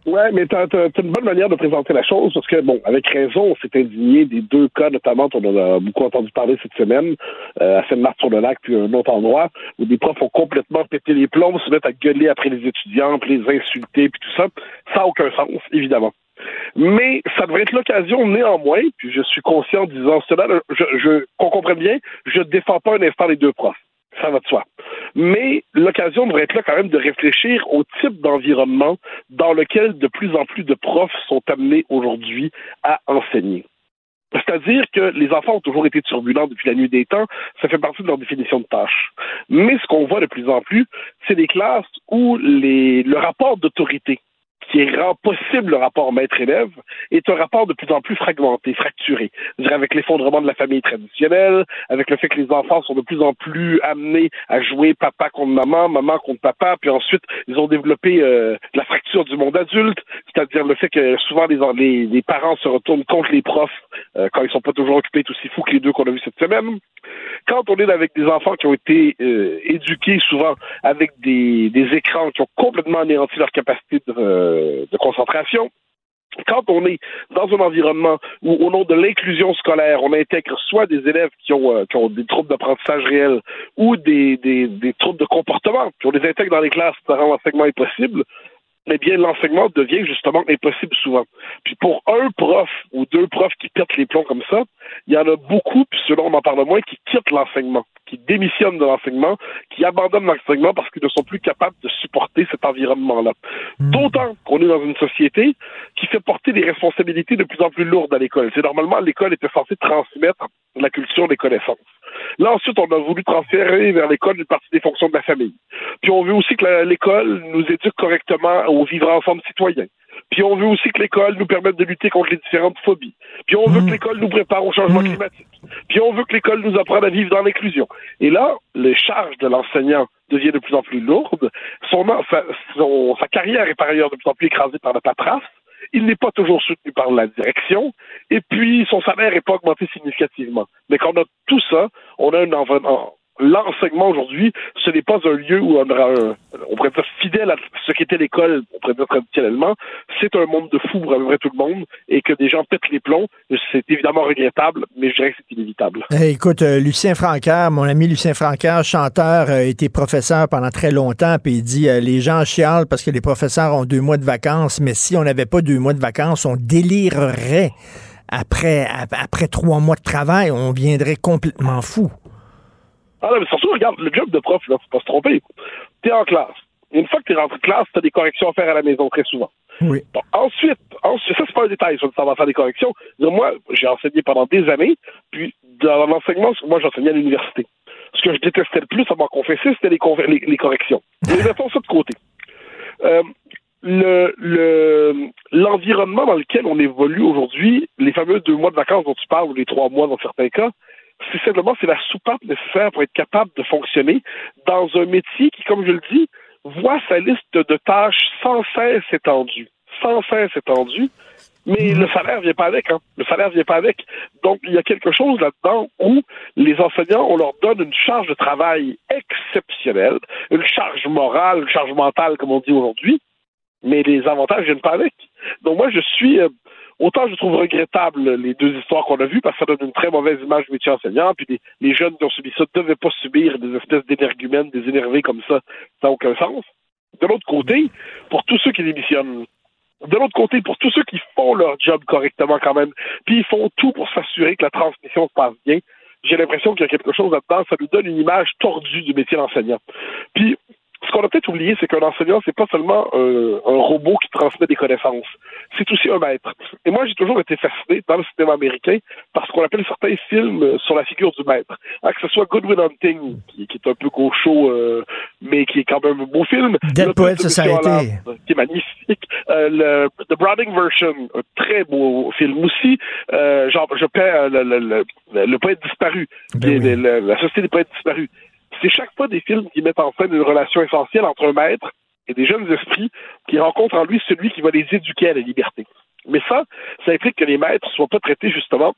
Ouais, mais t'as, t'as, une bonne manière de présenter la chose parce que, bon, avec raison, on s'est indigné des deux cas, notamment, on a beaucoup entendu parler cette semaine, euh, à Seine-Martre-sur-le-Lac, puis un autre endroit, où des profs ont complètement pété les plombs, se mettent à gueuler après les étudiants, puis les insulter, puis tout ça. Ça n'a aucun sens, évidemment. Mais ça devrait être l'occasion, néanmoins, puis je suis conscient en disant cela, je, je, qu'on comprenne bien, je ne défends pas un instant les deux profs ça va de soi. Mais l'occasion devrait être là quand même de réfléchir au type d'environnement dans lequel de plus en plus de profs sont amenés aujourd'hui à enseigner. C'est-à-dire que les enfants ont toujours été turbulents depuis la nuit des temps, ça fait partie de leur définition de tâche. Mais ce qu'on voit de plus en plus, c'est des classes où le rapport d'autorité qui rend possible le rapport maître-élève est un rapport de plus en plus fragmenté, fracturé. Dirais avec l'effondrement de la famille traditionnelle, avec le fait que les enfants sont de plus en plus amenés à jouer papa contre maman, maman contre papa, puis ensuite ils ont développé euh, la fracture du monde adulte, c'est-à-dire le fait que souvent les, les, les, parents se retournent contre les profs euh, quand ils sont pas toujours occupés, aussi fous que les deux qu'on a vu cette semaine. Quand on est avec des enfants qui ont été euh, éduqués souvent avec des, des écrans qui ont complètement anéanti leur capacité de euh, de concentration. Quand on est dans un environnement où, au nom de l'inclusion scolaire, on intègre soit des élèves qui ont, euh, des troubles d'apprentissage réels ou des, troubles de comportement, puis on les intègre dans les classes, ça rend l'enseignement impossible, eh bien, l'enseignement devient justement impossible souvent. Puis pour un prof ou deux profs qui pètent les plombs comme ça, il y en a beaucoup, puis selon on en parle moins, qui quittent l'enseignement, qui démissionnent de l'enseignement, qui abandonnent l'enseignement parce qu'ils ne sont plus capables de supporter cet environnement-là. D'autant qu'on est dans une société qui fait porter des responsabilités de plus en plus lourdes à l'école. C'est normalement l'école était censée transmettre la culture des connaissances. Là, ensuite, on a voulu transférer vers l'école une partie des fonctions de la famille. Puis on veut aussi que l'école nous éduque correctement au vivre ensemble citoyen. Puis on veut aussi que l'école nous permette de lutter contre les différentes phobies. Puis on veut que l'école nous prépare au changement climatique. Puis on veut que l'école nous apprenne à vivre dans l'inclusion. Et là, les charges de l'enseignant devient de plus en plus lourde. Son, sa, son, sa carrière est par ailleurs de plus en plus écrasée par la paperasse. Il n'est pas toujours soutenu par la direction. Et puis, son salaire n'est pas augmenté significativement. Mais quand on a tout ça, on a un environnement l'enseignement aujourd'hui, ce n'est pas un lieu où on aura un, pourrait dire fidèle à ce qu'était l'école, on pourrait dire traditionnellement. C'est un monde de fous pour tout le monde et que des gens pètent les plombs. C'est évidemment regrettable, mais je dirais que c'est inévitable. Hey, écoute, euh, Lucien Francaire, mon ami Lucien Francaire, chanteur, a été professeur pendant très longtemps, puis il dit euh, les gens chialent parce que les professeurs ont deux mois de vacances, mais si on n'avait pas deux mois de vacances, on délirerait après, après trois mois de travail, on viendrait complètement fou. Ah non, mais surtout, regarde, le job de prof, là, faut pas se tromper. T'es en classe. Une fois que tu es rentré de classe, tu as des corrections à faire à la maison très souvent. Oui. Bon, ensuite, ensuite, ça, c'est pas un détail, ça, ça va faire des corrections. Moi, j'ai enseigné pendant des années, puis dans l'enseignement, moi, j'enseignais à l'université. Ce que je détestais le plus à m'en confesser, c'était les, les, les, corrections. Mais mettons ça de côté. Euh, le, le, l'environnement dans lequel on évolue aujourd'hui, les fameux deux mois de vacances dont tu parles, ou les trois mois dans certains cas, c'est simplement c'est la soupape nécessaire pour être capable de fonctionner dans un métier qui, comme je le dis, voit sa liste de tâches sans cesse étendue, sans cesse étendue, mais le salaire vient pas avec, hein. Le salaire vient pas avec. Donc, il y a quelque chose là-dedans où les enseignants, on leur donne une charge de travail exceptionnelle, une charge morale, une charge mentale, comme on dit aujourd'hui, mais les avantages viennent pas avec. Donc, moi, je suis, euh, Autant je trouve regrettable les deux histoires qu'on a vues parce que ça donne une très mauvaise image du métier enseignant, puis les, jeunes qui ont subi ça ne devaient pas subir des espèces d'énergumènes, des énervés comme ça. Ça n'a aucun sens. De l'autre côté, pour tous ceux qui démissionnent, de l'autre côté, pour tous ceux qui font leur job correctement quand même, puis ils font tout pour s'assurer que la transmission se passe bien, j'ai l'impression qu'il y a quelque chose là-dedans, ça nous donne une image tordue du métier d'enseignant. Puis, ce qu'on a peut-être oublié, c'est qu'un enseignant, c'est pas seulement un, robot qui transmet des connaissanes, c'est aussi un maître. Et moi, j'ai toujours été fasciné dans le cinéma américain par ce qu'on appelle certains films sur la figure du maître. Hein, que ce soit Good Will Hunting, qui, est un peu gaucho, euh, mais qui est quand même un beau film. Dead Poet Society. qui est magnifique. Euh, le, The Browning Version, un très beau film aussi. Euh, genre, je perds le, le, le, poète disparu, ben qui est la Société des poètes disparus c'est chaque fois des films qui mettent en scène une relation essentielle entre un maître et des jeunes esprits qui rencontrent en lui celui qui va les éduquer à la liberté. Mais ça, ça implique que les maîtres ne soient pas traités justement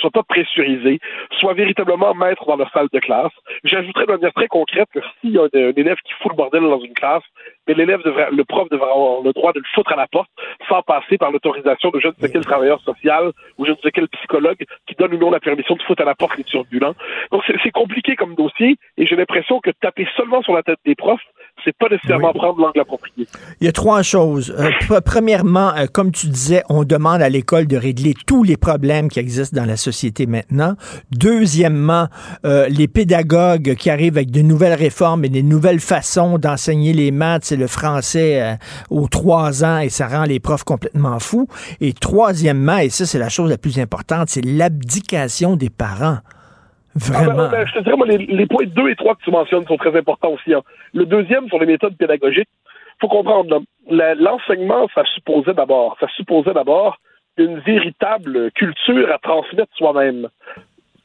soit pas pressurisés, soit véritablement maîtres dans leur salle de classe. J'ajouterais de manière très concrète que s'il y a un, élève qui fout le bordel dans une classe, mais l'élève devrait, le prof devrait avoir le droit de le foutre à la porte sans passer par l'autorisation de je ne sais quel travailleur social ou je ne sais quel psychologue qui donne ou non la permission de foutre à la porte les turbulents. Donc c'est compliqué comme dossier et j'ai l'impression que taper seulement sur la tête des profs, c'est pas nécessairement prendre l'angle approprié. Il y a trois choses. Euh, premièrement, euh, comme tu disais, on demande à l'école de régler tous les problèmes qui existent dans la société maintenant. Deuxièmement, euh, les pédagogues qui arrivent avec de nouvelles réformes et des nouvelles façons d'enseigner les maths le français aux trois ans et ça rend les profs complètement fous. Et troisièmement, et ça c'est la chose la plus importante, c'est l'abdication des parents. Vraiment. Ah ben, ben, je te dirais, moi, les, points 2 et 3 que tu mentionnes sont très importants aussi. Hein. Le deuxième, sur les méthodes pédagogiques, faut comprendre, l'enseignement, ça supposait d'abord, ça supposait d'abord une véritable culture à transmettre soi-même.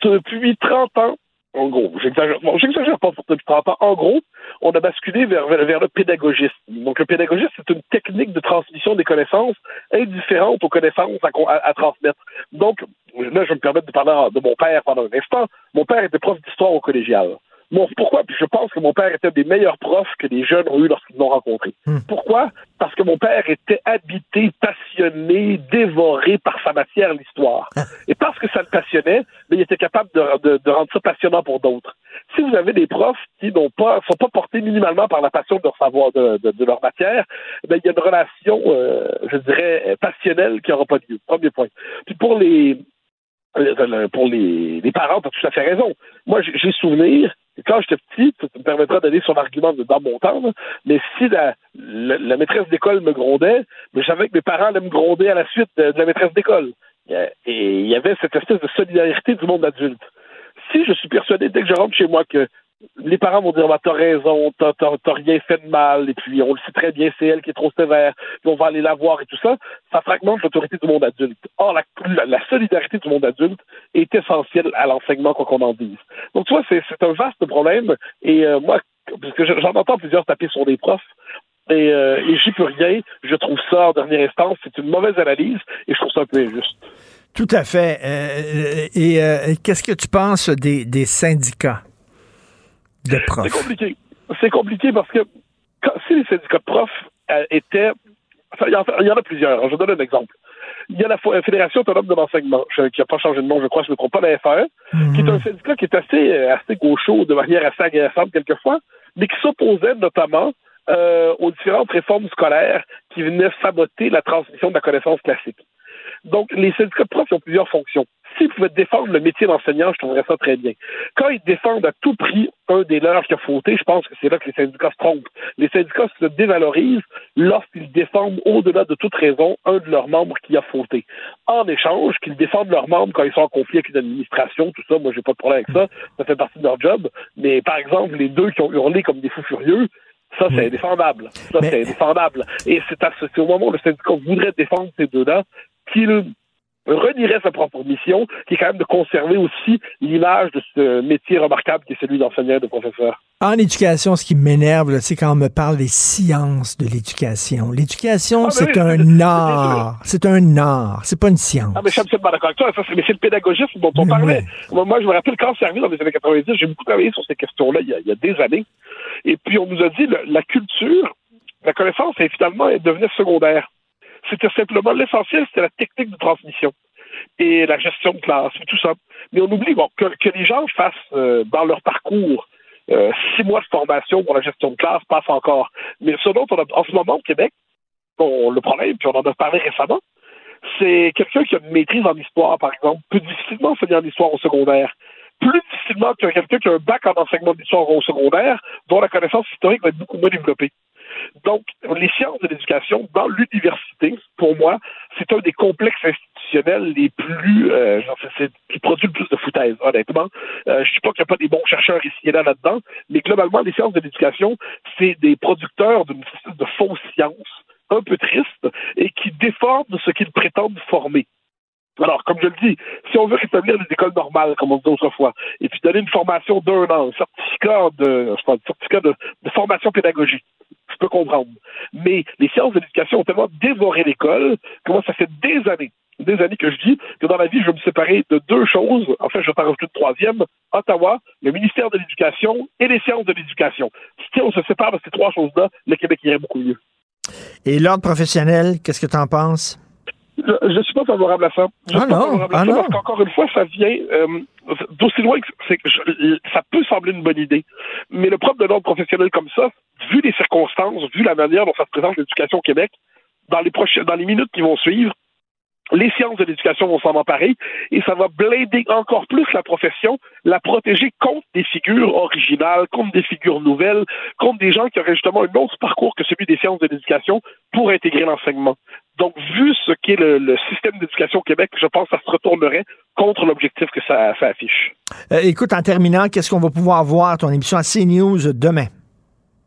Depuis 30 ans, en gros, j'exagère, bon, j'exagère pas pour depuis 30 ans, en gros, on a basculé vers, le pédagogisme. Donc, le pédagogisme, c'est une technique de transmission des connaissances indifférente aux connaissances à, à, transmettre. Donc, là, je me permets de parler de mon père pendant un instant. Mon père était prof d'histoire au collégial. Bon, pourquoi? Puis je pense que mon père était des meilleurs profs que les jeunes ont eu lorsqu'ils l'ont rencontré. Hmm. Pourquoi? Parce que mon père était habité, passionné, dévoré par sa matière, l'histoire. Ah. Et parce que ça le passionnait, mais il était capable de, de, rendre ça passionnant pour d'autres. Si vous avez des profs qui n'ont pas, sont pas portés minimalement par la passion de leur savoir, de, de leur matière, ben, il y a une relation, euh, je dirais, passionnelle qui n'aura pas lieu. Premier point. Puis pour les, euh, pour les, les parents, tu as tout à fait raison. Moi, j'ai souvenir quand j'étais petit, ça me permettra d'aller sur l'argument de dans mon temps, mais si la, la, maîtresse d'école me grondait, mais je savais que mes parents allaient me gronder à la suite de, la maîtresse d'école. Et il y avait cette espèce de solidarité du monde adulte. Si je suis persuadé dès que je rentre chez moi que les parents vont dire bah, T'as raison, t'as, rien fait de mal, et puis on le sait très bien, c'est elle qui est trop sévère, puis on va aller la voir et tout ça. Ça fragmente l'autorité du monde adulte. Or, la, la, solidarité du monde adulte est essentielle à l'enseignement, quoi qu'on en dise. Donc, tu vois, c'est, un vaste problème, et euh, moi, parce que j'en entends plusieurs taper sur des profs, et, euh, et j'y peux rien. Je trouve ça, en dernière instance, c'est une mauvaise analyse, et je trouve ça un peu injuste. Tout à fait. Euh, et qu'est-ce que tu penses des syndicats? C'est compliqué. C'est compliqué parce que si les syndicats de profs euh, étaient. il, y en, a plusieurs. Je vous donne un exemple. Il y a la Fédération autonome de l'enseignement, qui n'a pas changé de nom, je crois, je ne me trompe pas, la FAE, qui est un mhm. syndicat qui est assez, euh, assez gaucho, de manière assez agressante quelquefois, mais qui s'opposait notamment euh, aux différentes réformes scolaires qui venaient saboter la transmission de la connaissance classique. Donc, les syndicats de profs ont plusieurs fonctions. S'ils pouvaient défendre le métier d'enseignant, je trouverais ça très bien. Quand ils défendent à tout prix un des leurs qui a fauté, je pense que c'est là que les syndicats se trompent. Les syndicats se dévalorisent lorsqu'ils défendent au-delà de toute raison un de leurs membres qui a fauté. En échange, qu'ils défendent leurs membres quand ils sont en conflit avec une administration, tout ça, moi j'ai pas de problème avec ça, ça fait partie de leur job. Mais par exemple, les deux qui ont hurlé comme des fous furieux, ça, c'est indéfendable. Ça, c'est indéfendable. Et c'est au moment où le syndicat voudrait défendre ces deux-là qu'il renierait sa propre mission, qui est quand même de conserver aussi l'image de ce métier remarquable qui est celui d'enseignant et de professeur. En éducation, ce qui m'énerve, c'est quand on me parle des sciences de l'éducation. L'éducation, ah, c'est un art. C'est un art. C'est pas une science. Ah, mais je suis absolument d'accord avec toi. mais c'est le pédagogisme dont on parlait. Moi, je me rappelle quand servi dans les années 90, j'ai beaucoup travaillé sur ces questions-là il, il, y a des années. Et puis, on nous a dit, la culture, la connaissance, est finalement, elle devenait secondaire. C'était simplement l'essentiel, c'était la technique de transmission et la gestion de classe tout ça. Mais on oublie bon, que, les gens fassent euh, dans leur parcours euh, six mois de formation pour la gestion de classe, passe encore. Mais ce dont on a en ce moment au Québec, le problème, puis on en a parlé récemment, c'est quelqu'un qui a une maîtrise en histoire, par exemple, peut difficilement enseigner en histoire au secondaire plus difficilement que quelqu'un qui a un bac en enseignement d'histoire au secondaire, dont la connaissance historique va être beaucoup moins développée. Donc, les sciences de l'éducation dans l'université, pour moi, c'est un des complexes institutionnels les plus, euh, qui produit le plus de foutaise, honnêtement. Euh, je ne dis pas qu'il n'y a pas des bons chercheurs ici et là là-dedans, mais globalement, les sciences de l'éducation, c'est des producteurs d'une de fausses sciences un peu tristes et qui déforment ce qu'ils prétendent former. Alors, comme je le dis, si on veut rétablir les écoles normales, comme on disait autrefois, et puis donner une formation d'un an, un certificat de, je certificat de, formation pédagogique, je peux comprendre. Mais les sciences de l'éducation ont tellement dévoré l'école que moi, ça fait des années, des années que je dis que dans la vie, je veux me séparer de deux choses. En fait, je vais t'en rajouter une troisième. Ottawa, le ministère de l'Éducation et les sciences de l'éducation. Si on se sépare de ces trois choses-là, le Québec irait beaucoup mieux. Et l'ordre professionnel, qu'est-ce que tu en penses? Je ne suis pas favorable à ça. Je ah non, favorable à ah ça non. parce qu'encore une fois, ça vient euh, d'aussi loin que je- ça peut sembler une bonne idée. Mais le propre de l'ordre professionnel comme ça, vu les circonstances, vu la manière dont ça se présente l'éducation au Québec, dans les prochaines, dans les minutes qui vont suivre, les sciences de l'éducation vont s'en emparer et ça va blinder encore plus la profession, la protéger contre des figures originales, contre des figures nouvelles, contre des gens qui auraient justement un autre parcours que celui des sciences de l'éducation pour intégrer l'enseignement. Donc, vu ce qu'est le, le système d'éducation au Québec, je pense que ça se retournerait contre l'objectif que ça, ça affiche. Euh, écoute, en terminant, qu'est-ce qu'on va pouvoir voir ton émission à CNews demain?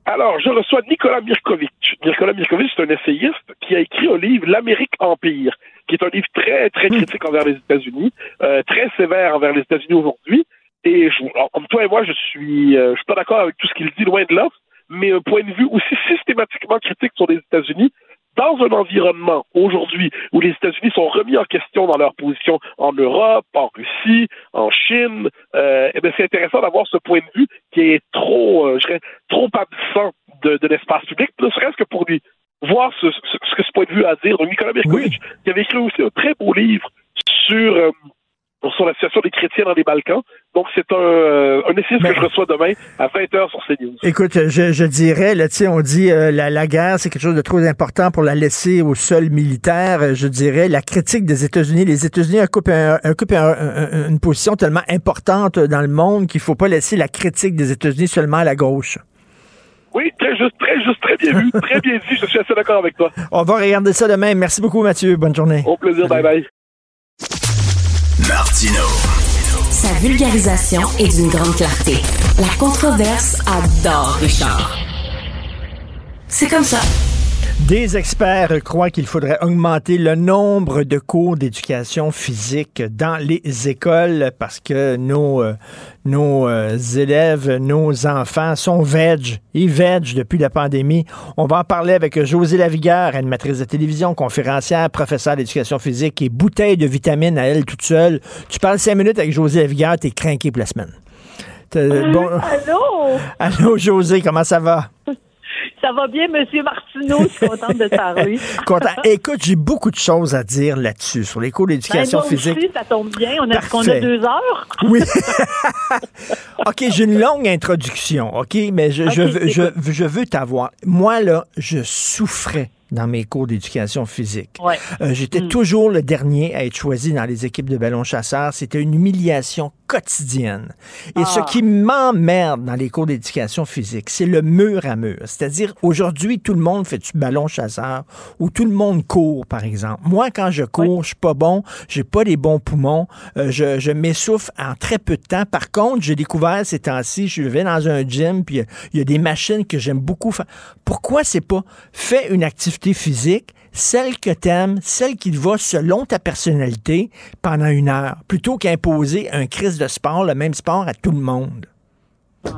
Alors, je reçois Nicolas Mirkovic. Nicolas Mirkovic, c'est un essayiste qui a écrit un livre, L'Amérique Empire, qui est un livre très, très critique envers les États-Unis, euh, très sévère envers les États-Unis aujourd'hui. Et je, alors, comme toi et moi, je suis, euh, je suis pas d'accord avec tout ce qu'il dit, loin de là, mais un point de vue aussi systématiquement critique sur les États-Unis, dans un environnement aujourd'hui où les États-Unis sont remis en question dans leur position en Europe, en Russie, en Chine, euh, eh c'est intéressant d'avoir ce point de vue qui est trop, euh, je dirais, trop absent de, de l'espace public, ne serait-ce que pour lui voir ce, ce- ce que ce point de vue a à dire. Donc, Nicolas Berkovitch, qui avait écrit aussi un très beau livre sur, euh, sur la situation des chrétiens dans les Balkans. Donc, c'est un, euh, un essai que je reçois demain à 20h sur CNews. Écoute, je, je dirais, là, on dit euh, la, la guerre, c'est quelque chose de trop important pour la laisser au sol militaire. Euh, Je dirais la critique des États-Unis. Les États-Unis occupent, un- occupent un- un- une position tellement importante dans le monde qu'il faut pas laisser la critique des États-Unis seulement à la gauche. Oui, très juste, très juste, très bien vu, très bien dit. Je suis assez d'accord avec toi. On va regarder ça demain. Merci beaucoup, Mathieu. Bonne journée. Au plaisir. Bye bye. Martino. Sa vulgarisation est d'une grande clarté. La controverse adore Richard. C'est comme ça. Des experts croient qu'il faudrait augmenter le nombre de cours d'éducation physique dans les écoles parce que nos, euh, nos euh, élèves, nos enfants sont veg. Ils veg depuis la pandémie. On va en parler avec Josée Lavigueur, animatrice de télévision, conférencière, professeure d'éducation physique et bouteille de vitamines à elle toute seule. Tu parles cinq minutes avec Josée Lavigueur, t'es craqué pour la semaine. Bon... Allô? Allô, Josée, comment ça va? Ça va bien, Monsieur Martineau? Je suis contente de parler. Content. Écoute, j'ai beaucoup de choses à dire là-dessus, sur les cours d'éducation Ben, physique. Aussi, ça tombe bien. On a, on a deux heures. Oui. OK, j'ai une longue introduction, OK, mais je, je, je veux t'avoir. Moi, là, je souffrais dans mes cours d'éducation physique. Ouais. Euh, J'étais Mm. toujours le dernier à être choisi dans les équipes de ballon chasseur. C'était une humiliation quotidienne. Et ce Ah. qui m'emmerde dans les cours d'éducation physique, c'est le mur à mur. C'est-à-dire, aujourd'hui, tout le monde fait du ballon chasseur ou tout le monde court, par exemple. Moi, quand je cours, je suis pas bon, j'ai pas les bons poumons, euh, je, je m'essouffle en très peu de temps. Par contre, j'ai découvert ces temps-ci, je vais dans un gym, puis il y a des machines que j'aime beaucoup faire. Pourquoi c'est pas fais une activité physique, celle que t'aimes, celle qui te va selon ta personnalité pendant une heure, plutôt qu'imposer un crise de sport, le même sport à tout le monde. Ouais.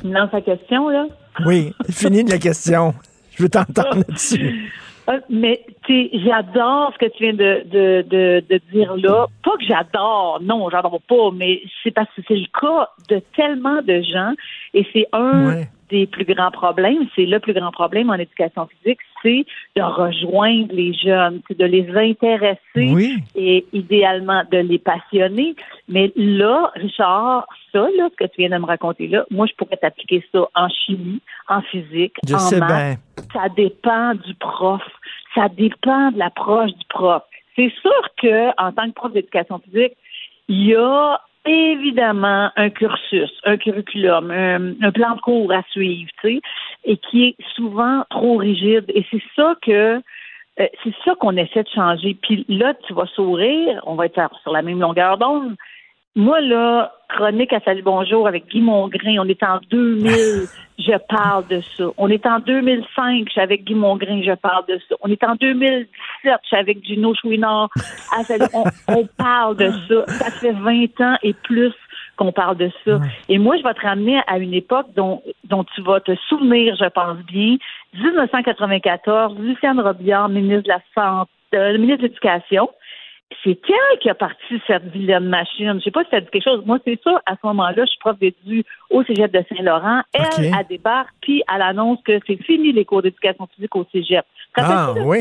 Tu me lances la question, là? Oui, fini de la question. Je veux t'entendre là-dessus. Euh, mais tu sais, j'adore ce que tu viens de, de, de, de dire là. Pas que j'adore, non, j'adore pas, mais c'est parce que c'est le cas de tellement de gens et c'est un des plus grands problèmes, c'est le plus grand problème en éducation physique, c'est de rejoindre les jeunes, c'est de les intéresser et idéalement de les passionner. Mais là, Richard, ça, là, ce que tu viens de me raconter là, moi, je pourrais t'appliquer ça en chimie, en physique, Je en sais maths. bien. Ça dépend du prof. Ça dépend de l'approche du prof. C'est sûr que, en tant que prof d'éducation physique, il y a évidemment un cursus, un curriculum, un, plan de cours à suivre, tu sais, et qui est souvent trop rigide. Et c'est ça que euh, c'est ça qu'on essaie de changer. Puis là, tu vas sourire, on va être sur la même longueur d'onde. Moi, là, chronique à Salut Bonjour avec Guy Mongrain, on est en 2000, je parle de ça. On est en 2005, je suis avec Guy Mongrain, je parle de ça. On est en 2017, je suis avec Gino Chouinard. On, on parle de ça. Ça fait 20 ans et plus qu'on parle de ça. Et moi, je vais te ramener à une époque dont, dont tu vas te souvenir, je pense bien. 1994, Luciane Robillard, ministre de la Santé, euh, ministre de l'Éducation, c'est elle qui a parti cette vilaine machine. Je sais pas si ça dit quelque chose. Moi, c'est ça, à ce moment-là, je suis prof d'édu au cégep de Saint-Laurent. Elle, a débarque, puis elle annonce que c'est fini les cours d'éducation physique au cégep. ah, oui?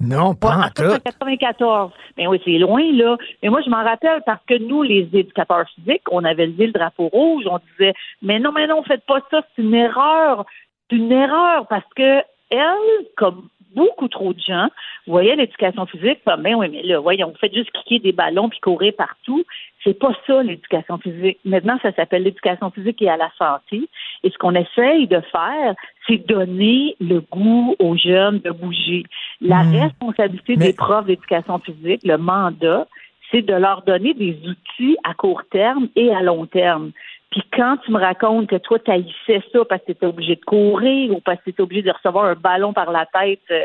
Non, pas en, 1994. Mais oui, c'est loin, là. Mais moi, je m'en rappelle parce que nous, les éducateurs physiques, on avait levé le drapeau rouge. On disait, mais non, mais non, faites pas ça, c'est une erreur. C'est une erreur parce que elle, comme beaucoup trop de gens voyaient l'éducation physique comme, ben oui, mais là, voyons, vous faites juste cliquer des ballons puis courir partout. C'est pas ça, l'éducation physique. Maintenant, ça s'appelle l'éducation physique et à la santé. Et ce qu'on essaye de faire, c'est donner le goût aux jeunes de bouger. La hmm. responsabilité des profs d'éducation physique, le mandat, c'est de leur donner des outils à court terme et à long terme. Puis quand tu me racontes que toi, tu haïssais ça parce que tu étais obligé de courir ou parce que tu étais obligé de recevoir un ballon par la tête, euh,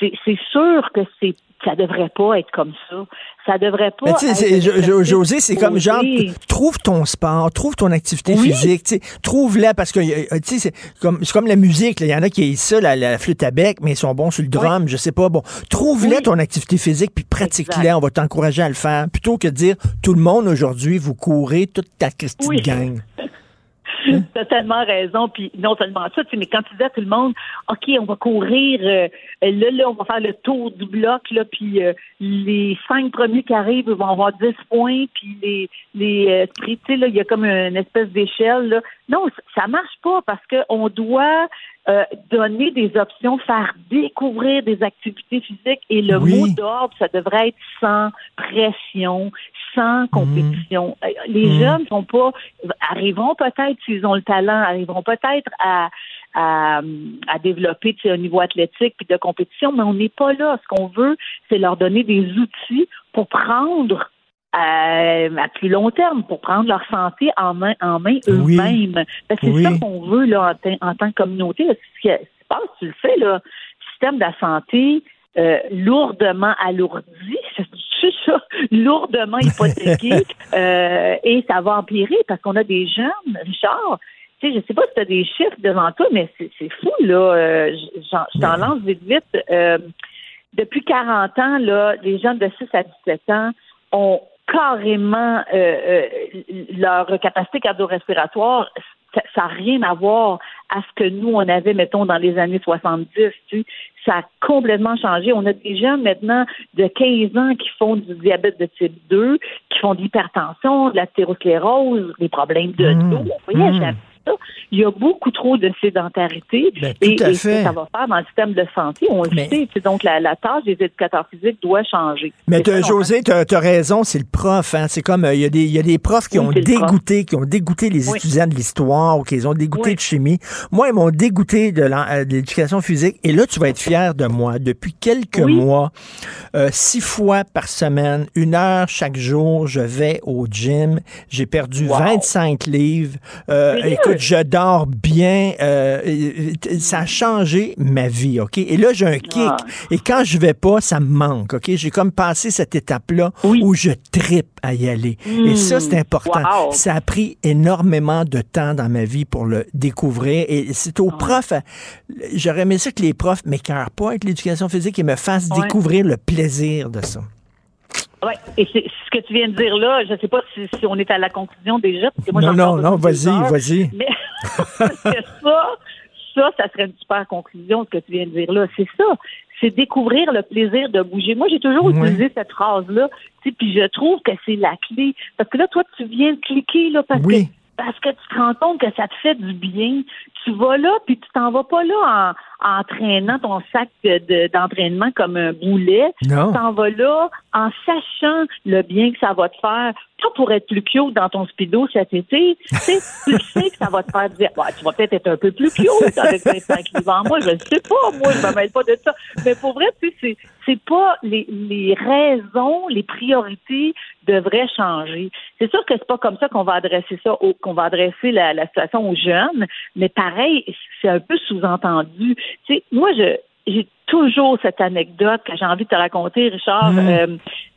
c'est sûr que c'est ça devrait pas être comme ça. Ça devrait pas. être José, c'est comme genre, trouve ton sport, trouve ton activité physique, trouve-la parce que, euh, tu sais, c'est comme, comme la musique, il y en a qui aiment ça, la, flûte à bec, mais ils sont bons sur le drum, je sais pas. Bon, trouve-la ton activité physique puis pratique-la, on va t'encourager à le faire, plutôt que de dire, tout le monde aujourd'hui, vous courez toute ta Christine gang. T'as tellement raison. Puis non seulement ça, mais quand tu dis à tout le monde, OK, on va courir, euh, là, là, on va faire le tour du bloc, là, puis euh, les cinq premiers qui arrivent vont avoir 10 points, puis les, les euh, là, il y a comme une espèce d'échelle. Non, ça marche pas parce qu'on doit euh, donner des options, faire découvrir des activités physiques et le mot d'ordre, ça devrait être sans pression, sans compétition. Mhm. Euh, les mhm. jeunes sont pas arriveront peut-être s'ils ont le talent, arriveront peut-être à à, à développer au niveau athlétique puis de compétition, mais on n'est pas là. Ce qu'on veut, c'est leur donner des outils pour prendre à, à, plus long terme pour prendre leur santé en main, en main eux-mêmes. C'est ça qu'on veut là, en, tant que communauté. Ce qui se passe, tu le sais, là, le système de la santé euh, lourdement alourdi, c'est ça, lourdement hypothéqué, euh, et ça va empirer parce qu'on a des jeunes, Richard, tu sais, je sais pas si tu as des chiffres devant toi, mais c'est fou, là. Euh, je t'en lance vite, vite. Euh, depuis 40 ans, là, les jeunes de 6 à 17 ans ont carrément euh, euh, leur capacité cardio-respiratoire, ça n'a rien à voir à ce que nous, on avait, mettons, dans les années 70. Tu ça a complètement changé. On a des jeunes maintenant de 15 ans qui font du diabète de type 2, qui font de l'hypertension, de la thérosclérose, des problèmes de mmh. dos. Il y a beaucoup trop de sédentarité ben, et, ce que ça va faire dans le système de santé, on le sait. Donc, la, tâche des éducateurs physiques doit changer. Mais José, tu as, raison, c'est le prof. Hein. C'est comme, euh, il y, y, a des profs qui ont dégoûté, qui ont dégoûté les étudiants de l'histoire ou qui ont dégoûté de chimie. Moi, ils m'ont dégoûté euh, de l'éducation physique. Et là, tu vas être fier de moi. Depuis quelques mois, euh, six fois par semaine, une heure chaque jour, je vais au gym. J'ai perdu 25 livres. écoute, je dors bien. Euh, ça a changé ma vie, OK? Et là, j'ai un kick. Ah. Et quand je vais pas, ça me manque, OK? J'ai comme passé cette étape-là où je tripe à y aller. Et ça, c'est hmm. important. Ça a pris énormément de temps dans ma vie pour le découvrir. Et c'est aux profs. J'aurais aimé ça que les profs m'écœurent pas avec l'éducation physique et me fassent découvrir le plaisir de ça. Oui, et c'est ce que tu viens de dire là, je ne sais pas si, on est à la conclusion déjà. non, non, non, vas-y, vas-y. Mais ça, ça, ça serait une super conclusion, ce que tu viens de dire là. C'est ça. C'est découvrir le plaisir de bouger. Moi, j'ai toujours utilisé cette phrase-là, puis je trouve que c'est la clé. Parce que là, toi, tu viens de cliquer, là, parce que parce que tu te rends compte que ça te fait du bien. Tu vas là, puis tu t'en vas pas là entraînant ton sac d'entraînement comme un boulet. Non. T'en vas là en sachant le bien que ça va te faire. Pas pour être plus cute dans ton speedo cet été. Tu sais, tu sais que ça va te faire dire, ouais, tu vas peut-être être un peu plus cute avec 25 livres en moi. Je ne sais pas, moi, je me mêle pas de ça. Mais pour vrai, tu sais, c'est, pas les, les raisons, les priorités devraient changer. C'est sûr que c'est pas comme ça qu'on va adresser ça, qu'on va adresser la, la situation aux jeunes, mais pareil, c'est un peu sous-entendu. Tu sais, moi, je, j'ai toujours cette anecdote que j'ai envie de te raconter, Richard. Mm. Euh,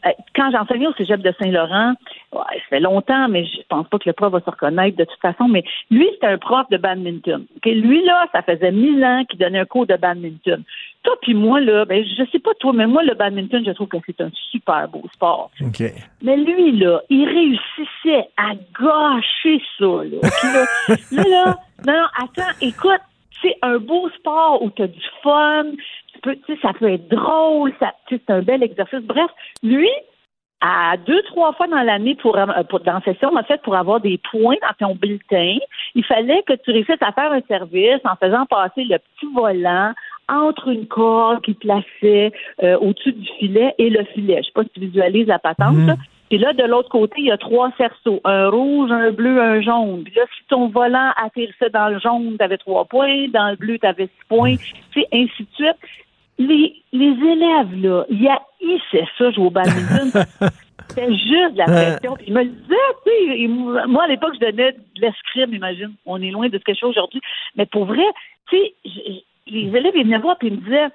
euh, quand j'enseignais au cégep de Saint-Laurent, ouais, ça fait longtemps, mais je pense pas que le prof va se reconnaître de toute façon, mais lui, c'était un prof de badminton. Lui, là, ça faisait mille ans qu'il donnait un cours de badminton. Toi puis moi, là, ben, je sais pas toi, mais moi, le badminton, je trouve que c'est un super beau sport. Mais lui, là, il réussissait à gâcher ça, là. Là, là, là, non, non, attends, écoute, c'est un beau sport où tu as du fun, tu peux, tu sais, ça peut être drôle, ça, tu sais, c'est un bel exercice. Bref, lui, à deux, trois fois dans l'année pour, euh, pour dans session, en fait, pour avoir des points dans ton bulletin, il fallait que tu réussisses à faire un service en faisant passer le petit volant entre une corde qui plaçait euh, au-dessus du filet et le filet. Je sais pas si tu visualises la patente. là. Puis là, de l'autre côté, il y a trois cerceaux, un rouge, un bleu, un jaune. Puis là, si ton volant atterrissait dans le jaune, tu avais trois points, dans le bleu, tu avais six points, tu sais, ainsi de suite. Les, les élèves, là, ils haïssaient ça, jouer au badminton. C'était juste de la pression. Puis ils me le disaient, tu sais. Moi, à l'époque, je donnais de l'escrime, imagine. On est loin de ce que je fais aujourd'hui. Mais pour vrai, tu sais, les élèves, ils venaient voir puis ils me disaient,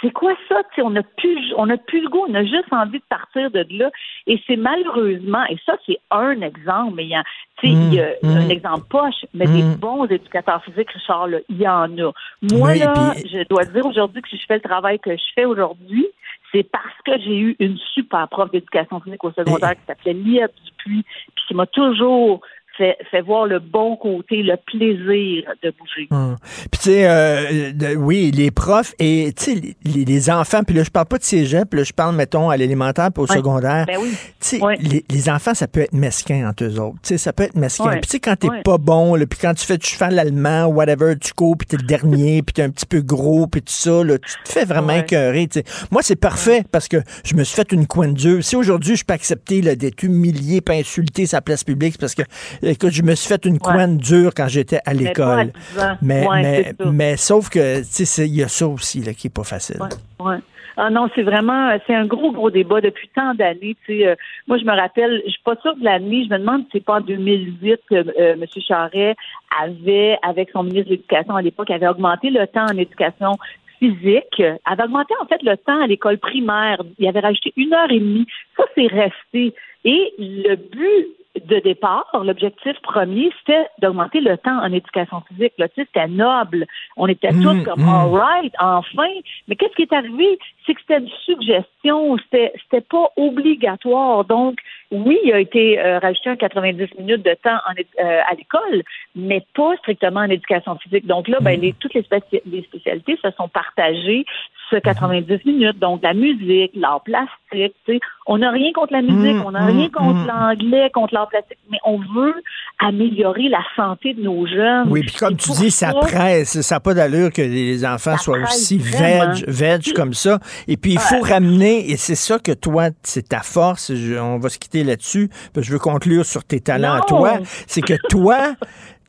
c'est quoi ça? Tu sais, on n'a plus, on a plus le goût, on a juste envie de partir de là. Et c'est malheureusement, et ça, c'est un exemple, mais il y a, tu sais, il y a Mm, un exemple poche, mais des bons éducateurs physiques, Richard, là, il y en a. Moi, Oui, là, puis- je dois dire aujourd'hui que si je fais le travail que je fais aujourd'hui, c'est parce que j'ai eu une super prof d'éducation physique au secondaire qui s'appelait Lia Dupuis, puis qui m'a toujours fait, fait voir le bon côté, le plaisir de bouger. Hum. Puis tu sais, euh, oui, les profs et tu sais, les, les enfants, puis là, je parle pas de cégep, là, je parle, mettons, à l'élémentaire puis au Ouais. secondaire. Ben oui. Tu sais, les, les enfants, ça peut être mesquin entre eux autres. Tu sais, ça peut être mesquin. Ouais. Puis tu sais, quand t'es pas bon, là, puis quand tu fais du cheval allemand, whatever, tu cours, puis t'es le dernier, puis t'es un petit peu gros, puis tout ça, là, tu te fais vraiment écœurer. tu sais. Moi, c'est parfait parce que je me suis fait une coin de Dieu. Si aujourd'hui, je peux accepter d'être humilié, pas insulté sa place publique, c'est parce que, écoute, je me suis fait une coin dure quand j'étais à l'école. 10 ans. Mais, Ouais, mais, mais sauf que, tu sais, il y a ça aussi là, qui est pas facile. Ouais. Ah non, c'est vraiment, c'est un gros, gros débat depuis tant d'années. Tu sais, euh, moi, je me rappelle, je suis pas sûre de l'année, je me demande si c'est pas en 2008 que euh, M. Charret avait, avec son ministre de l'Éducation à l'époque, avait augmenté le temps en éducation physique, euh, avait augmenté en fait le temps à l'école primaire. Il avait rajouté une heure et demie. Ça, c'est resté. Et le but de départ, l'objectif premier, c'était d'augmenter le temps en éducation physique. Là, tu sais, c'était noble. On était Mm, tous comme mm. all right, enfin. Mais qu'est-ce qui est arrivé? C'est que c'était une suggestion, c'était c'était pas obligatoire. Donc, oui, il a été euh, rajouté un 90 minutes de temps en euh, à l'école, mais pas strictement en éducation physique. Donc là, ben, les, toutes les, spéci- les spécialités se sont partagées ce 90 minutes. Donc, la musique, l'art plastique, tu sais. On n'a rien contre la musique, Mm, on n'a rien mm, contre mm. l'anglais, contre l'art plastique, mais on veut améliorer la santé de nos jeunes. Oui, puis comme Et tu dis, ça presse. Ça n'a pas d'allure que les enfants soient aussi veg, veg comme ça. Et puis, il faut ramener, et c'est ça que toi, c'est ta force. je- on va se quitter là-dessus. parce que Je veux conclure sur tes talents à toi. C'est que toi,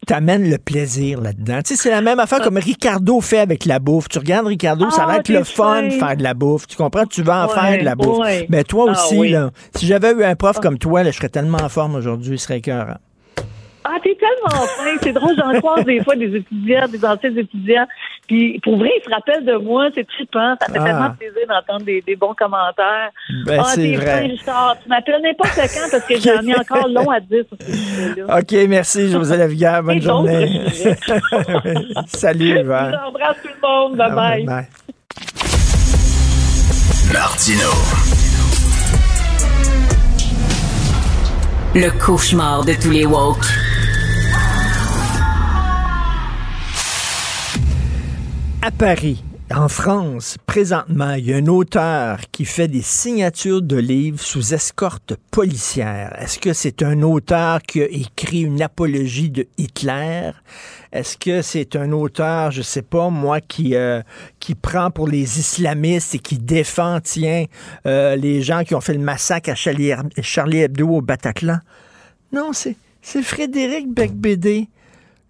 t'amènes le plaisir là-dedans. Tu sais, c'est la même affaire comme Ricardo fait avec la bouffe. Tu regardes Ricardo, ça va Ah, être le t'es fun de faire de la bouffe. Tu comprends? Tu vas en Ouais, faire de la bouffe. Mais toi Ah, aussi, oui. là, si j'avais eu un prof comme toi, là, je serais tellement en forme aujourd'hui, il serait écœurant. Ah, t'es tellement fin. C'est drôle, j'en croise des fois des étudiants, des anciens étudiants. Puis pour vrai, ils se rappellent de moi. C'est trippant. Ça fait Ah. tellement plaisir d'entendre des, des bons commentaires. Ben, ah, c'est t'es vrai. fin, Richard. Tu m'appelles n'importe quand parce que j'en ai encore long à dire sur ce sujet-là. OK, merci, José Lavigueur. Bonne journée. Salut, Yvan. J'embrasse tout le monde. Bye bye. Bye. Martino. Le cauchemar de tous les woke. À Paris, en France, présentement, il y a un auteur qui fait des signatures de livres sous escorte policière. Est-ce que c'est un auteur qui a écrit une apologie de Hitler? Est-ce que c'est un auteur, je sais pas, moi, qui, euh, qui prend pour les islamistes et qui défend, tiens, euh, les gens qui ont fait le massacre à Charlie, Hebdo au Bataclan? Non, c'est, c'est Frédéric Becbédé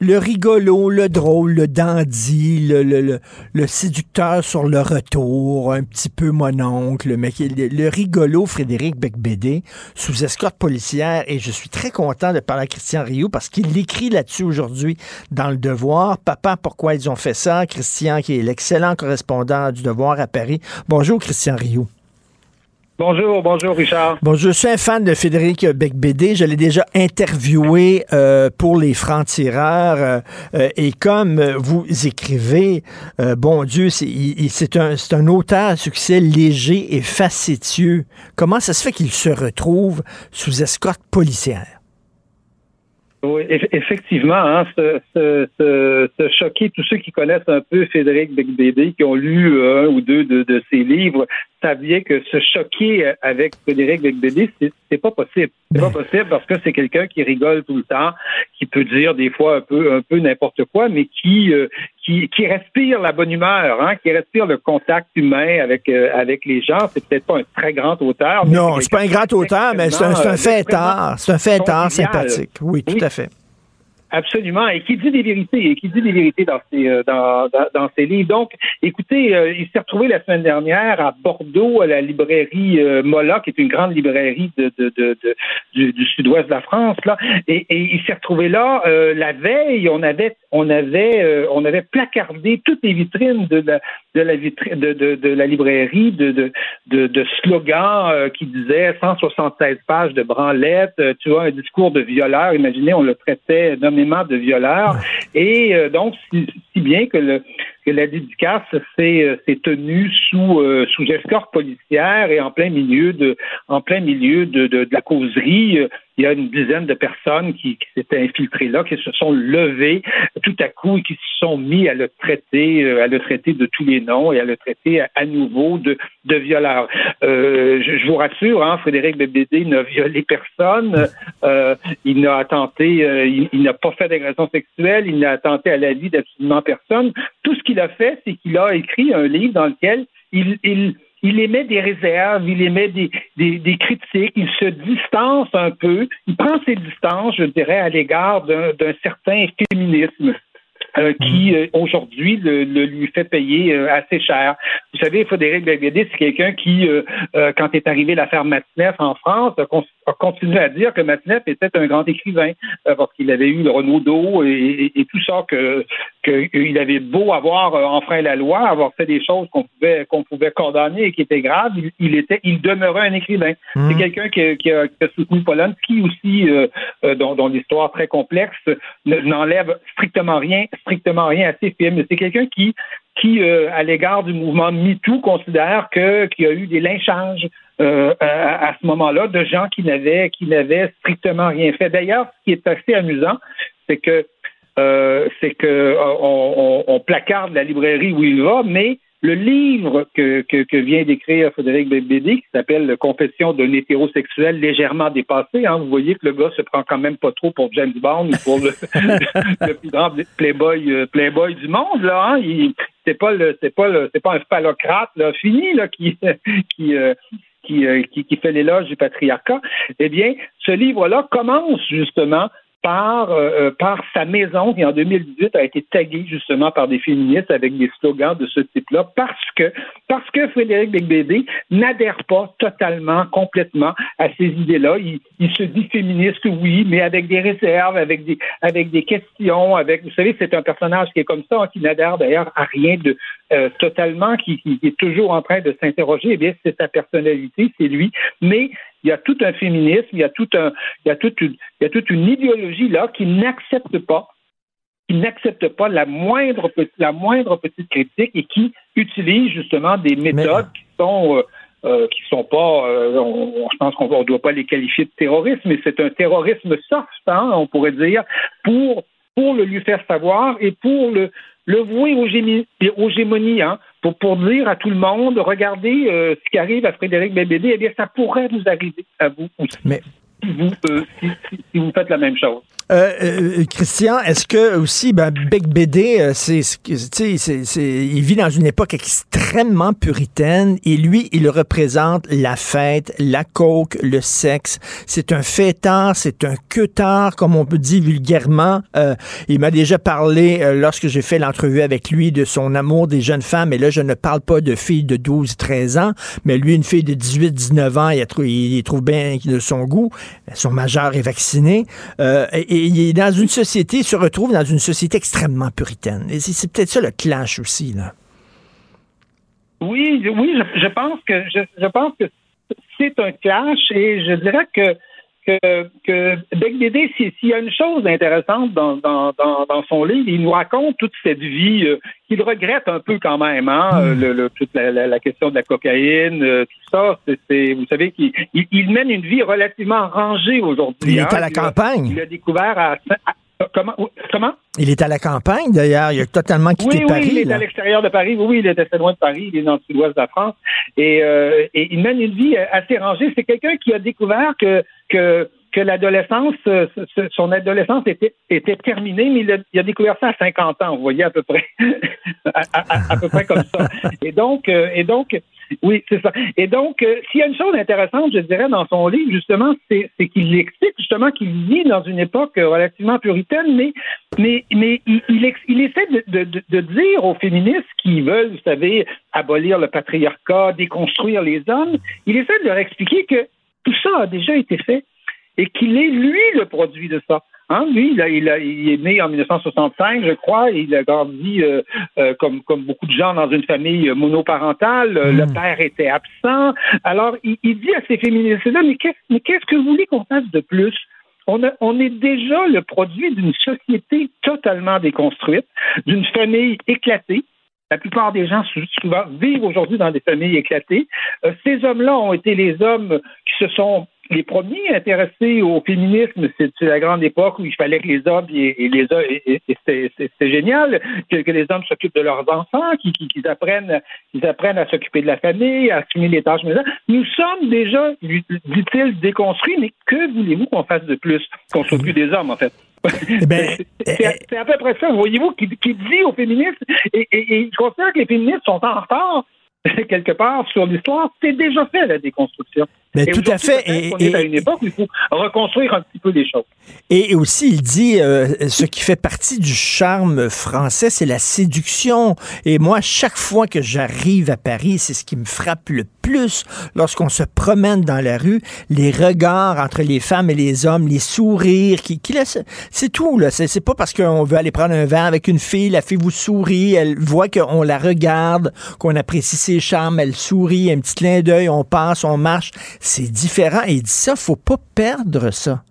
le rigolo, le drôle, le dandy, le, le, le, séducteur sur le retour, un petit peu mon oncle, mais le, rigolo Frédéric Becbédé sous escorte policière. Et je suis très content de parler à Christian Rioux parce qu'il écrit là-dessus aujourd'hui dans Le Devoir. Papa, pourquoi ils ont fait ça? Christian, qui est l'excellent correspondant du Devoir à Paris. Bonjour, Christian Rioux. Bonjour, bonjour Richard. Bon, je suis un fan de Frédéric Becbédé. Je l'ai déjà interviewé euh, pour les francs-tireurs. Euh, euh, et comme vous écrivez, bon Dieu, c'est un, un auteur à succès léger et facétieux. Comment ça se fait qu'il se retrouve sous escorte policière? Oui, effectivement, hein, ce, choquer tous ceux qui connaissent un peu Frédéric Becbédé, qui ont lu un ou deux de, de ses livres, saviez que se choquer avec Frédéric Becbédé, c'est pas possible. C'est pas possible parce que c'est quelqu'un qui rigole tout le temps, qui peut dire des fois un peu un peu n'importe quoi, mais qui, euh, qui qui respire la bonne humeur, hein, qui respire le contact humain avec euh, avec les gens. C'est peut-être pas un très grand auteur. Non, c'est pas un grand auteur, mais c'est un, un fêtard. C'est un fêtard sympathique. Oui, tout à fait. Absolument, et qui dit des vérités, et qui dit des vérités dans ses, euh, dans, dans, ses livres. Donc, écoutez, euh, il s'est retrouvé la semaine dernière à Bordeaux, à la librairie euh, Mola, qui est une grande librairie de, de, de, du, sud-ouest de la France, là, et, et il s'est retrouvé là la veille. On avait, on avait, on avait placardé toutes les vitrines de la, de la vitrine, de, de, la librairie, de, de, de, slogans qui disaient 176 pages de branlettes, tu vois, un discours de violeur. Imaginez, on le traitait de violeurs. Et euh, donc, si, bien que, le, que la dédicace s'est euh, tenue sous, euh, sous escorte policière et en plein milieu de, en plein milieu de, de, de la causerie il y a une dizaine de personnes qui, s'étaient infiltrées là, qui se sont levées tout à coup et qui se sont mis à le traiter, euh, à le traiter de tous les noms et à le traiter à, nouveau de, de. Euh, je, vous rassure, hein, Frédéric Bébédé n'a violé personne, euh, il n'a attenté, il, n'a pas fait d'agression sexuelle, il n'a attenté à la vie d'absolument personne. Tout ce qu'il a fait, c'est qu'il a écrit un livre dans lequel il, il il émet des réserves, il émet des, des, des, critiques, il se distance un peu, il prend ses distances, je dirais, à l'égard d'un certain féminisme. Euh, qui mm. euh, aujourd'hui le, lui fait payer euh, assez cher. Vous savez, Frédéric Belvédé, c'est quelqu'un qui, quand est arrivé l'affaire Matineff en France, a, continué à dire que Matineff était un grand écrivain parce qu'il avait eu le Renaudot et, et, tout ça que qu'il avait beau avoir enfreint la loi, avoir fait des choses qu'on pouvait qu'on pouvait condamner et qui étaient graves, il, était, il demeurait un écrivain. Mm. C'est quelqu'un qui, qui, a, qui, a, soutenu Polanski aussi, dont, dont l'histoire très complexe n'enlève strictement rien strictement rien à ses films. C'est quelqu'un qui, qui euh, à l'égard du mouvement MeToo, considère que qu'il y a eu des lynchages euh, à, ce moment-là de gens qui n'avaient qui n'avaient strictement rien fait. D'ailleurs, ce qui est assez amusant, c'est que euh, c'est que on, on, placarde la librairie où il va, mais le livre que, que, vient d'écrire Frédéric Bébédé, qui s'appelle Confession d'un hétérosexuel légèrement dépassé, hein, vous voyez que le gars se prend quand même pas trop pour James Bond ou pour le, le plus grand playboy, euh, playboy du monde. Là, hein. c'est pas le, c'est pas le, c'est pas un phallocrate là, fini là, qui, qui, euh, qui, euh, qui, qui, fait l'éloge du patriarcat. Eh bien, ce livre-là commence justement par, euh, euh, par sa maison qui en 2018 a été taguée justement par des féministes avec des slogans de ce type-là parce que parce que Frédéric Becbédé n'adhère pas totalement, complètement à ces idées-là. Il, il, se dit féministe, oui, mais avec des réserves, avec des avec des questions, avec vous savez, c'est un personnage qui est comme ça, hein, qui n'adhère d'ailleurs à rien de euh, totalement, qui, qui, est toujours en train de s'interroger. Eh bien, c'est sa personnalité, c'est lui, mais il y a tout un féminisme, il y a tout un, il y a toute une, il y a toute une idéologie là qui n'accepte pas, qui n'accepte pas la moindre petite, la moindre petite critique et qui utilise justement des méthodes qui sont euh, euh, qui sont pas, euh, je pense qu'on ne doit pas les qualifier de terrorisme, mais c'est un terrorisme soft, hein, on pourrait dire, pour pour le lui faire savoir et pour le le vouer aux, gémonies, hein, pour, pour dire à tout le monde, regardez euh, ce qui arrive à Frédéric Bébédé, eh bien, ça pourrait vous arriver à vous aussi. Mais vous, euh, si, si, vous faites la même chose. Euh, euh, Christian, est-ce que aussi, ben, Bec Bédé, c'est, il vit dans une époque extrêmement puritaine et lui, il représente la fête, la coke, le sexe. C'est un fêtard, c'est un queutard, comme on peut dire vulgairement. il m'a déjà parlé, lorsque j'ai fait l'entrevue avec lui, de son amour des jeunes femmes. Et là, je ne parle pas de filles de 12, 13 ans, mais lui, une fille de 18, 19 ans, il, il trouve bien de son goût son majeur est vacciné, euh, et, il dans une société, il se retrouve dans une société extrêmement puritaine. C'est peut-être ça le clash aussi, là. Oui, oui, je pense que c'est un clash et je dirais que que, que Bédé, s'il y a une chose intéressante dans, dans, dans, son livre, il nous raconte toute cette vie euh, qu'il regrette un peu quand même, hein, euh, le, le, toute la, la, question de la cocaïne, euh, tout ça. C'est, vous savez qu'il il, mène une vie relativement rangée aujourd'hui. Il est hein. à la campagne. il a découvert à, Comment? Comment? Il est à la campagne, d'ailleurs. Il a totalement quitté Paris. Oui, il est à l'extérieur de Paris. Oui, il est assez loin de Paris. Il est dans le sud-ouest de la France. Et, et il mène une vie assez rangée. C'est quelqu'un qui a découvert que que que l'adolescence, euh, son adolescence était, était terminée, mais il a, découvert ça à 50 ans, vous voyez, à peu près, à, peu près comme ça. Et donc, euh, et donc, oui, c'est ça. Et donc, euh, s'il y a une chose intéressante, je dirais, dans son livre, justement, c'est, qu'il explique justement qu'il vit dans une époque relativement puritaine, mais, mais, mais il, il, essaie de, de, de, dire aux féministes qui veulent, vous savez, abolir le patriarcat, déconstruire les hommes, il essaie de leur expliquer que tout ça a déjà été fait et qu'il est, lui, le produit de ça. Hein? Lui, il, a, il, a, il, est né en 1965, je crois, il a grandi euh, euh, comme, comme beaucoup de gens dans une famille monoparentale. Hmm. Le père était absent. Alors, il, il dit à ces féministes-là, mais qu'est-ce, que vous voulez qu'on fasse de plus? On, a, on, est déjà le produit d'une société totalement déconstruite, d'une famille éclatée. La plupart des gens souvent vivent aujourd'hui dans des familles éclatées. Euh, ces hommes-là ont été les hommes qui se sont les premiers intéressés au féminisme, c'est la grande époque où il fallait que les hommes et, les et, c'était génial que, les hommes s'occupent de leurs enfants, qu'ils apprennent, qu'ils apprennent à s'occuper de la famille, à assumer les tâches maison. Nous sommes déjà, dit-il, déconstruits, mais que voulez-vous qu'on fasse de plus, qu'on s'occupe des hommes en fait? Eh ben, c'est à peu près ça, voyez-vous, qui, dit aux féministes, et, et, je considère que les féministes sont en retard quelque part sur l'histoire, c'est déjà fait la déconstruction. Mais tout à fait. Et, on est à une époque où il faut reconstruire un petit peu les choses. Et aussi, il dit, euh, ce qui fait partie du charme français, c'est la séduction. Et moi, chaque fois que j'arrive à Paris, c'est ce qui me frappe le plus lorsqu'on se promène dans la rue, les regards entre les femmes et les hommes, les sourires, qui, qui c'est tout. Là. C'est, c'est pas parce qu'on veut aller prendre un verre avec une fille, la fille vous sourit, elle voit qu'on la regarde, qu'on apprécie ses charmes, elle sourit, un petit clin d'œil, on passe, on marche c'est différent. Et il dit ça, faut pas perdre ça.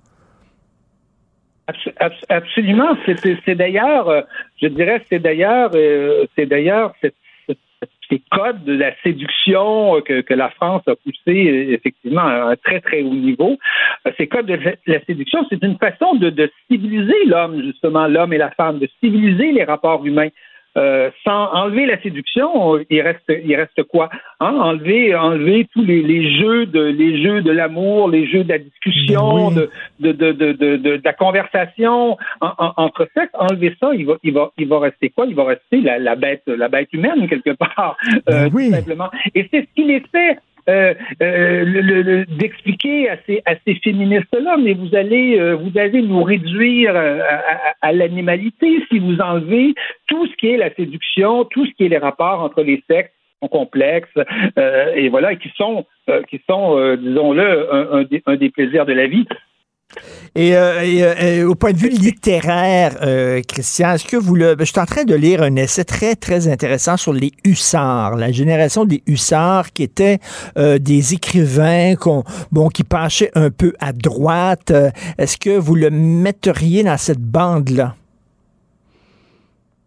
Absolument. C'est d'ailleurs, euh, je dirais, c'est d'ailleurs, euh, c'est d'ailleurs ces codes de la séduction euh, que, la France a poussé effectivement à un très très haut niveau. Ces codes de la séduction, c'est une façon de civiliser l'homme justement, l'homme et la femme, de civiliser les rapports humains. Euh, sans enlever la séduction, il reste, il reste quoi hein? Enlever, enlever tous les, les, jeux de, les jeux de l'amour, les jeux de la discussion, de, de, de, de, de, la conversation entre sexes. Enlever ça, il va, il va, il va rester quoi? Il va rester la, la bête, la bête humaine quelque part, euh, ben tout simplement. Et c'est ce qu'il essaie euh, euh d'expliquer à ces, féministes-là, mais vous allez, euh, vous allez nous réduire à, l'animalité si vous enlevez tout ce qui est la séduction, tout ce qui est les rapports entre les sexes complexes et voilà qui sont qui sont disons-le un, des plaisirs de la vie et, euh, euh, euh, au point de vue littéraire, Christian, est-ce que vous le... Je suis en train de lire un essai très, très intéressant sur les hussards, la génération des hussards qui étaient des écrivains bon, qui penchaient un peu à droite. Est-ce que vous le metteriez dans cette bande-là?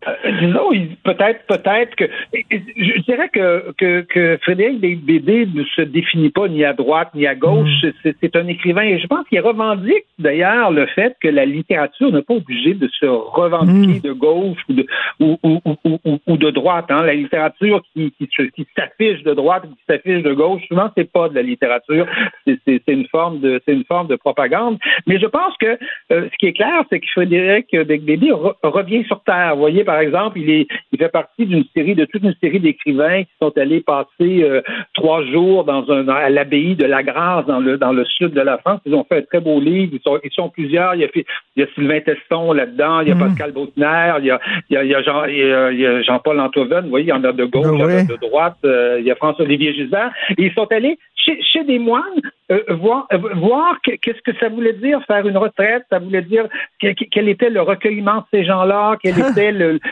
Euh, disons, peut-être, peut-être que je dirais que, que, que Frédéric Bédé ne se définit pas ni à droite ni à gauche. Mm. C'est un écrivain et je pense qu'il revendique d'ailleurs le fait que la littérature n'est pas obligée de se revendiquer mm. de gauche ou de ou, ou, ou, ou de droite. Hein. La littérature qui, qui, qui s'affiche de droite ou qui s'affiche de gauche, souvent c'est pas de la littérature, c'est une forme de c'est une forme de propagande. Mais je pense que euh, ce qui est clair, c'est que Frédéric Bédé revient sur terre. Vous voyez, par exemple, il, est, il fait partie d'une série, de toute une série d'écrivains qui sont allés passer euh, trois jours dans un, à l'abbaye de la Grâce, dans le, dans le sud de la France. Ils ont fait un très beau livre. Ils sont, ils sont plusieurs. Il y a, il y a Sylvain Teston là-dedans. Il y a mm. Pascal Bautner. Il y a, il y a, il y a Jean, il y a Jean-Paul Antoven. Vous voyez, il y en a de gauche, il y en a de droite. Euh, il y a François-Olivier Gisbert. Et ils sont allés chez, chez des moines euh, voir, voir qu'est-ce que ça voulait dire faire une retraite. Ça voulait dire quel était le recueillement de ces gens-là, quelle était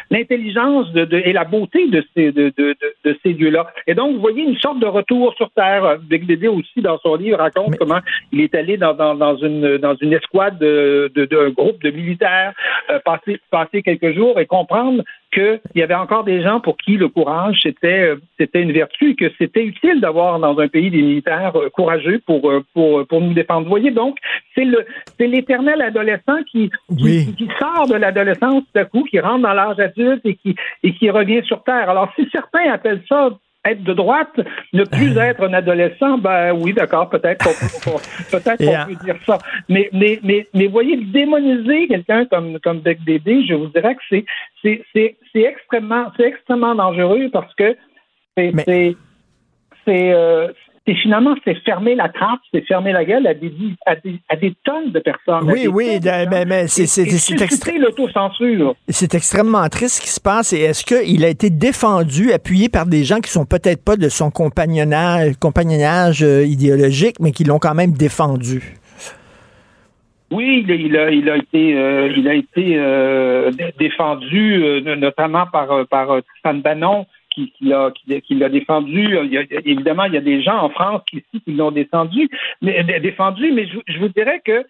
l'intelligence de, et la beauté de ces, de, de, de ces lieux-là. Et donc, vous voyez une sorte de retour sur Terre. Bédé aussi, dans son livre, raconte comment il est allé dans, dans, dans, une, dans une escouade d'un de, de, groupe de militaires, euh, passer, passer quelques jours et comprendre qu'il y avait encore des gens pour qui le courage, c'était euh, c'était une vertu et que c'était utile d'avoir dans un pays des militaires euh, courageux pour, pour, pour nous défendre. Vous voyez, donc, c'est le c'est l'éternel adolescent qui, qui, qui, sort de l'adolescence tout à coup, qui rentre dans l'âge adulte et qui, et qui revient sur Terre. Alors, si certains appellent ça être de droite, ne plus être un adolescent, ben oui, d'accord, peut-être qu'on peut-être qu'on peut dire ça. Mais, mais, mais, mais voyez, démoniser quelqu'un comme, comme Beck Dédé, je vous dirais que c'est, c'est, c'est, c'est extrêmement, c'est extrêmement dangereux parce que c'est, c'est, c'est, euh, c'est finalement c'est fermer la trappe, c'est fermer la gueule à des, à des, à des tonnes de personnes. Oui, oui, mais, mais c'est c'est C'est extrêmement triste ce qui se passe. Et est-ce qu'il a été défendu, appuyé par des gens qui sont peut-être pas de son compagnonnage, compagnonnage euh, idéologique, mais qui l'ont quand même défendu? Oui, il a, il a été, euh, il a été euh, défendu, notamment par, par Stéphane Bannon, qui, qui l'a défendu. évidemment, il y a des gens en France qui, qui l'ont défendu, mais défendu, mais je, vous dirais que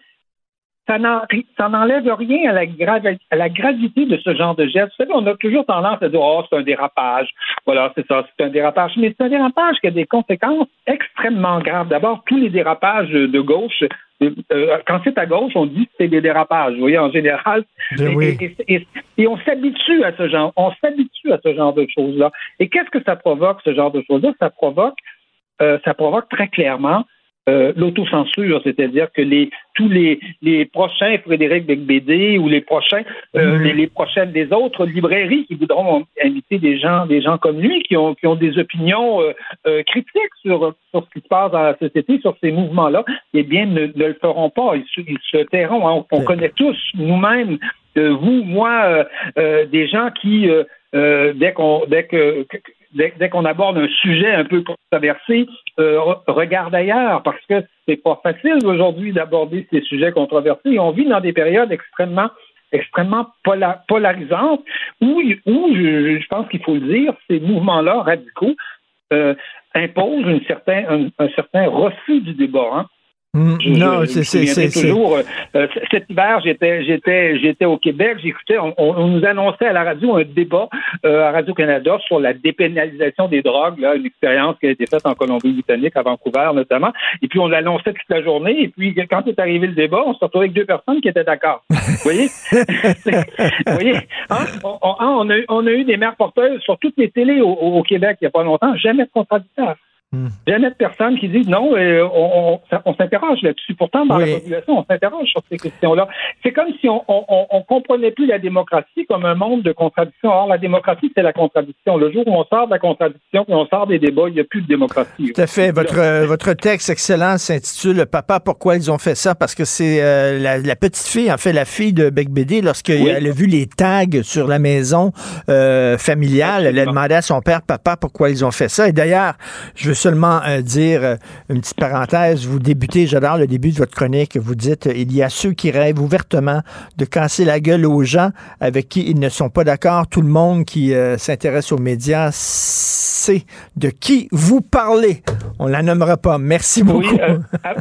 ça n'enlève rien à la, à la gravité de ce genre de geste. Vous savez, on a toujours tendance à dire Oh, c'est un dérapage. Voilà, c'est ça, c'est un dérapage. Mais c'est un dérapage qui a des conséquences extrêmement graves. D'abord, tous les dérapages de gauche euh, quand c'est à gauche, on dit que c'est des dérapages. Vous voyez, en général. Ben et, on s'habitue à ce genre, on s'habitue à ce genre de choses-là. Et qu'est-ce que ça provoque, ce genre de choses-là? Ça provoque, euh, ça provoque très clairement euh, l'autocensure, c'est-à-dire que les tous les, les prochains Frédéric Becbédé ou les prochains euh, mhm. les, prochaines des autres librairies qui voudront inviter des gens des gens comme lui qui ont qui ont des opinions euh, critiques sur sur ce qui se passe dans la société sur ces mouvements-là, eh bien ne, le feront pas, ils, se, ils se tairont. Hein. On, connaît tous nous-mêmes vous, moi, des gens qui, dès qu'on, dès que, dès, qu'on aborde un sujet un peu controversé, euh, regarde ailleurs parce que c'est pas facile aujourd'hui d'aborder ces sujets controversés. on vit dans des périodes extrêmement extrêmement polarisantes où, où je, pense qu'il faut le dire, ces mouvements-là radicaux euh, imposent une certain, un, certain refus du débat. Hein. Mm, non, c'est toujours. Euh, euh, cet hiver, j'étais j'étais j'étais au Québec, j'écoutais, on, nous annonçait à la radio un débat euh, à Radio Canada sur la dépénalisation des drogues, là, une expérience qui a été faite en Colombie-Britannique, à Vancouver notamment. Et puis on l'annonçait toute la journée. Et puis quand est arrivé le débat, on se retrouvait avec deux personnes qui étaient d'accord. vous voyez, vous voyez, hein? on, a, on a eu des mères porteuses sur toutes les télés au, au Québec il n'y a pas longtemps, jamais de. Hmm. Jamais de personnes qui disent non, euh, on, on, s'interroge là-dessus. Pourtant, dans la population, on s'interroge sur ces questions-là. C'est comme si on, on, comprenait plus la démocratie comme un monde de contradictions. Or, la démocratie, c'est la contradiction. Le jour où on sort de la contradiction et on sort des débats, il n'y a plus de démocratie. Tout à fait. Votre, euh, votre texte excellent s'intitule Papa, pourquoi ils ont fait ça? Parce que c'est euh, la, petite fille, en fait, la fille de Beck Bédé, lorsqu'elle a vu les tags sur la maison familiale, elle a demandé à son père, Papa, pourquoi ils ont fait ça? Et d'ailleurs, je seulement euh, dire euh, une petite parenthèse. Vous débutez, j'adore le début de votre chronique. Vous dites il y a ceux qui rêvent ouvertement de casser la gueule aux gens avec qui ils ne sont pas d'accord. Tout le monde qui s'intéresse aux médias sait de qui vous parlez. On la nommera pas. Merci beaucoup. Oui,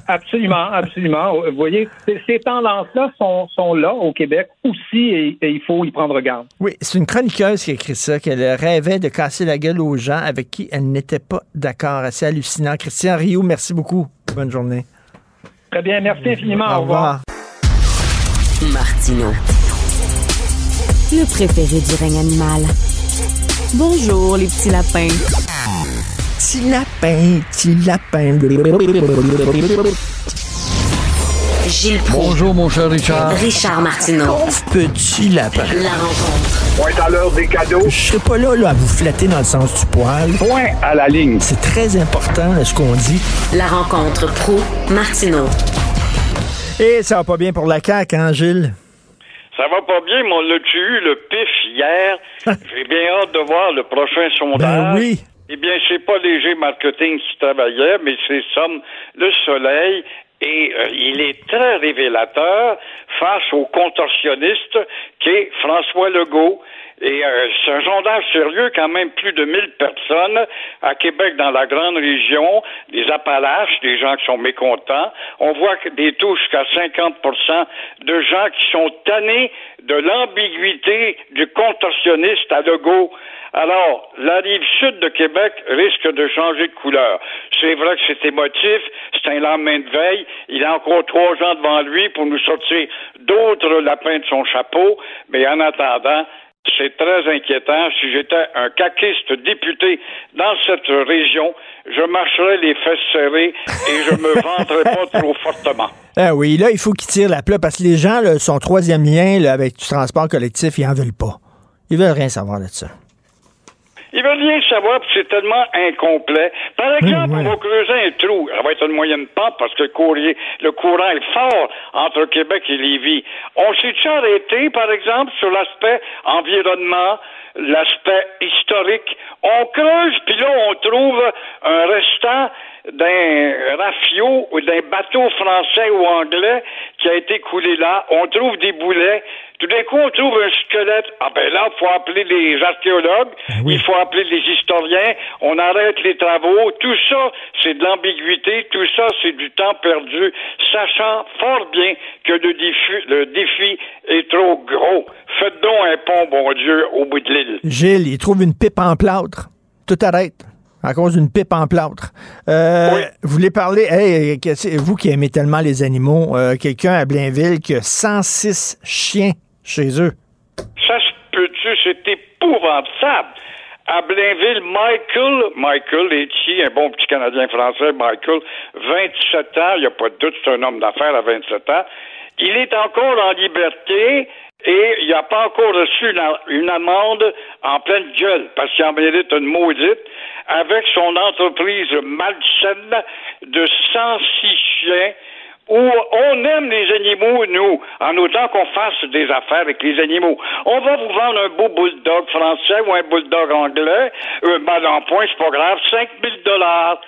absolument, absolument. Vous voyez, ces tendances-là sont, sont, là au Québec aussi et, et il faut y prendre garde. Oui, c'est une chroniqueuse qui a écrit ça, qu'elle rêvait de casser la gueule aux gens avec qui elle n'était pas d'accord. Assez hallucinant. Christian Rio, merci beaucoup. Bonne journée. Très bien, merci infiniment. Au, revoir. Martino. Le préféré du règne animal. Bonjour, les petits lapins. Petit lapin, petit lapin. Gilles Bonjour, mon cher Richard. Richard Martineau. petit lapin. La rencontre. Point à l'heure des cadeaux. Je serai pas là, là à vous flatter dans le sens du poil. Point à la ligne. C'est très important ce qu'on dit. La rencontre pro martineau Et ça va pas bien pour la CAQ, hein, Gilles? Ça va pas bien, mais on l'a eu le pif hier? J'ai bien hâte de voir le prochain sondage. Ben oui. Eh bien, c'est pas léger marketing qui travaillait, mais c'est Somme le Soleil et euh, il est très révélateur face au contorsionniste qui est François Legault. Et euh, c'est un sondage sérieux, quand même plus de 1000 personnes à Québec, dans la grande région, des Appalaches, des gens qui sont mécontents. On voit des taux jusqu'à 50% de gens qui sont tannés de l'ambiguïté du contorsionniste à Legault. Alors, la rive sud de Québec risque de changer de couleur. C'est vrai que c'est émotif, c'est un lendemain de veille. Il a encore trois ans devant lui pour nous sortir d'autres lapins de son chapeau, mais en attendant, c'est très inquiétant. Si j'étais un caquiste député dans cette région, je marcherais les fesses serrées et je me vanterais pas trop fortement. Ah oui, là, il faut qu'il tire la plaie parce que les gens, son troisième lien avec du transport collectif, ils en veulent pas. Ils veulent rien savoir de ça. Ils veulent rien savoir, c'est tellement incomplet. Par exemple, on va creuser un trou. Ça va être une moyenne pente parce que le, courrier, le courant est fort entre Québec et Lévis. On s'est-tu arrêté, par exemple, sur l'aspect environnement, l'aspect historique? On creuse, puis là, on trouve un restant d'un rafio ou d'un bateau français ou anglais qui a été coulé là. On trouve des boulets. Tout d'un coup, on trouve un squelette. Ah ben là, il faut appeler les archéologues, Ben il faut appeler les historiens, on arrête les travaux. Tout ça, c'est de l'ambiguïté, tout ça, c'est du temps perdu, sachant fort bien que le défi, le défi est trop gros. Faites donc un pont, bon Dieu, au bout de l'île. Gilles, il trouve une pipe en plâtre. Tout arrête à cause d'une pipe en plâtre. Euh, Vous voulez parler, hey, vous qui aimez tellement les animaux, euh, quelqu'un à Blainville qui a 106 chiens chez eux. Ça se peut-tu, c'est épouvantable. À Blainville, Michael, Michael Etty, un bon petit Canadien français, Michael, 27 ans, il n'y a pas de doute, c'est un homme d'affaires à 27 ans. Il est encore en liberté et il n'a pas encore reçu une, une, amende en pleine gueule parce qu'il en mérite une maudite avec son entreprise malsaine de 106 chiens où on aime les animaux, nous, en autant qu'on fasse des affaires avec les animaux. On va vous vendre un beau bulldog français ou un bulldog anglais, un mal en point, c'est pas grave, 5000 dollars.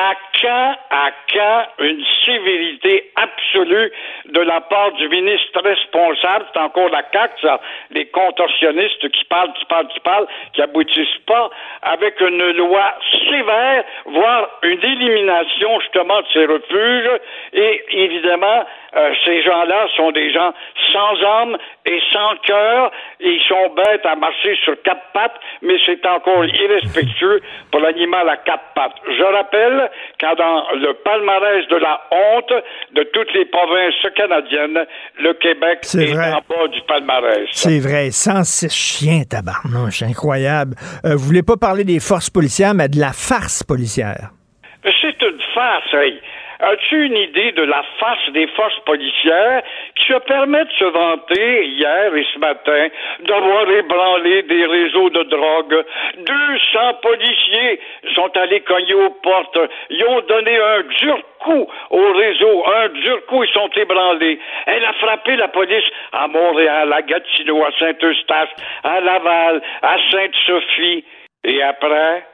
À quand, à quand une sévérité absolue de la part du ministre responsable, c'est encore la CAQ, ça, les contorsionnistes qui parlent, qui parlent, qui parlent, qui aboutissent pas, avec une loi sévère, voire une élimination justement de ces refuges, et évidemment, euh, ces gens-là sont des gens sans âme et sans cœur. Ils sont bêtes à marcher sur quatre pattes, mais c'est encore irrespectueux pour l'animal à quatre pattes. Je rappelle qu'à dans le palmarès de la honte de toutes les provinces canadiennes, le Québec est, est en bas du palmarès. C'est vrai. 106 chiens, tabarnouche. Incroyable. Euh, vous voulez pas parler des forces policières, mais de la farce policière. C'est une farce, hey. As-tu une idée de la face des forces policières qui se permet de se vanter hier et ce matin d'avoir ébranlé des réseaux de drogue? 200 policiers sont allés cogner aux portes. Ils ont donné un dur coup au réseau, un dur coup, ils sont ébranlés. Elle a frappé la police à Montréal, à Gatineau, à Saint-Eustache, à Laval, à Sainte-Sophie. Et après,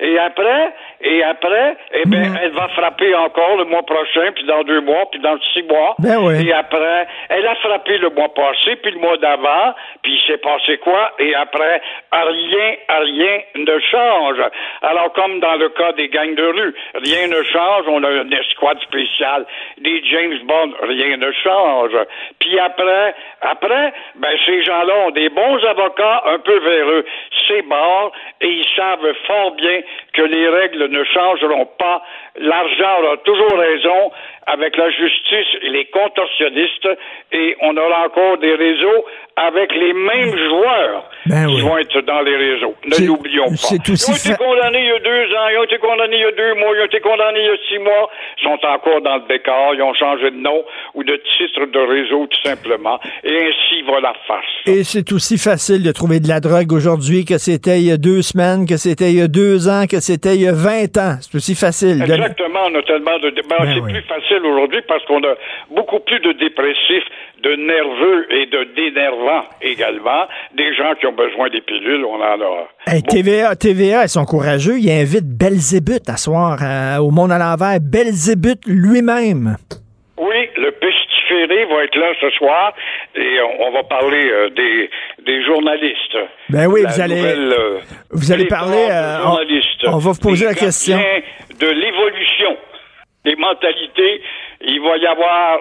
Et après, et après, eh bien, elle va frapper encore le mois prochain, puis dans deux mois, puis dans six mois. Ben oui. Et après, elle a frappé le mois passé, puis le mois d'avant, puis il s'est passé quoi? Et après, rien, rien ne change. Alors, comme dans le cas des gangs de rue, rien ne change. On a une escouade spéciale, des James Bond, rien ne change. Puis après, après, ben, ces gens-là ont des bons avocats un peu véreux. C'est mort, et ils savent fort bien que les règles ne changeront pas. L'argent aura toujours raison avec la justice et les contorsionnistes et on aura encore des réseaux avec les mêmes joueurs Ben qui oui. vont être dans les réseaux. Ne l'oublions pas. Ils ont été fa- condamnés il y a deux ans, ils ont été condamnés il y a deux mois, ils ont été condamnés il y a six mois, ils sont encore dans le décor, ils ont changé de nom ou de titre de réseau tout simplement et ainsi va la farce. Et c'est aussi facile de trouver de la drogue aujourd'hui que c'était il y a deux semaines, que c'était il y a deux ans, que c'était il y a 20 ans. C'est aussi facile. Exactement, on a tellement de débats. Ben c'est oui. plus facile aujourd'hui parce qu'on a beaucoup plus de dépressifs, de nerveux et de dénervants également. Des gens qui ont besoin des pilules, on en a. Hey, TVA, TVA, ils sont courageux. Ils invitent Belzébuth à soir euh, au Monde à l'envers. Belzébuth lui-même. Oui, le va être là ce soir et on, on va parler euh, des, des journalistes. Ben oui, La vous allez- nouvelle, euh, vous allez parler, euh, on- va vous poser la question. De l'évolution des mentalités, il va y avoir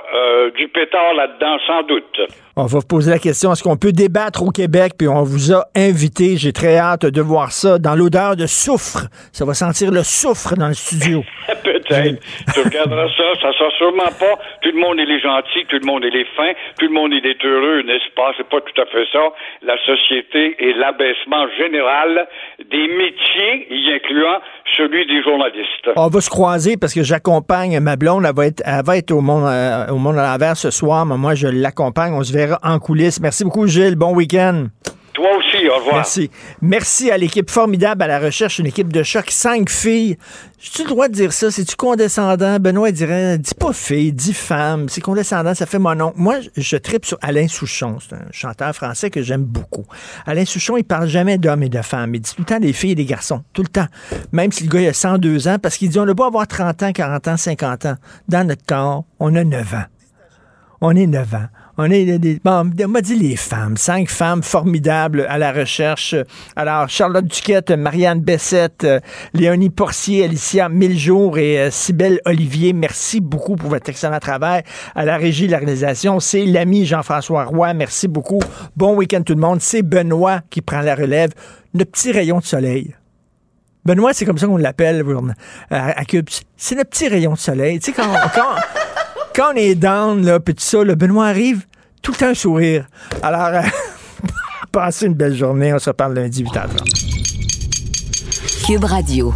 du pétard là-dedans sans doute. On va vous poser la question, est-ce qu'on peut débattre au Québec? Puis on vous a invité, j'ai très hâte de voir ça, dans l'odeur de soufre. Ça va sentir le soufre dans le studio. Peut-être. Tu regarderas ça, ça sera sûrement pas. Tout le monde il est gentil, tout le monde il est fin, tout le monde il est heureux, n'est-ce pas? C'est pas tout à fait ça. La société et l'abaissement général des métiers, y incluant celui des journalistes. On va se croiser parce que j'accompagne ma blonde. Elle va être, elle va être au, monde, euh, au monde à l'envers ce soir, mais moi, je l'accompagne. On se verra en coulisses. Merci beaucoup, Gilles. Bon week-end. Toi aussi, au revoir. Merci. Merci à l'équipe formidable à la recherche, une équipe de choc, cinq filles. J'ai-tu le droit de dire ça? C'est-tu condescendant? Benoît dirait, dis pas fille, dis femme. C'est condescendant, ça fait mon nom. Moi, je tripe sur Alain Souchon. C'est un chanteur français que j'aime beaucoup. Alain Souchon, il parle jamais d'hommes et de femmes. Il dit tout le temps des filles et des garçons. Tout le temps. Même si le gars il a 102 ans, parce qu'il dit, on a beau avoir 30 ans, 40 ans, 50 ans. Dans notre corps, on a 9 ans. On est 9 ans. On est des, bon, on m'a dit les femmes, cinq femmes formidables à la recherche. Alors, Charlotte Duquette, Marianne Bessette, euh, Léonie Porcier, Alicia Miljour et euh, Cybelle Olivier, merci beaucoup pour votre excellent travail. À la régie de la réalisation, c'est l'ami Jean-François Roy, merci beaucoup. Bon week-end tout le monde. C'est Benoît qui prend la relève. Notre petit rayon de soleil. Benoît, c'est comme ça qu'on l'appelle euh, à, à Cube. C'est le petit rayon de soleil. Tu sais, quand, quand, quand on est down, là, puis tout ça, le Benoît arrive, tout le temps un sourire. Alors, euh, passez une belle journée. On se reparle lundi 8h30. Cube Radio.